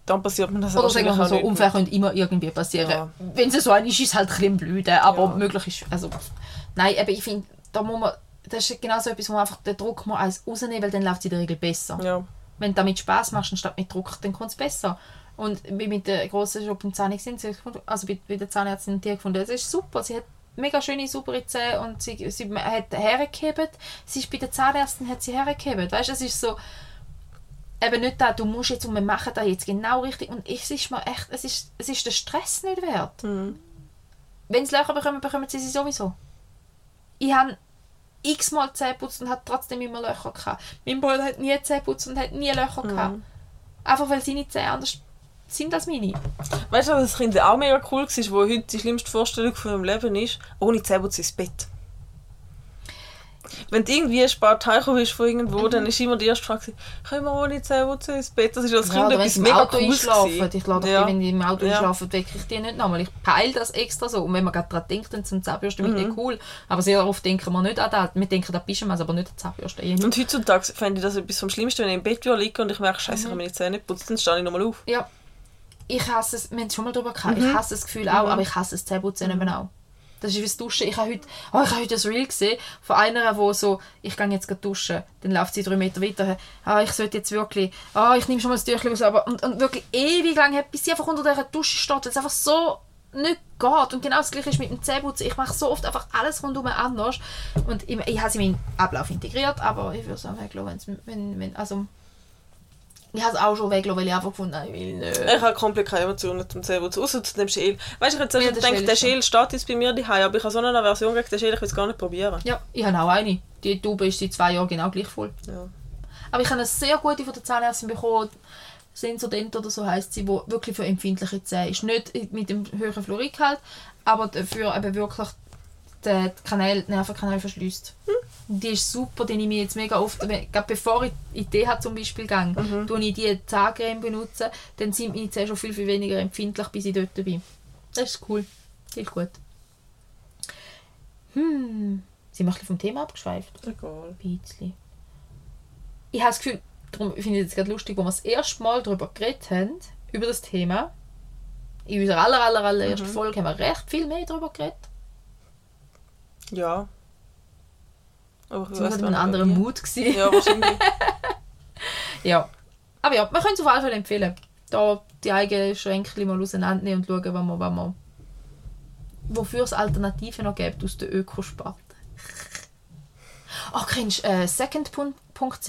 Dann passiert mir das Oder sagen wir mal so, Unfälle können immer irgendwie passieren. Ja. Wenn es so ein ist, ist es halt ein bisschen blöde, aber Ja. möglich ist... Also, nein, aber ich finde, da muss man... Das ist genau so etwas, wo man einfach den Druck mal eins rausnehmen, weil dann läuft es in der Regel besser. Ja. wenn du damit Spaß machst anstatt mit Druck, dann kommt es besser. Und wie mit der grossen Shop im Zahnig sind, also bei, bei der Zahnärztin die gefunden, das ist super. Sie hat mega schöne, saubere Zähne und sie, sie hat hergehebt. Sie ist bei der Zahnärztin hat sie hergehebt. Weißt du, es ist so, eben nicht da, du musst jetzt und wir machen das jetzt genau richtig. Und es ist mir echt, es ist, es ist der Stress nicht wert. Mhm. Wenn sie Löcher bekommen, bekommen sie sie sowieso. Ich habe x-mal Zähne geputzt und hat trotzdem immer Löcher gehabt. Mein Bruder hat nie Zähne geputzt und hat nie Löcher gehabt. Mhm. Einfach weil seine Zähne anders sind als meine. Weißt du, was das Kind auch mega cool war, wo heute die schlimmste Vorstellung von meinem Leben ist? Ohne Zähneputz ins Bett. Wenn du irgendwie spät heimgekommen bist von irgendwo, Mhm. dann ist immer die erste Frage, können wir ohne Zähneputz ins Bett? Das ist als Kind wenn etwas mega Auto cooles gewesen. Ich lade Ja. die, wenn die im Auto Ja. einschlafen, wecke ich die nicht nochmal. Ich peile das extra so. Und wenn man gerade daran denkt, dann sind Zahnbürsten Mhm. mhm. cool. Aber sehr oft denken wir nicht an das. Wir denken an Pyjamas, aber nicht an Zahnbürsten. Und heutzutage fände ich das etwas vom Schlimmsten, wenn ich im Bett liege und ich merke, scheiße, Mhm. ich habe meine Zähne nicht geputzt, dann stehe ich nochmal auf. Ja. Ich hasse es, wir haben es schon mal darüber gehabt, Mhm. ich hasse das Gefühl auch, aber ich hasse das Zähneputzen eben auch. Das ist wie das Duschen. Ich habe heute, oh, ich habe heute das Reel gesehen von einer, wo so, ich gehe jetzt duschen, dann läuft sie drei Meter weiter, ah, ich sollte jetzt wirklich, ah, ich nehme schon mal das Tüchlein raus, aber, und, und wirklich ewig lang, hat, bis sie einfach unter dieser Dusche steht, weil es einfach so nicht geht. Und genau das gleiche ist mit dem Zähneputzen. Ich mache so oft einfach alles rundum anders und ich, ich habe sie in meinen Ablauf integriert, aber ich würde weglassen, wenn's- wenn, wenn, also Ich habe es auch schon weggelassen, weil ich einfach gefunden habe, ich will nicht. Ich habe komplett keine Emotionen zum Zebra zu, außer zu dem Schäl. Weißt du, ich habe jetzt der gedacht, Schäl der Schäl steht jetzt bei mir daheim, aber ich habe so eine Aversion gegen den Schäl, ich will es gar nicht probieren. Ja, ich habe auch eine. Die Tube ist seit zwei Jahren genau gleich voll. Ja. Aber ich habe eine sehr gute von der Zahnärztin bekommen, Sensodent oder so heißt sie, wo wirklich für empfindliche Zähne ist. Nicht mit dem höheren Fluoridgehalt, aber dafür eben wirklich den Kanal, den Nervenkanal verschließt. Die ist super, die nehme ich jetzt mega oft, gerade bevor ich in die DH zum Beispiel gehe, Mhm. tue ich die Zahncreme benutzen, dann sind meine Zähne schon viel, viel weniger empfindlich, bis ich dort bin. Das ist cool. Das ist gut. Hm, sind wir ein bisschen vom Thema abgeschweift? Egal. Ein bisschen. Ich habe das Gefühl, darum finde ich es gerade lustig, wo wir das erste Mal darüber geredet haben, über das Thema. In unserer aller, aller, allerersten Mhm. Folge haben wir recht viel mehr darüber geredet. Ja. Aber ich Wir waren weiss in gar einem nicht, anderen wie. Mut. Gewesen. Ja, wahrscheinlich. Ja. Aber ja, wir können es auf alle Fälle empfehlen. Da die eigenen Schränke mal auseinandernehmen und schauen, was man, was man, wofür es Alternativen noch gibt aus der Ökosparte. Ach, kennst du äh, second.ch?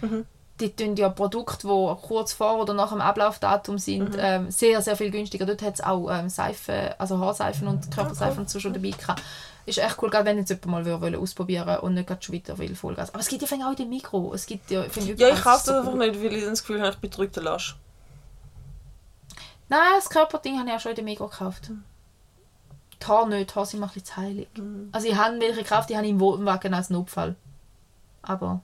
Mhm. Die tun ja Produkte, die kurz vor oder nach dem Ablaufdatum sind, ähm, sehr, sehr viel günstiger. Dort hat es auch ähm, Seife, also Haarseifen und Körperseifen und so schon dabei gehabt. Ist echt cool, gerade wenn jetzt jemand mal würde ausprobieren und nicht gerade schon wieder will Vollgas. Aber es gibt ja auch in dem Mikro. Es gibt ja, ich, Ja, ich kaufe so das einfach gut. nicht, weil ich das Gefühl habe, ich betrüge den Lasch. Nein, das Körperding habe ich auch schon in dem Mikro gekauft. Die Haare nicht, die Haare sind mir ein bisschen zu heilig. Also ich habe welche gekauft, die habe ich im Wohnwagen als Notfall. Aber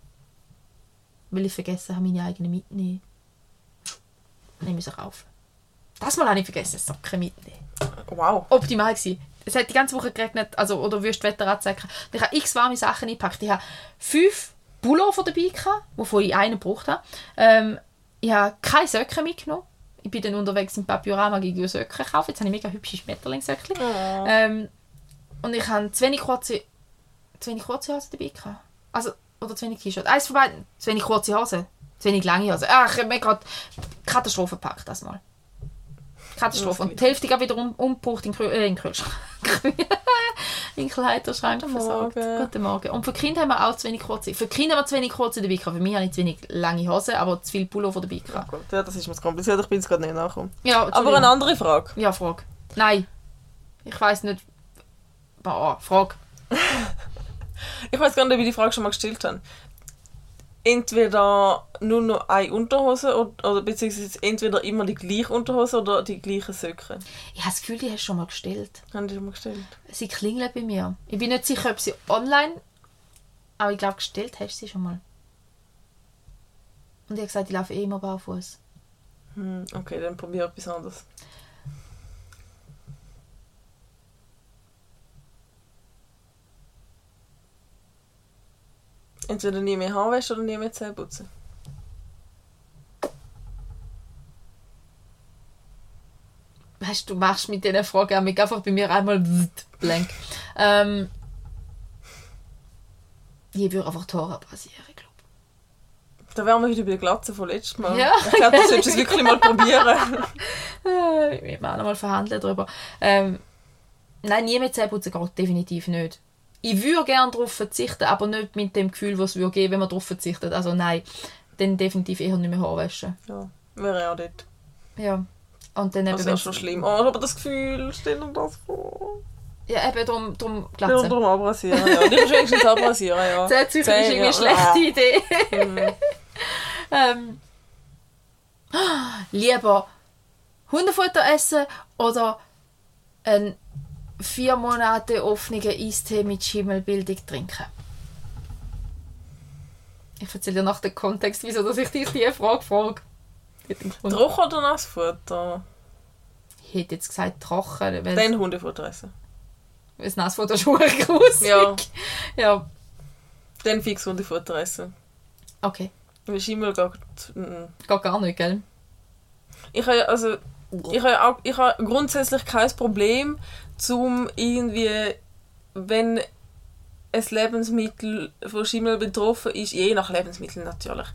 weil ich vergessen habe, meine eigenen. Nehme ich sie kaufen. Das Mal habe ich vergessen, Socken mitnehmen. Wow. Optimal gewesen. Es hat die ganze Woche geregnet, also, oder Wüstwetter anzeigen. Ich habe x warme Sachen eingepackt. Ich habe fünf Pullover dabei gehabt, wovon ich einen gebraucht habe. Ähm, ich habe keine Socken mitgenommen. Ich bin dann unterwegs im Papyrama gegen Socken gekauft. Jetzt habe ich mega hübsche Schmetterlingssöckchen. Oh. Ähm, und ich habe zu wenig kurze, zu wenig kurze Hosen dabei gehabt. Also, oder zu wenig T-Shirt. Eins von beiden. Zu wenig kurze Hosen. Zu wenig lange Hosen. Ach, ich habe mir gerade Katastrophe gepackt, das mal. Katastrophe. Und die Hälfte gerade wieder um, umgebraucht in, den Kühl- äh, in den Kühlschrank. in Kleiderschrank Guten versorgt. Morgen. Guten Morgen. Und für Kinder haben wir auch zu wenig kurze. Für Kinder haben wir zu wenig kurze dabei gehabt. Für mich habe ich zu wenig lange Hosen, aber zu viel Pullover dabei Ja, gehabt. gut. ja, das ist mir zu kompliziert, ich bin jetzt gerade nicht nachgekommen. Ja, Aber eine andere Frage. Ja, Frage. Nein. Ich weiß nicht. Ah, Frage. Ich weiß gar nicht, ob ich die Frage schon mal gestellt habe. Entweder nur noch eine Unterhose oder, oder beziehungsweise entweder immer die gleiche Unterhose oder die gleichen Socken. Ich habe das Gefühl, die hast du schon mal gestellt. Haben die schon mal gestellt? Sie klingeln bei mir. Ich bin nicht sicher, ob sie online, aber ich glaube, gestellt hast du sie schon mal. Und ich habe gesagt, ich laufe eh immer barfuß. Hm, okay, dann probiere etwas anderes. Entweder nie mehr Haar waschen oder nie mehr Zähne putzen. Weißt du, du machst mit diesen Fragen auch mich einfach bei mir einmal blank. Ähm, ich würde einfach die Haare abrasieren, ich glaube. Da wären wir wieder bei der Glatze von letztes Mal. Ja. Ich glaube, du solltest es wirklich mal probieren. Äh, wir werden mal verhandeln darüber. Ähm, nein, nie mehr Zähneputzen geht definitiv nicht. Ich würde gerne darauf verzichten, aber nicht mit dem Gefühl, was es würde geben, wenn man darauf verzichtet. Also nein, dann definitiv eher nicht mehr Haar waschen. Ja, wäre auch dort. Ja. Und dann eben, Das wenn's- schon schlimm. Oh, aber das Gefühl, stell dir das vor. Ja, eben drum, drum Ja, Glatze. darum abrasieren, ja. Die musst wenigstens abrasieren, ja. Zähnezüchter ist irgendwie ja. eine schlechte Idee. Mhm. ähm, lieber Hundefutter essen oder einen vier Monate offenen Eistee mit Schimmelbildung trinken? Ich erzähle dir nach dem Kontext, wieso dass ich dich diese Frage frage. Trocken oder Nassfutter? Ich hätte jetzt gesagt trocken, Dann Hundefutter essen. das Nassfutter schon grusig. Ja. ja. Dann fix Hundefutter essen. Okay. Weil Schimmel geht... Geht gar nicht, gell? Ich habe ja, also... Ich habe auch, ich habe grundsätzlich kein Problem, zum irgendwie, wenn ein Lebensmittel von Schimmel betroffen ist, je nach Lebensmittel natürlich,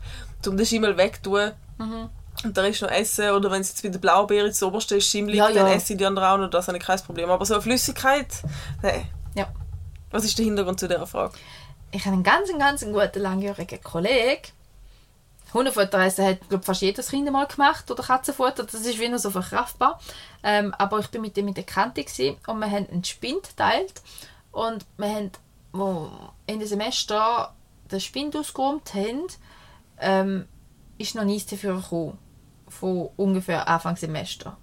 um den Schimmel wegtun Mhm. und den Rest noch essen, oder wenn es jetzt wieder Blaubeere das oberste Schimmel liegt, Ja, dann ja. esse ich die anderen auch noch, das habe ich kein Problem. Aber so eine Flüssigkeit, nein. Ja. Was ist der Hintergrund zu dieser Frage? ich habe einen ganz, ganz guten langjährigen Kollegen, Hundefutter essen hat glaub, fast jedes Kind mal gemacht oder Katzenfutter. Das ist wie noch so verkraftbar. Ähm, aber ich bin mit dem in der Kante gewesen und wir haben einen Spind geteilt und wir haben, wo in dem Semester den Spind ausgeräumt haben, ähm, ist noch nichts dafür gekommen. Von ungefähr Anfang Semester.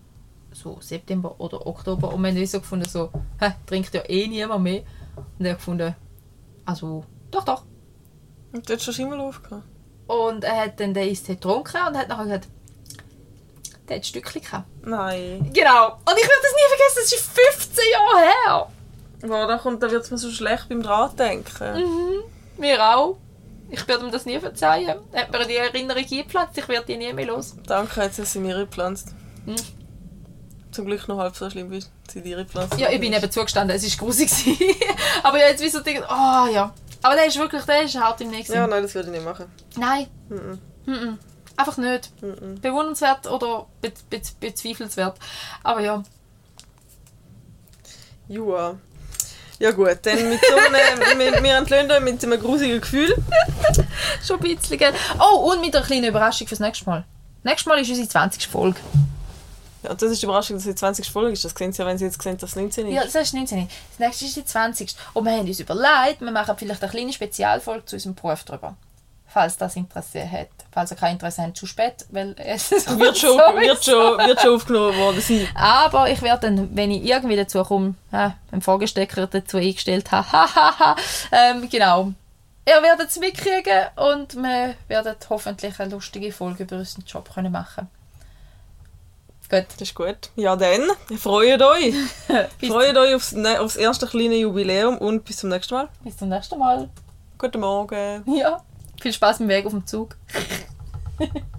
So September oder Oktober. Und wir haben so gefunden, so, hä, trinkt ja eh niemand mehr. Und ich habe gefunden, also, doch, doch. Und du hast schon Schimmel aufgehört. Und er hat dann den Eistee getrunken und hat nachher gesagt, der hat Stückchen gehabt. Nein. Genau. Und ich werde das nie vergessen, das ist 15 Jahre her. Boah, da, kommt, da wird es mir so schlecht beim Draht denken. Mhm. Mir auch. Ich werde ihm das nie verzeihen. Er hat mir die Erinnerung eingepflanzt, ich werde die nie mehr los. Danke, jetzt hast du sie mir gepflanzt. Mhm. Zum Glück noch halb so schlimm, wie sie dir gepflanzt Ja, ich bin eben zugestanden, es war grusig. Aber ja, jetzt wie so denken, oh ja. Aber der ist wirklich, der ist hart im nächsten. Ja, nein, das würde ich nicht machen. Nein, Mhm. mhm. einfach nicht. Mhm. Bewundernswert oder be be bezweifelswert. Aber ja. Joa. Ja gut, dann mit so einem, wir, wir entlöhnen euch mit einem grusigen Gefühl. Schon ein bisschen, gell? Oh, und mit einer kleinen Überraschung fürs nächste Mal. Nächstes Mal ist unsere 20. Folge. Und das ist die Überraschung, dass es die 20. Folge ist. Das sehen sie ja, wenn sie jetzt sehen, dass es 19 ist. Ja, das ist 19. Das nächste ist die 20. Und wir haben uns überlegt, wir machen vielleicht eine kleine Spezialfolge zu unserem Beruf drüber. Falls das Interesse hat. Falls ihr kein Interesse habt, zu spät, weil es wird, schon, wird, schon, wird schon aufgenommen worden sein. Aber ich werde dann, wenn ich irgendwie dazu komme, äh, einen Vorgestecker dazu eingestellt habe, hahaha, ähm, genau. Ihr werdet es mitkriegen und wir werden hoffentlich eine lustige Folge über unseren Job können machen Gut. Das ist gut. Ja dann, freut euch. freut euch aufs, ne, aufs erste kleine Jubiläum und bis zum nächsten Mal. Bis zum nächsten Mal. Guten Morgen. Ja. Viel Spaß im Weg auf dem Zug.